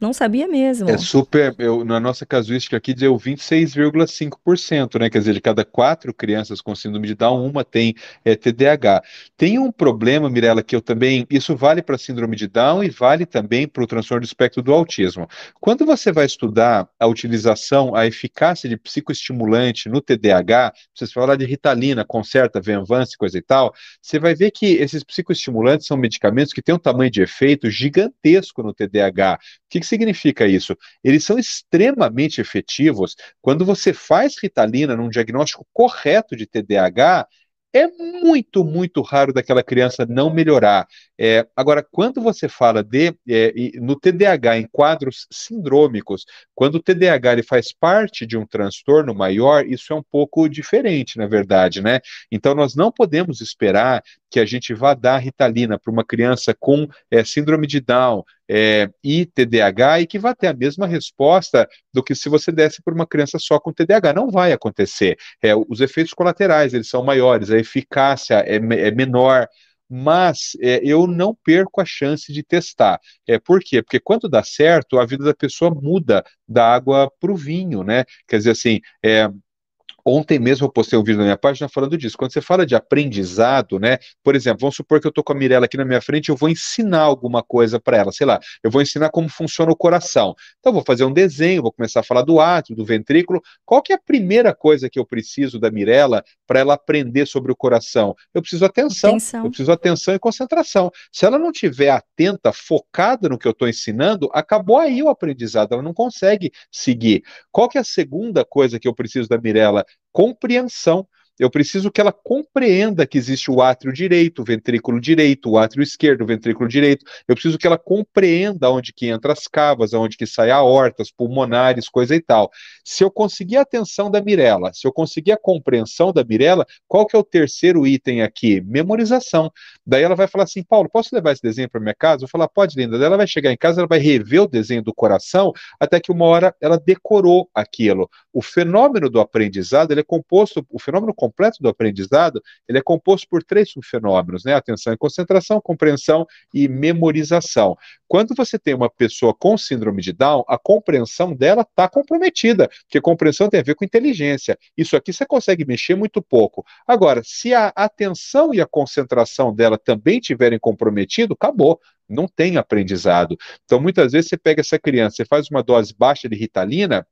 não sabia mesmo. É super. Eu, na nossa casuística aqui, deu 26,5%, né? Quer dizer, de cada quatro crianças com síndrome de Down, uma tem é, TDAH. Tem um problema, Mirella, que eu também. Isso vale para síndrome de Down e vale também para o transtorno do espectro do autismo. Quando você vai estudar a utilização, a eficácia de psicoestimulante no TDAH, você falar de Ritalina, Concerta, Venvance, coisa e tal, você vai ver que esses psicoestimulantes são medicamentos que têm um tamanho de efeito gigantesco no TDAH. O que, que significa isso? Eles são extremamente efetivos. Quando você faz Ritalina num diagnóstico correto de TDAH, é muito, muito raro daquela criança não melhorar. É, agora, quando você fala de é, no TDAH em quadros sindrômicos, quando o TDAH ele faz parte de um transtorno maior, isso é um pouco diferente, na verdade, né? Então, nós não podemos esperar que a gente vá dar ritalina para uma criança com é, síndrome de Down é, e TDAH e que vá ter a mesma resposta do que se você desse para uma criança só com TDAH. Não vai acontecer. É, os efeitos colaterais eles são maiores, a eficácia é, é menor mas é, eu não perco a chance de testar. É, por quê? Porque quando dá certo, a vida da pessoa muda da água para o vinho, né? Quer dizer assim, é, Ontem mesmo eu postei um vídeo na minha página falando disso. Quando você fala de aprendizado, né? Por exemplo, vamos supor que eu estou com a Mirella aqui na minha frente, eu vou ensinar alguma coisa para ela, sei lá, eu vou ensinar como funciona o coração. Então, eu vou fazer um desenho, vou começar a falar do átrio, do ventrículo. Qual que é a primeira coisa que eu preciso da Mirella para ela aprender sobre o coração? Eu preciso atenção, atenção. Eu preciso atenção e concentração. Se ela não tiver atenta, focada no que eu estou ensinando, acabou aí o aprendizado. Ela não consegue seguir. Qual que é a segunda coisa que eu preciso da Mirella? Compreensão. Eu preciso que ela compreenda que existe o átrio direito, o ventrículo direito, o átrio esquerdo, o ventrículo direito. Eu preciso que ela compreenda onde que entra as cavas, onde que sai a horta, as pulmonares, coisa e tal. Se eu conseguir a atenção da Mirella, se eu conseguir a compreensão da Mirella, qual que é o terceiro item aqui? Memorização. Daí ela vai falar assim, Paulo, posso levar esse desenho para minha casa? Eu vou falar, pode, linda. Daí ela vai chegar em casa, ela vai rever o desenho do coração, até que uma hora ela decorou aquilo. O fenômeno do aprendizado, ele é composto, o fenômeno completo do aprendizado, ele é composto por três subfenômenos, né? Atenção e concentração, compreensão e memorização. Quando você tem uma pessoa com síndrome de Down, a compreensão dela está comprometida, porque compreensão tem a ver com inteligência. Isso aqui você consegue mexer muito pouco. Agora, se a atenção e a concentração dela também tiverem comprometido, acabou não tem aprendizado. Então, muitas vezes você pega essa criança, você faz uma dose baixa de ritalina,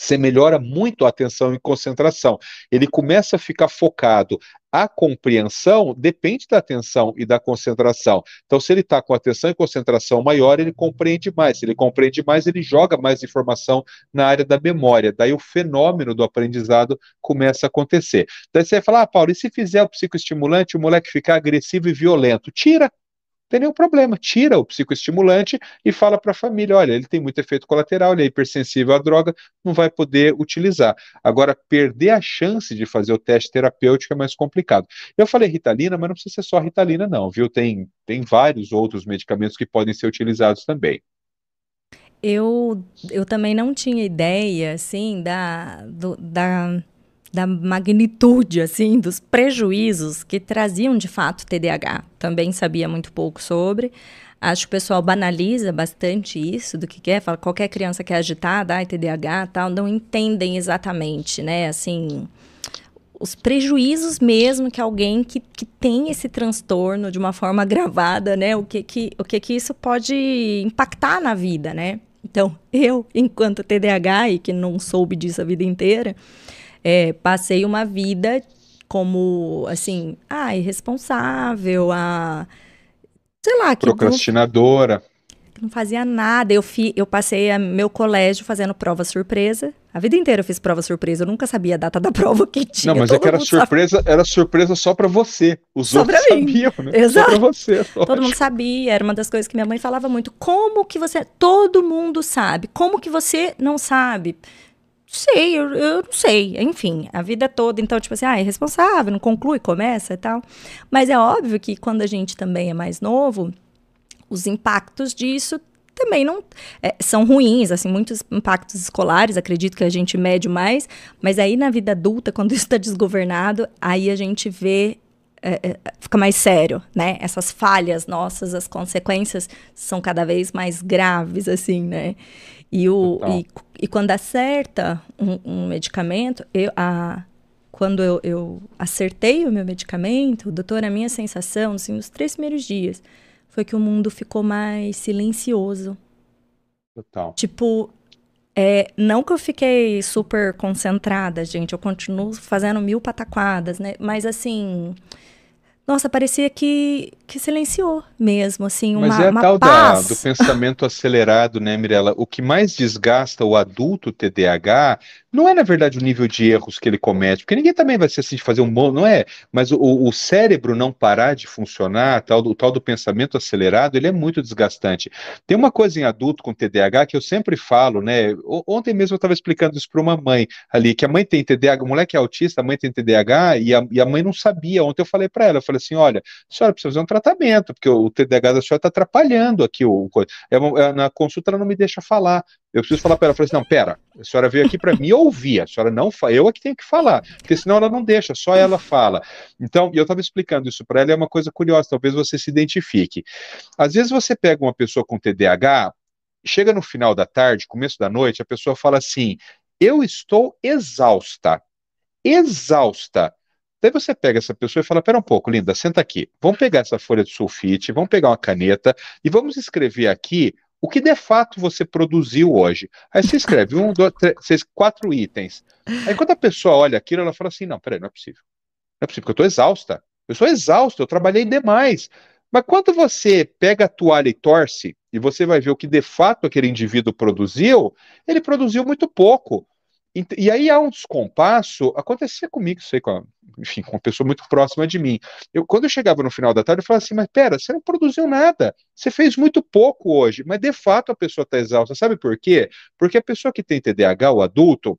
você melhora muito a atenção e concentração. Ele começa a ficar focado. A compreensão depende da atenção e da concentração. Então, se ele está com atenção e concentração maior, ele compreende mais. Se ele compreende mais, ele joga mais informação na área da memória. Daí o fenômeno do aprendizado começa a acontecer. Daí você vai falar, ah, Paulo, e se fizer o psicoestimulante, o moleque ficar agressivo e violento? Tira, tem nenhum problema. Tira o psicoestimulante e fala para a família: olha, ele tem muito efeito colateral, ele é hipersensível à droga, não vai poder utilizar. Agora, perder a chance de fazer o teste terapêutico é mais complicado. Eu falei Ritalina, mas não precisa ser só Ritalina, não, viu? Tem, tem vários outros medicamentos que podem ser utilizados também. Eu, eu também não tinha ideia, assim, da, do, da da magnitude, assim, dos prejuízos que traziam de fato TDAH. Também sabia muito pouco sobre. Acho que o pessoal banaliza bastante isso, do que quer, fala qualquer criança que é agitada, ai, TDAH tal, não entendem exatamente, né, assim, os prejuízos mesmo que alguém que, que tem esse transtorno de uma forma agravada, né, o que que, o que que isso pode impactar na vida, né. Então, eu, enquanto TDAH e que não soube disso a vida inteira, é, passei uma vida como, assim, ah, irresponsável, a. Sei lá. Que Procrastinadora. Não, não fazia nada. Eu, fi, eu passei a, meu colégio fazendo prova surpresa. A vida inteira eu fiz prova surpresa. Eu nunca sabia a data da prova que tinha. Não, mas é que era surpresa, era surpresa só para você. Os só outros sabiam, né? Exato. Só pra você. Lógico. Todo mundo sabia. Era uma das coisas que minha mãe falava muito. Como que você. Todo mundo sabe. Como que você não sabe? Sei, eu, eu não sei. Enfim, a vida toda. Então, tipo assim, ah, é responsável, não conclui, começa e tal. Mas é óbvio que quando a gente também é mais novo, os impactos disso também não é, são ruins, assim, muitos impactos escolares, acredito que a gente mede mais, mas aí na vida adulta, quando isso está desgovernado, aí a gente vê é, é, fica mais sério, né? Essas falhas nossas, as consequências são cada vez mais graves, assim, né? E, o, e, e, quando acerta um, um medicamento, eu, a, quando eu, eu, acertei o meu medicamento, doutor, a minha sensação, assim, nos três primeiros dias, foi que o mundo ficou mais silencioso. Total. Tipo, é, não que eu fiquei super concentrada, gente, eu continuo fazendo mil pataquadas, né? Mas assim, nossa, parecia que, que silenciou mesmo, assim, uma, Mas é a tal. Da, do pensamento acelerado, né, Mirella? O que mais desgasta o adulto TDAH não é, na verdade, o nível de erros que ele comete, porque ninguém também vai ser assim de fazer um bom, não é? Mas o, o cérebro não parar de funcionar, tal, o tal do pensamento acelerado, ele é muito desgastante. Tem uma coisa em adulto com TDAH que eu sempre falo, né? Ontem mesmo eu estava explicando isso para uma mãe ali, que a mãe tem TDAH, o moleque é autista, a mãe tem TDAH e a, e a mãe não sabia. Ontem eu falei para ela, eu falei assim: olha, a senhora precisa fazer um tratamento, porque o, TDAH da senhora está atrapalhando aqui o. É, é, na consulta ela não me deixa falar. Eu preciso falar para ela, eu falei assim, não, pera, a senhora veio aqui para me ouvir, a senhora não fala, eu é que tenho que falar, porque senão ela não deixa, só ela fala. Então, eu estava explicando isso para ela, é uma coisa curiosa, talvez você se identifique. Às vezes você pega uma pessoa com TDAH, chega no final da tarde, começo da noite, a pessoa fala assim, eu estou exausta, exausta. Daí você pega essa pessoa e fala: Pera um pouco, linda, senta aqui. Vamos pegar essa folha de sulfite, vamos pegar uma caneta e vamos escrever aqui o que de fato você produziu hoje. Aí você escreve um, dois, três, seis, quatro itens. Aí quando a pessoa olha aquilo, ela fala assim: Não, peraí, não é possível. Não é possível, porque eu estou exausta. Eu sou exausto, eu trabalhei demais. Mas quando você pega a toalha e torce, e você vai ver o que de fato aquele indivíduo produziu, ele produziu muito pouco. E, e aí há um descompasso, acontecia comigo aí, com a, enfim, com uma pessoa muito próxima de mim. Eu, quando eu chegava no final da tarde, eu falava assim, mas pera, você não produziu nada, você fez muito pouco hoje, mas de fato a pessoa está exausta. Sabe por quê? Porque a pessoa que tem TDAH, o adulto,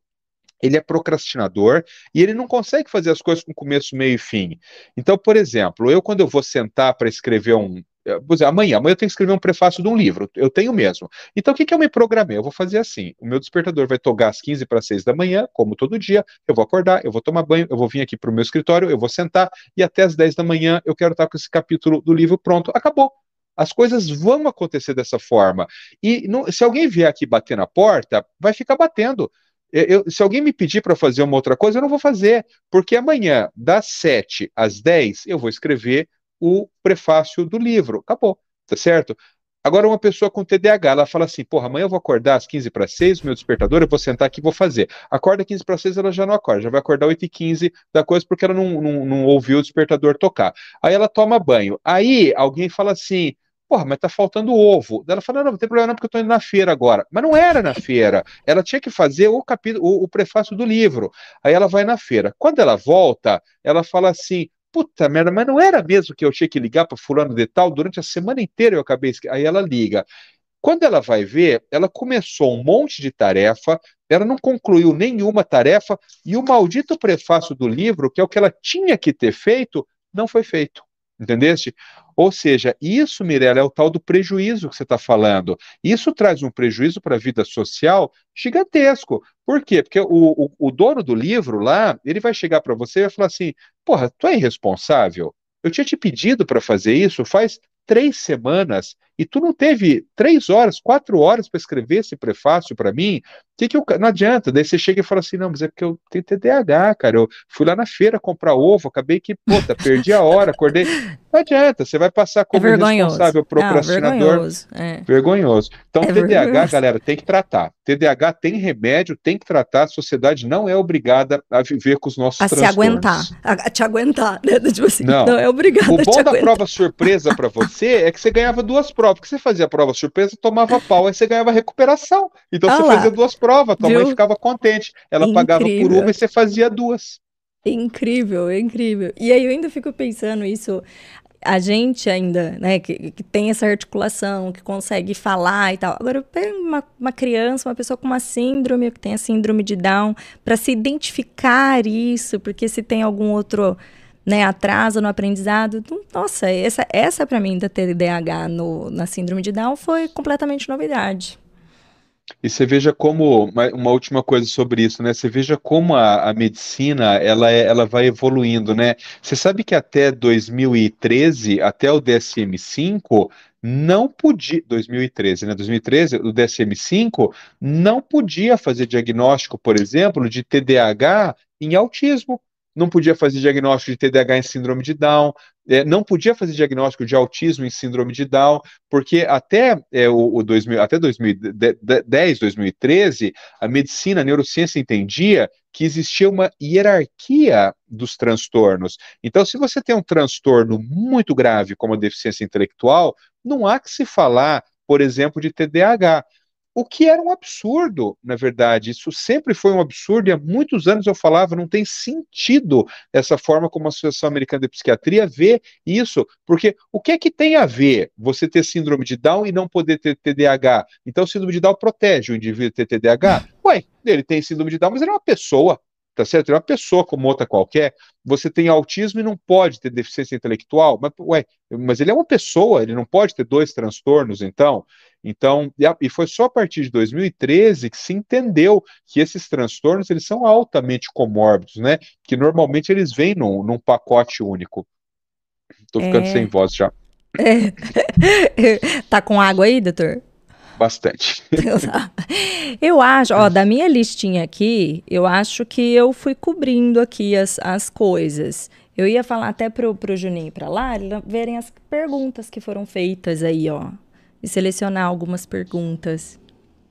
ele é procrastinador e ele não consegue fazer as coisas com começo, meio e fim. Então, por exemplo, eu quando eu vou sentar para escrever um, Dizer, amanhã, amanhã eu tenho que escrever um prefácio de um livro, eu tenho mesmo. Então, o que, que eu me programei? Eu vou fazer assim: o meu despertador vai tocar às 15 para 6 da manhã, como todo dia, eu vou acordar, eu vou tomar banho, eu vou vir aqui para o meu escritório, eu vou sentar, e até às 10 da manhã eu quero estar com esse capítulo do livro pronto. Acabou. As coisas vão acontecer dessa forma. E não, se alguém vier aqui bater na porta, vai ficar batendo. Eu, se alguém me pedir para fazer uma outra coisa, eu não vou fazer, porque amanhã, das 7 às 10, eu vou escrever o prefácio do livro. Acabou, tá certo? Agora, uma pessoa com TDAH, ela fala assim: porra, amanhã eu vou acordar às 15 para 6, meu despertador, eu vou sentar aqui e vou fazer. Acorda 15 para 6, ela já não acorda, já vai acordar 8 e 15 da coisa porque ela não, não, não ouviu o despertador tocar. Aí ela toma banho. Aí alguém fala assim: porra, mas tá faltando ovo. Ela fala, não, não tem problema não, porque eu tô indo na feira agora. Mas não era na feira. Ela tinha que fazer o capítulo, o, o prefácio do livro. Aí ela vai na feira. Quando ela volta, ela fala assim, puta merda, mas não era mesmo que eu tinha que ligar para fulano de tal? Durante a semana inteira eu acabei... Aí ela liga. Quando ela vai ver, ela começou um monte de tarefa, ela não concluiu nenhuma tarefa, e o maldito prefácio do livro, que é o que ela tinha que ter feito, não foi feito. Entendeste? Ou seja, isso, Mirella, é o tal do prejuízo que você está falando. Isso traz um prejuízo para a vida social gigantesco. Por quê? Porque o, o, o dono do livro lá, ele vai chegar para você e vai falar assim: porra, tu é irresponsável? Eu tinha te pedido para fazer isso faz três semanas e tu não teve três horas, quatro horas para escrever esse prefácio para mim, que que eu, não adianta. Daí você chega e fala assim, não, mas é porque eu tenho TDAH, cara, eu fui lá na feira comprar ovo, acabei que, puta, perdi a hora, acordei. Não adianta, você vai passar como é responsável, procrastinador. Não, vergonhoso. É. vergonhoso. Então, é TDAH, vergonhoso. galera, tem que tratar. TDAH tem remédio, tem que tratar, a sociedade não é obrigada a viver com os nossos a se aguentar, a, te aguentar, né? Tipo assim, não. não é obrigada O bom da prova surpresa para você é que você ganhava duas provas, porque você fazia a prova surpresa, tomava pau, aí você ganhava recuperação. Então ah você lá. fazia duas provas, tua Viu? mãe ficava contente. Ela incrível. pagava por uma e você fazia duas. Incrível, incrível. E aí eu ainda fico pensando isso, a gente ainda, né, que, que, tem essa articulação, que consegue falar e tal. Agora, uma, uma criança, uma pessoa com uma síndrome, que tem a síndrome de Down, para se identificar isso, porque se tem algum outro né, atraso no aprendizado. Nossa, essa, essa para mim da TDAH no, na síndrome de Down foi completamente novidade. E você veja como, uma última coisa sobre isso, né? Você veja como a, a medicina, ela, é, ela vai evoluindo, né? Você sabe que até 2013, até o DSM-5, não podia, 2013, né? 2013, o DSM-5 não podia fazer diagnóstico, por exemplo, de TDAH em autismo não podia fazer diagnóstico de TDAH em síndrome de Down, é, não podia fazer diagnóstico de autismo em síndrome de Down, porque até é, o, o 2000, até 2010, 2013, a medicina, a neurociência entendia que existia uma hierarquia dos transtornos. Então, se você tem um transtorno muito grave, como a deficiência intelectual, não há que se falar, por exemplo, de TDAH. O que era um absurdo, na verdade. Isso sempre foi um absurdo e há muitos anos eu falava, não tem sentido essa forma como a Associação Americana de Psiquiatria vê isso, porque o que é que tem a ver você ter síndrome de Down e não poder ter TDAH? Então, síndrome de Down protege o indivíduo ter TDAH? Ué, ele tem síndrome de Down, mas ele é uma pessoa tá certo? Ele é uma pessoa como outra qualquer. Você tem autismo e não pode ter deficiência intelectual, mas, ué, mas ele é uma pessoa, ele não pode ter dois transtornos, então. Então, e, e foi só a partir de 2013 que se entendeu que esses transtornos eles são altamente comórbidos, né? Que normalmente eles vêm num, num pacote único. Tô ficando é... sem voz já. É. tá com água aí, doutor? Bastante. eu acho, ó, da minha listinha aqui, eu acho que eu fui cobrindo aqui as, as coisas. Eu ia falar até pro, pro Juninho e pra Lari verem as perguntas que foram feitas aí, ó. E selecionar algumas perguntas.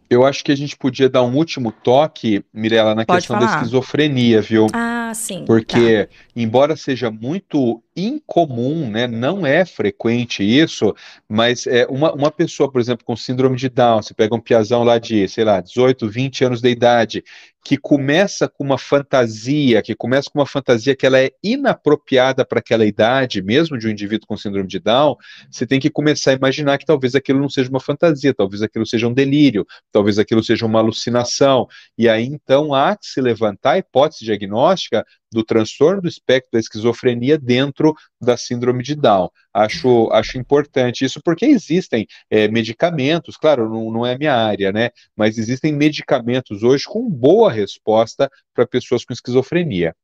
Eu acho que a gente podia dar um último toque, Mirella, na Pode questão falar. da esquizofrenia, viu? Ah, sim. Porque, tá. Embora seja muito incomum, né? Não é frequente isso, mas é uma, uma pessoa, por exemplo, com síndrome de Down, você pega um piazão lá de, sei lá, 18, 20 anos de idade, que começa com uma fantasia, que começa com uma fantasia que ela é inapropriada para aquela idade, mesmo de um indivíduo com síndrome de Down, você tem que começar a imaginar que talvez aquilo não seja uma fantasia, talvez aquilo seja um delírio, talvez aquilo seja uma alucinação. E aí então há que se levantar a hipótese diagnóstica do transtorno do espectro da esquizofrenia dentro da síndrome de Down. Acho, acho importante isso porque existem é, medicamentos, claro, não, não é minha área, né? Mas existem medicamentos hoje com boa resposta para pessoas com esquizofrenia.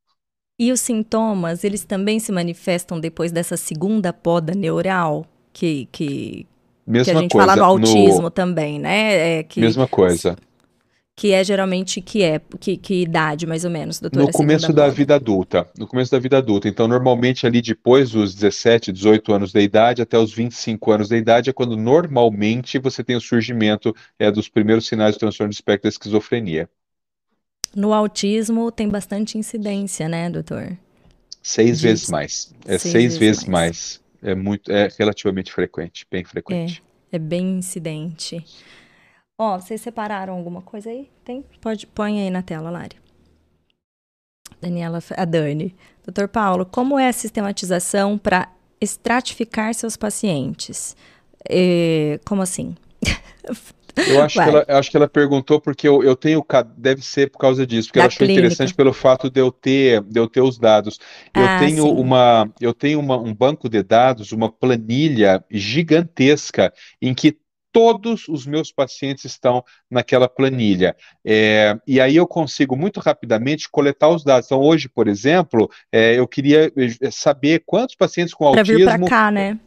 E os sintomas, eles também se manifestam depois dessa segunda poda neural que, que, Mesma que a gente coisa, fala no autismo no... também, né? É que... Mesma coisa que é geralmente que é que, que idade mais ou menos, doutora? No começo da vida adulta, no começo da vida adulta. Então, normalmente ali depois dos 17, 18 anos da idade até os 25 anos da idade é quando normalmente você tem o surgimento é, dos primeiros sinais de transtorno de espectro da esquizofrenia. No autismo tem bastante incidência, né, doutor? Seis vezes mais. É seis, seis vezes, mais. mais. É muito, é relativamente frequente, bem frequente. É, é bem incidente. Ó, vocês separaram alguma coisa aí? Tem? Pode, põe aí na tela, Lari. Daniela, a Dani. Doutor Paulo, como é a sistematização para estratificar seus pacientes? E, como assim? Eu acho, que ela, acho que ela perguntou porque eu, eu tenho, deve ser por causa disso, porque da ela achou clínica. interessante pelo fato de eu ter, de eu ter os dados. Eu ah, tenho sim. uma, eu tenho uma, um banco de dados, uma planilha gigantesca em que todos os meus pacientes estão naquela planilha. É, e aí eu consigo muito rapidamente coletar os dados. Então, hoje, por exemplo, é, eu queria é, saber quantos pacientes com pra autismo. Para vir para cá, né?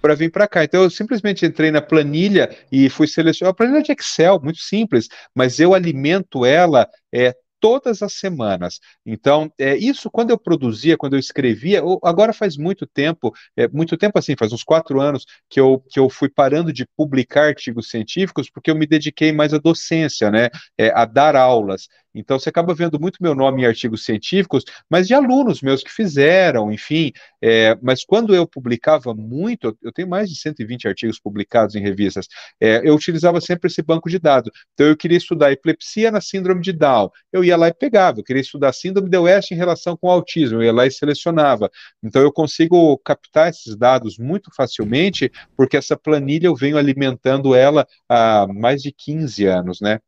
Para vir para cá. Então, eu simplesmente entrei na planilha e fui selecionar. A planilha de Excel, muito simples, mas eu alimento ela é, todas as semanas. Então, é, isso quando eu produzia, quando eu escrevia, agora faz muito tempo, é, muito tempo assim, faz uns quatro anos que eu, que eu fui parando de publicar artigos científicos porque eu me dediquei mais à docência, né, é, a dar aulas. Então você acaba vendo muito meu nome em artigos científicos, mas de alunos meus que fizeram, enfim. É, mas quando eu publicava muito, eu tenho mais de 120 artigos publicados em revistas, é, eu utilizava sempre esse banco de dados. Então eu queria estudar epilepsia na síndrome de Down, eu ia lá e pegava. Eu queria estudar síndrome de West em relação com autismo, eu ia lá e selecionava. Então eu consigo captar esses dados muito facilmente, porque essa planilha eu venho alimentando ela há mais de 15 anos, né?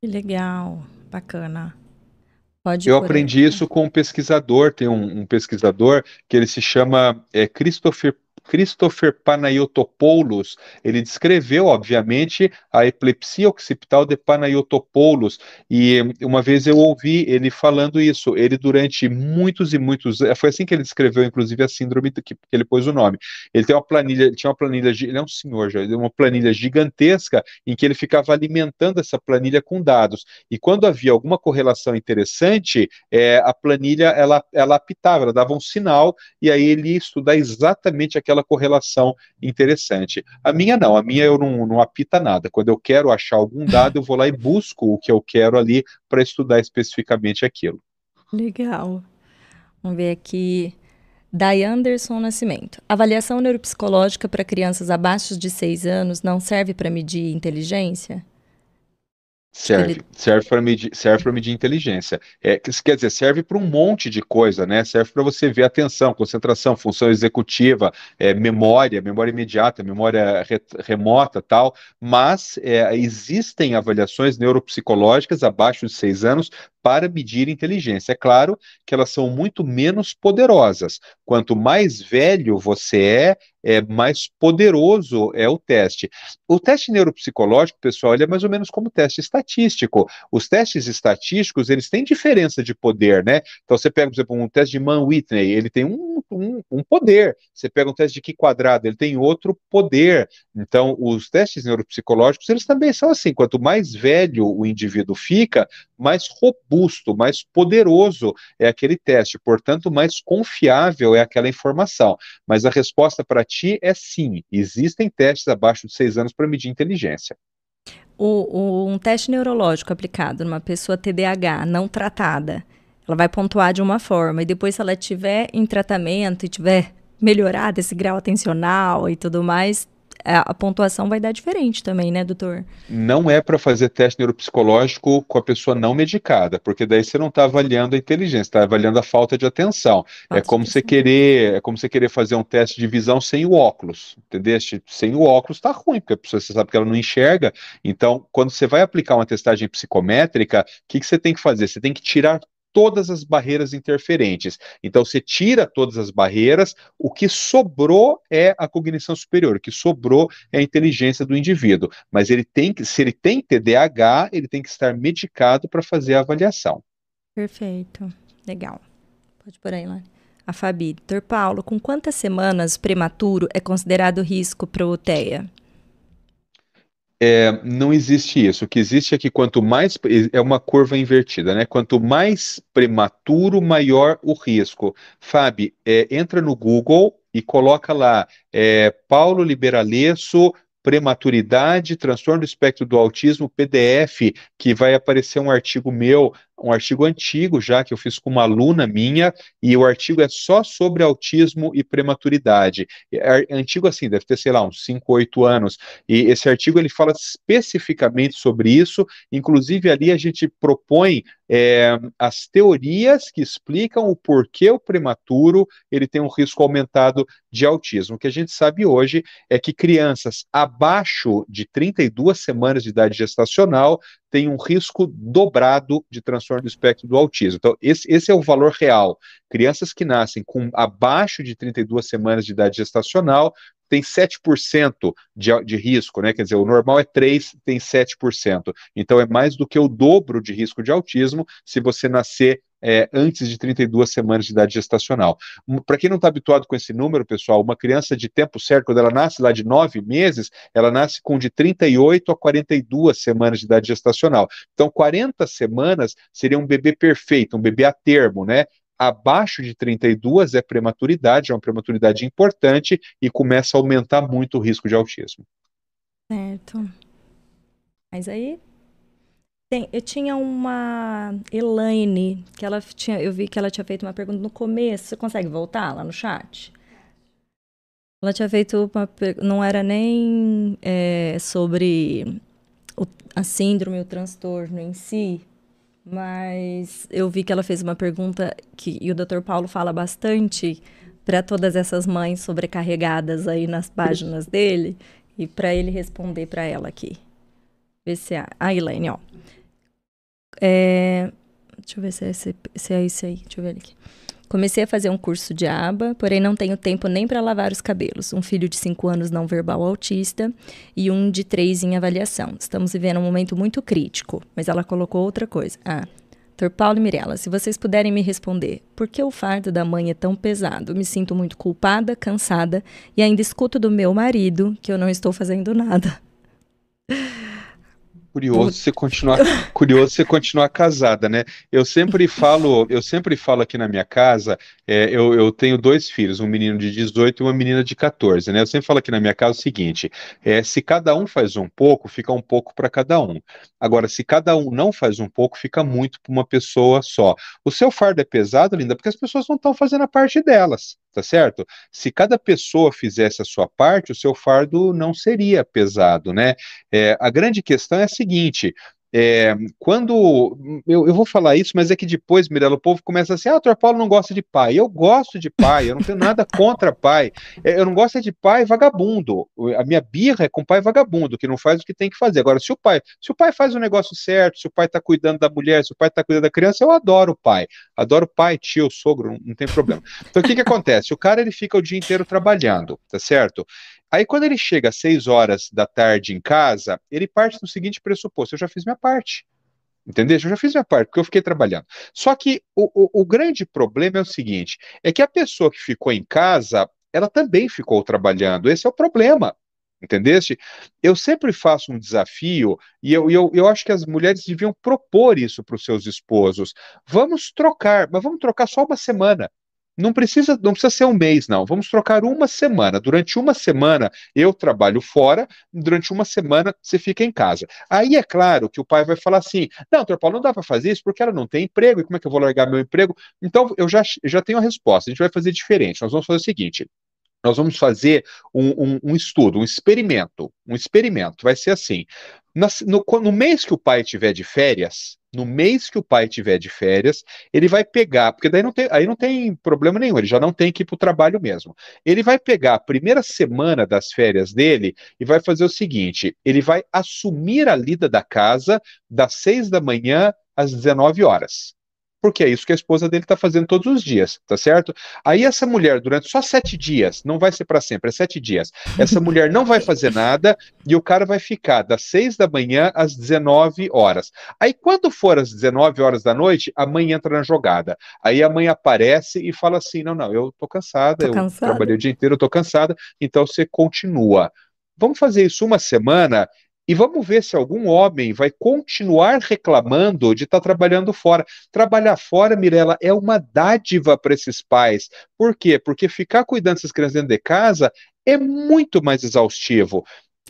Que legal. Bacana. Pode Eu aprendi isso com um pesquisador, tem um, um pesquisador que ele se chama é, Christopher Christopher Panayotopoulos, ele descreveu, obviamente, a epilepsia occipital de Panayotopoulos, e uma vez eu ouvi ele falando isso, ele durante muitos e muitos, foi assim que ele descreveu, inclusive, a síndrome que, que ele pôs o nome. Ele tem uma planilha, ele tinha uma planilha, ele é um senhor já, uma planilha gigantesca em que ele ficava alimentando essa planilha com dados, e quando havia alguma correlação interessante, é, a planilha, ela, ela apitava, ela dava um sinal, e aí ele ia estudar exatamente aquela aquela correlação interessante. A minha não, a minha eu não, não apita nada. Quando eu quero achar algum dado, eu vou lá e busco o que eu quero ali para estudar especificamente aquilo. Legal. Vamos ver aqui. Dai Anderson Nascimento. Avaliação neuropsicológica para crianças abaixo de 6 anos não serve para medir inteligência? Serve, ele... serve para medir, serve para medir inteligência. É, quer dizer, serve para um monte de coisa, né? Serve para você ver atenção, concentração, função executiva, é, memória, memória imediata, memória re, remota, tal. Mas é, existem avaliações neuropsicológicas abaixo de seis anos para medir inteligência. É claro que elas são muito menos poderosas. Quanto mais velho você é, é mais poderoso é o teste. O teste neuropsicológico, pessoal, ele é mais ou menos como teste estatístico. Os testes estatísticos, eles têm diferença de poder, né? Então você pega, por exemplo, um teste de Mann-Whitney, ele tem um, um, um, poder. Você pega um teste de Q quadrado, ele tem outro poder. Então, os testes neuropsicológicos, eles também são assim, quanto mais velho o indivíduo fica, mais robusto, mais poderoso é aquele teste, portanto, mais confiável é aquela informação. Mas a resposta para ti é sim, existem testes abaixo de seis anos para medir inteligência. O, o, um teste neurológico aplicado numa pessoa TDAH não tratada, ela vai pontuar de uma forma, e depois, se ela tiver em tratamento e tiver melhorado esse grau atencional e tudo mais, a pontuação vai dar diferente também, né, doutor? Não é para fazer teste neuropsicológico com a pessoa não medicada, porque daí você não está avaliando a inteligência, está avaliando a falta de atenção. Falta é como você querer, é como você querer fazer um teste de visão sem o óculos, entendeu? Sem o óculos está ruim, porque a pessoa você sabe que ela não enxerga. Então, quando você vai aplicar uma testagem psicométrica, o que, que você tem que fazer? Você tem que tirar todas as barreiras interferentes. Então, você tira todas as barreiras, o que sobrou é a cognição superior, o que sobrou é a inteligência do indivíduo. Mas ele tem que, se ele tem TDAH, ele tem que estar medicado para fazer a avaliação. Perfeito. Legal. Pode por aí, lá. A Fabi, Dr. Paulo, com quantas semanas prematuro é considerado risco para o TEA? É, não existe isso. O que existe é que quanto mais é uma curva invertida, né? Quanto mais prematuro, maior o risco. Fábio, é, entra no Google e coloca lá é, Paulo Liberalesso prematuridade, transtorno do espectro do autismo, PDF, que vai aparecer um artigo meu um artigo antigo já que eu fiz com uma aluna minha e o artigo é só sobre autismo e prematuridade. É antigo assim, deve ter, sei lá, uns 5, 8 anos. E esse artigo ele fala especificamente sobre isso, inclusive ali a gente propõe é, as teorias que explicam o porquê o prematuro ele tem um risco aumentado de autismo. O que a gente sabe hoje é que crianças abaixo de 32 semanas de idade gestacional tem um risco dobrado de transtorno do espectro do autismo. Então, esse, esse é o valor real. Crianças que nascem com abaixo de 32 semanas de idade gestacional tem 7% de, de risco, né? Quer dizer, o normal é 3, tem 7%. Então é mais do que o dobro de risco de autismo se você nascer é, antes de 32 semanas de idade gestacional. Para quem não está habituado com esse número, pessoal, uma criança de tempo certo, quando ela nasce lá de 9 meses, ela nasce com de 38 a 42 semanas de idade gestacional. Então, 40 semanas seria um bebê perfeito, um bebê a termo, né? Abaixo de 32 é prematuridade, é uma prematuridade importante e começa a aumentar muito o risco de autismo. Certo. Mas aí tem, eu tinha uma Elaine, que ela tinha, eu vi que ela tinha feito uma pergunta no começo. Você consegue voltar lá no chat? Ela tinha feito uma não era nem é, sobre o, a síndrome, o transtorno em si, mas eu vi que ela fez uma pergunta que e o Dr. Paulo fala bastante para todas essas mães sobrecarregadas aí nas páginas dele e para ele responder para ela aqui. Vê se a, a Elaine, ó. É, deixa eu ver se é, esse, se é esse aí. Deixa eu ver aqui. Comecei a fazer um curso de aba, porém não tenho tempo nem para lavar os cabelos. Um filho de 5 anos não verbal autista e um de 3 em avaliação. Estamos vivendo um momento muito crítico, mas ela colocou outra coisa. Ah, Dr. Paulo e Mirella, se vocês puderem me responder, por que o fardo da mãe é tão pesado? Me sinto muito culpada, cansada e ainda escuto do meu marido que eu não estou fazendo nada. Curioso você continuar, curioso você continuar casada, né? Eu sempre falo, eu sempre falo aqui na minha casa, é, eu, eu, tenho dois filhos, um menino de 18 e uma menina de 14, né? Eu sempre falo aqui na minha casa o seguinte: é, se cada um faz um pouco, fica um pouco para cada um. Agora, se cada um não faz um pouco, fica muito para uma pessoa só. O seu fardo é pesado, linda, porque as pessoas não estão fazendo a parte delas tá certo? Se cada pessoa fizesse a sua parte, o seu fardo não seria pesado, né? É, a grande questão é a seguinte: é, quando eu, eu, vou falar isso, mas é que depois, Mirella, o povo começa assim: ah, o. Paulo não gosta de pai. Eu gosto de pai, eu não tenho nada contra pai. É, eu não gosto é de pai vagabundo. A minha birra é com pai vagabundo, que não faz o que tem que fazer. Agora, se o pai, se o pai faz o negócio certo, se o pai está cuidando da mulher, se o pai está cuidando da criança, eu adoro o pai. Adoro pai, tio, sogro, não, não tem problema. Então, o que, que acontece? O cara ele fica o dia inteiro trabalhando, tá certo? Aí, quando ele chega às seis horas da tarde em casa, ele parte do seguinte pressuposto: eu já fiz minha parte. Entendeu? Eu já fiz minha parte, porque eu fiquei trabalhando. Só que o, o, o grande problema é o seguinte: é que a pessoa que ficou em casa, ela também ficou trabalhando. Esse é o problema. Entendeste? Eu sempre faço um desafio e eu, eu, eu acho que as mulheres deviam propor isso para os seus esposos. Vamos trocar, mas vamos trocar só uma semana. Não precisa, não precisa ser um mês, não. Vamos trocar uma semana. Durante uma semana eu trabalho fora, durante uma semana você fica em casa. Aí é claro que o pai vai falar assim: não, doutor Paulo, não dá para fazer isso porque ela não tem emprego, e como é que eu vou largar meu emprego? Então eu já, já tenho a resposta. A gente vai fazer diferente. Nós vamos fazer o seguinte: nós vamos fazer um, um, um, estudo, um experimento. Um experimento. Vai ser assim: no, no, mês que o pai tiver de férias, no mês que o pai tiver de férias, ele vai pegar, porque daí não tem, aí não tem problema nenhum, ele já não tem que ir para o trabalho mesmo. Ele vai pegar a primeira semana das férias dele e vai fazer o seguinte: ele vai assumir a lida da casa das seis da manhã às 19 horas porque é isso que a esposa dele está fazendo todos os dias, tá certo? Aí essa mulher, durante só sete dias, não vai ser para sempre, é sete dias, essa mulher não vai fazer nada e o cara vai ficar das seis da manhã às 19 horas. Aí quando for às 19 horas da noite, a mãe entra na jogada. Aí a mãe aparece e fala assim: não, não, eu tô cansada, tô eu cansada. trabalhei o dia inteiro, eu tô cansada, então você continua. Vamos fazer isso uma semana e vamos ver se algum homem vai continuar reclamando de estar tá trabalhando fora. Trabalhar fora, Mirella, é uma dádiva para esses pais. Por quê? Porque ficar cuidando dessas crianças dentro de casa é muito mais exaustivo.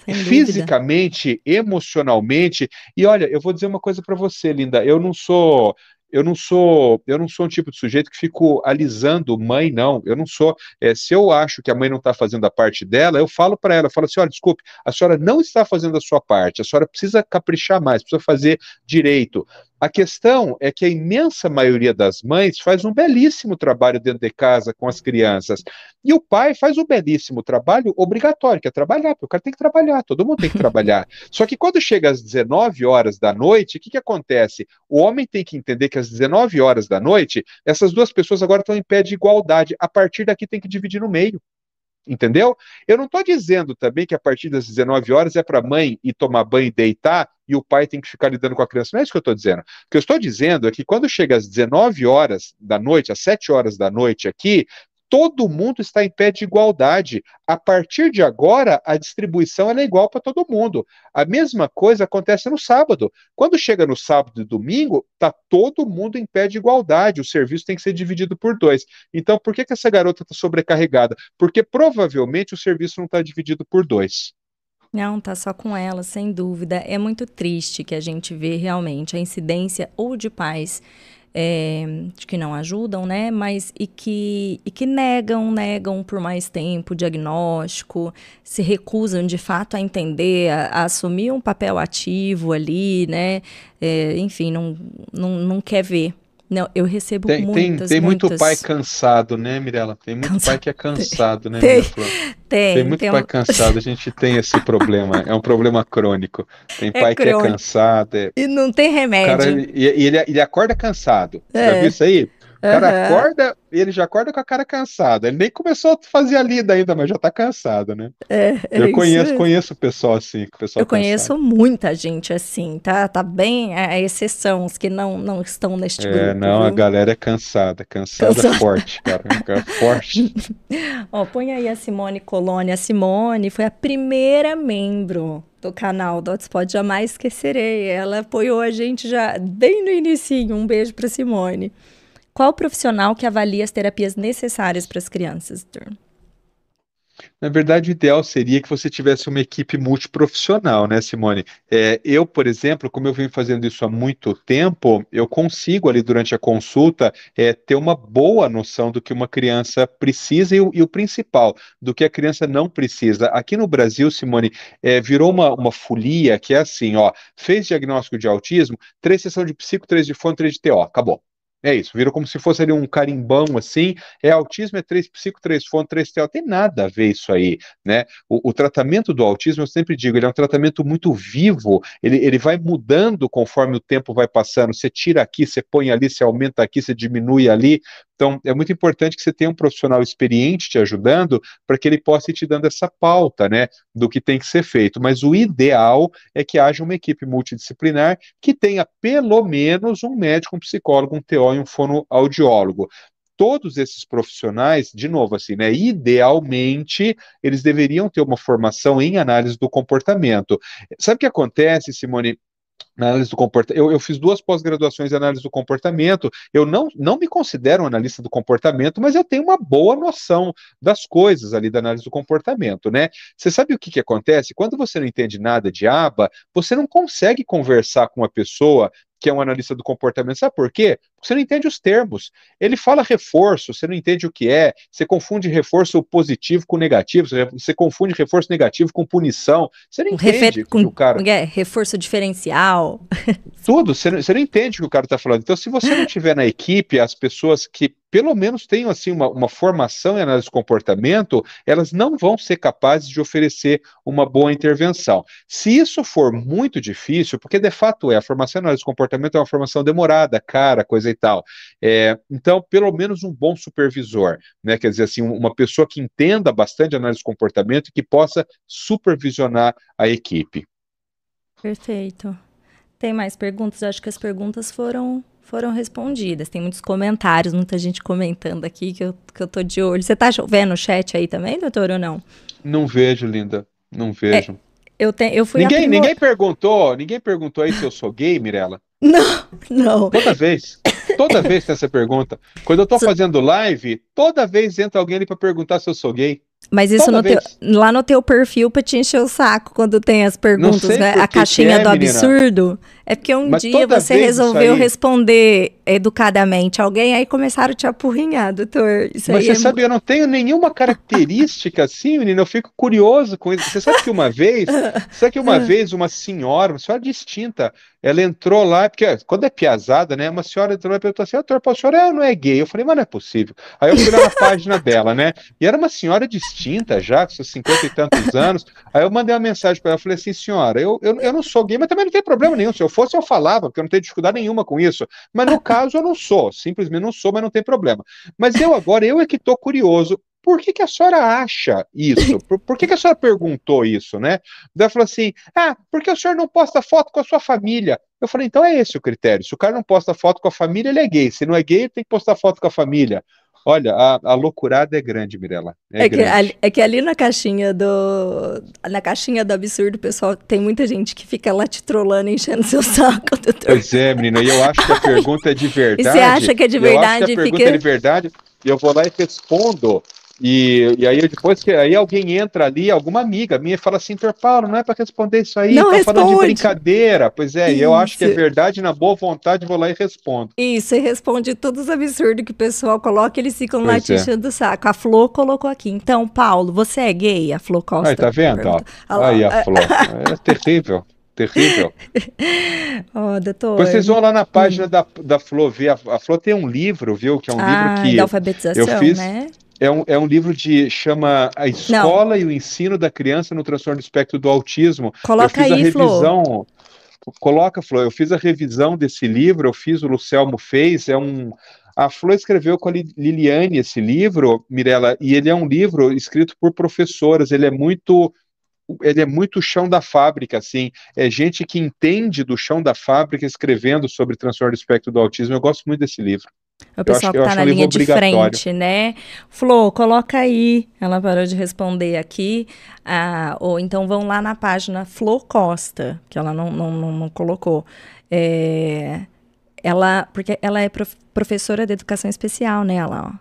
Fisicamente, emocionalmente. E olha, eu vou dizer uma coisa para você, linda. Eu não sou eu não sou eu não sou um tipo de sujeito que fico alisando mãe, não. Eu não sou. É, se eu acho que a mãe não está fazendo a parte dela, eu falo para ela, eu falo assim, olha, desculpe, a senhora não está fazendo a sua parte, a senhora precisa caprichar mais, precisa fazer direito. A questão é que a imensa maioria das mães faz um belíssimo trabalho dentro de casa com as crianças. E o pai faz um belíssimo trabalho obrigatório, que é trabalhar, porque o cara tem que trabalhar, todo mundo tem que trabalhar. Só que quando chega às 19 horas da noite, o que, que acontece? O homem tem que entender que às 19 horas da noite, essas duas pessoas agora estão em pé de igualdade. A partir daqui tem que dividir no meio. Entendeu? Eu não estou dizendo também que a partir das 19 horas é para a mãe ir tomar banho e deitar e o pai tem que ficar lidando com a criança. Não é isso que eu estou dizendo. O que eu estou dizendo é que quando chega às 19 horas da noite, às 7 horas da noite aqui, todo mundo está em pé de igualdade. A partir de agora, a distribuição é igual para todo mundo. A mesma coisa acontece no sábado. Quando chega no sábado e domingo, está todo mundo em pé de igualdade. O serviço tem que ser dividido por dois. Então, por que, que essa garota está sobrecarregada? Porque provavelmente o serviço não está dividido por dois. Não, tá só com ela, sem dúvida. É muito triste que a gente vê realmente a incidência ou de pais é, que não ajudam, né? Mas e que, e que negam, negam por mais tempo o diagnóstico, se recusam de fato a entender, a, a assumir um papel ativo ali, né? É, enfim, não, não, não quer ver não, eu recebo tem, muitas, tem, tem muitas... muito pai cansado, né, Mirella? Tem muito pai que é cansado, né, tem, tem, tem muito tem pai um... cansado, a gente tem esse problema, é um problema crônico. Tem é pai crônico. que é cansado. É... E não tem remédio. Cara, e, e ele, ele acorda cansado. É. já viu isso aí? O cara uhum. acorda, ele já acorda com a cara cansada. Ele nem começou a fazer a lida ainda, mas já tá cansado, né? É, é eu conheço, conheço o pessoal assim, o pessoal Eu conheço cansado. muita gente assim, tá? Tá bem a exceção, os que não, não estão neste é, grupo. Não, viu? a galera é cansada, cansada, cansada. forte, cara, é forte. Ó, põe aí a Simone Colônia. A Simone foi a primeira membro do canal do Hotspot, jamais esquecerei. Ela apoiou a gente já bem no início. Um beijo para Simone. Qual profissional que avalia as terapias necessárias para as crianças, Tur? Na verdade, o ideal seria que você tivesse uma equipe multiprofissional, né, Simone? É, eu, por exemplo, como eu venho fazendo isso há muito tempo, eu consigo ali durante a consulta é, ter uma boa noção do que uma criança precisa e o, e o, principal, do que a criança não precisa. Aqui no Brasil, Simone, é, virou uma, uma folia que é assim, ó, fez diagnóstico de autismo, três sessões de psico, três de fono, três de TO, acabou. É isso, virou como se fosse ali um carimbão assim. É autismo, é três psico, três fono, três tel. Tem nada a ver isso aí, né? O, o, tratamento do autismo, eu sempre digo, ele é um tratamento muito vivo. Ele, ele vai mudando conforme o tempo vai passando. Você tira aqui, você põe ali, você aumenta aqui, você diminui ali. Então, é muito importante que você tenha um profissional experiente te ajudando para que ele possa ir te dando essa pauta, né, do que tem que ser feito. Mas o ideal é que haja uma equipe multidisciplinar que tenha pelo menos um médico, um psicólogo, um TO e um fonoaudiólogo todos esses profissionais, de novo, assim, né? Idealmente, eles deveriam ter uma formação em análise do comportamento. Sabe o que acontece, Simone? Análise do comportamento. Eu, eu, fiz duas pós-graduações em análise do comportamento. Eu não, não me considero um analista do comportamento, mas eu tenho uma boa noção das coisas ali da análise do comportamento, né? Você sabe o que, que acontece? Quando você não entende nada de aba, você não consegue conversar com uma pessoa que é um analista do comportamento. Sabe por quê? Você não entende os termos. Ele fala reforço, você não entende o que é, você confunde reforço positivo com negativo, você confunde reforço negativo com punição. Você não entende Refer com, o cara. É, reforço diferencial. Tudo, você não, você não entende o que o cara está falando. Então, se você não tiver na equipe as pessoas que pelo menos tenham assim uma, uma, formação em análise de comportamento, elas não vão ser capazes de oferecer uma boa intervenção. Se isso for muito difícil, porque de fato é, a formação em análise de comportamento é uma formação demorada, cara, coisa e tal. É, então, pelo menos um bom supervisor, né? Quer dizer assim, uma pessoa que entenda bastante análise de comportamento e que possa supervisionar a equipe. Perfeito. Tem mais perguntas? Acho que as perguntas foram foram respondidas. Tem muitos comentários, muita gente comentando aqui que eu, que eu tô de olho. Você tá vendo o chat aí também, doutor, ou não? Não vejo, linda. Não vejo. É, eu, te, eu fui ninguém, ninguém perguntou, ninguém perguntou aí se eu sou gay, Mirella? Não, não. Toda vez. Toda vez tem essa pergunta. Quando eu tô so... fazendo live, toda vez entra alguém ali para perguntar se eu sou gay. Mas isso no teu, lá no teu perfil pra te encher o saco quando tem as perguntas, né? A caixinha é, do absurdo. É porque um Mas dia você resolveu responder educadamente alguém, aí começaram a te apurrinhar, doutor. Isso Mas você é... sabe, eu não tenho nenhuma característica assim, menina. Eu fico curioso com isso. Você sabe que uma vez, sabe que uma vez uma senhora, uma senhora distinta, ela entrou lá, porque quando é piazada, né? Uma senhora entrou lá e perguntou assim: doutor, o senhor é, não é gay? Eu falei, mas não é possível. Aí eu fui lá na página dela, né? E era uma senhora distinta já, com seus cinquenta e tantos anos. Aí eu mandei uma mensagem para ela, falei assim, senhora, eu, eu, eu não sou gay, mas também não tem problema nenhum. Se eu fosse, eu falava, porque eu não tenho dificuldade nenhuma com isso. Mas no caso, eu não sou, simplesmente não sou, mas não tem problema. Mas eu agora, eu é que estou curioso. Por que, que a senhora acha isso? Por, por que, que a senhora perguntou isso, né? Daí ela falou assim: ah, porque o senhor não posta foto com a sua família. Eu falei, então é esse o critério. Se o cara não posta foto com a família, ele é gay. Se não é gay, ele tem que postar foto com a família. Olha, a, a loucurada é grande, Mirella. É, é, que, ali, é que ali na caixinha do. Na caixinha do absurdo, pessoal, tem muita gente que fica lá te trollando, enchendo seu saco, doutor. Pois é, menina, e eu acho que a pergunta é de verdade. E você acha que é de verdade? Eu acho que a pergunta fica... é de verdade, e eu vou lá e respondo. E, e aí depois que aí alguém entra ali, alguma amiga minha fala assim, Tor Paulo, não é para responder isso aí, não tá responde. falando de brincadeira. Pois é, e eu acho que é verdade, na boa vontade, vou lá e respondo. Isso, e responde todos os absurdos que o pessoal coloca, eles ficam pois lá te é. enchendo o saco. A Flor colocou aqui. Então, Paulo, você é gay? A Flor Costa. Aí, tá vendo? Ó, aí a Flor. É terrível terrível. oh, doutor. Vocês vão lá na página hum. da, da Flor ver. A, a Flor tem um livro, viu? Que é um ah, livro que. Da alfabetização, eu fiz, né? É um, é um livro de chama A Escola Não. e o Ensino da Criança no Transtorno do Espectro do Autismo. Coloca eu fiz aí, a revisão. Flor. Coloca, Flor. Eu fiz a revisão desse livro, eu fiz, o Lucelmo fez. É um. A Flor escreveu com a Liliane esse livro, Mirella, e ele é um livro escrito por professoras. Ele é muito ele é muito chão da fábrica, assim, é gente que entende do chão da fábrica escrevendo sobre transtorno do espectro do autismo. Eu gosto muito desse livro. O pessoal que está na linha de frente, né? Flor, coloca aí. Ela parou de responder aqui. Ah, ou então vão lá na página Flor Costa, que ela não, não, não, não colocou. É, ela, porque ela é prof, professora de educação especial, né? Ela,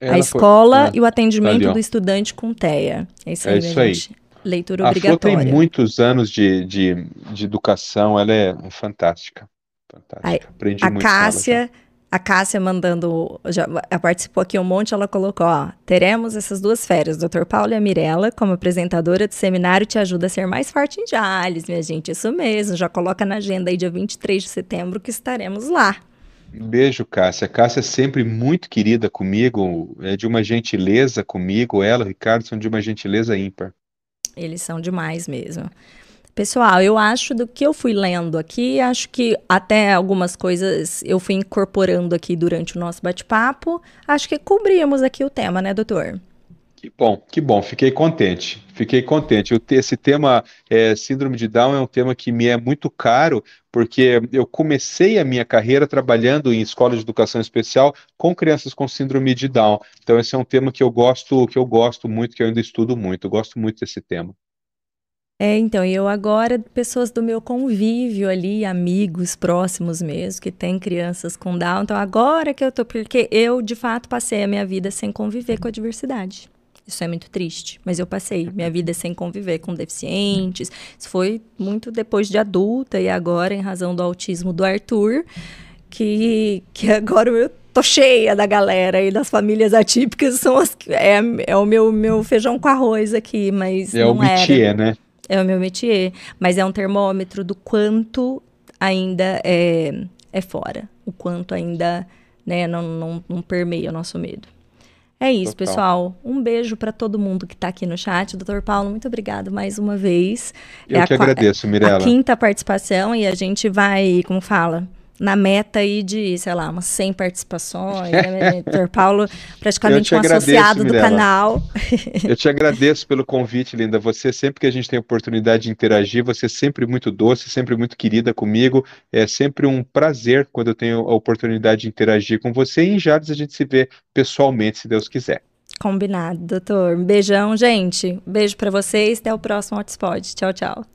ó. a escola foi... ah, e o atendimento ali, do estudante com TEA. É isso aí, é isso aí. Gente. Leitura a obrigatória. Flor tem muitos anos de, de, de educação, ela é fantástica. fantástica. Aprendi a muito Cássia, a Cássia mandando, já participou aqui um monte, ela colocou, ó, teremos essas duas férias, Dr. Paulo e a Mirella, como apresentadora de seminário, te ajuda a ser mais forte em Jales, minha gente, isso mesmo, já coloca na agenda aí dia 23 de setembro que estaremos lá. Beijo, Cássia. Cássia é sempre muito querida comigo, é de uma gentileza comigo. Ela, o Ricardo, são de uma gentileza ímpar. Eles são demais mesmo. Pessoal, eu acho do que eu fui lendo aqui, acho que até algumas coisas eu fui incorporando aqui durante o nosso bate-papo. Acho que cobrimos aqui o tema, né, doutor? Que bom, que bom, fiquei contente, fiquei contente. esse tema, é, Síndrome de Down, é um tema que me é muito caro, porque eu comecei a minha carreira trabalhando em escola de educação especial com crianças com síndrome de Down. Então, esse é um tema que eu gosto, que eu gosto muito, que eu ainda estudo muito. Eu gosto muito desse tema. É, então, eu agora, pessoas do meu convívio ali, amigos próximos mesmo, que têm crianças com Down, então agora que eu tô, porque eu, de fato, passei a minha vida sem conviver com a diversidade. Isso é muito triste, mas eu passei minha vida sem conviver com deficientes. Isso foi muito depois de adulta e agora, em razão do autismo do Arthur, que, que agora eu tô cheia da galera e das famílias atípicas são as é, é o meu, meu feijão com arroz aqui, mas é não o era. né? É o meu métier, mas é um termômetro do quanto ainda é, é fora, o quanto ainda né, não, não, não permeia o nosso medo. É isso, Total. pessoal. Um beijo para todo mundo que está aqui no chat. Doutor Paulo, muito obrigado mais uma vez. Eu é que a, agradeço, Mirella. A quinta participação e a gente vai, como fala, na meta aí de, sei lá, umas 100 participações, né, Doutor Paulo, praticamente um agradeço, associado Mirella. do canal. Eu te agradeço pelo convite, linda. Você, sempre que a gente tem oportunidade de interagir, você é sempre muito doce, sempre muito querida comigo. É sempre um prazer quando eu tenho a oportunidade de interagir com você. E em Jades a gente se vê pessoalmente, se Deus quiser. Combinado, doutor. Um beijão, gente. beijo para vocês. Até o próximo Hotspot. Tchau, tchau.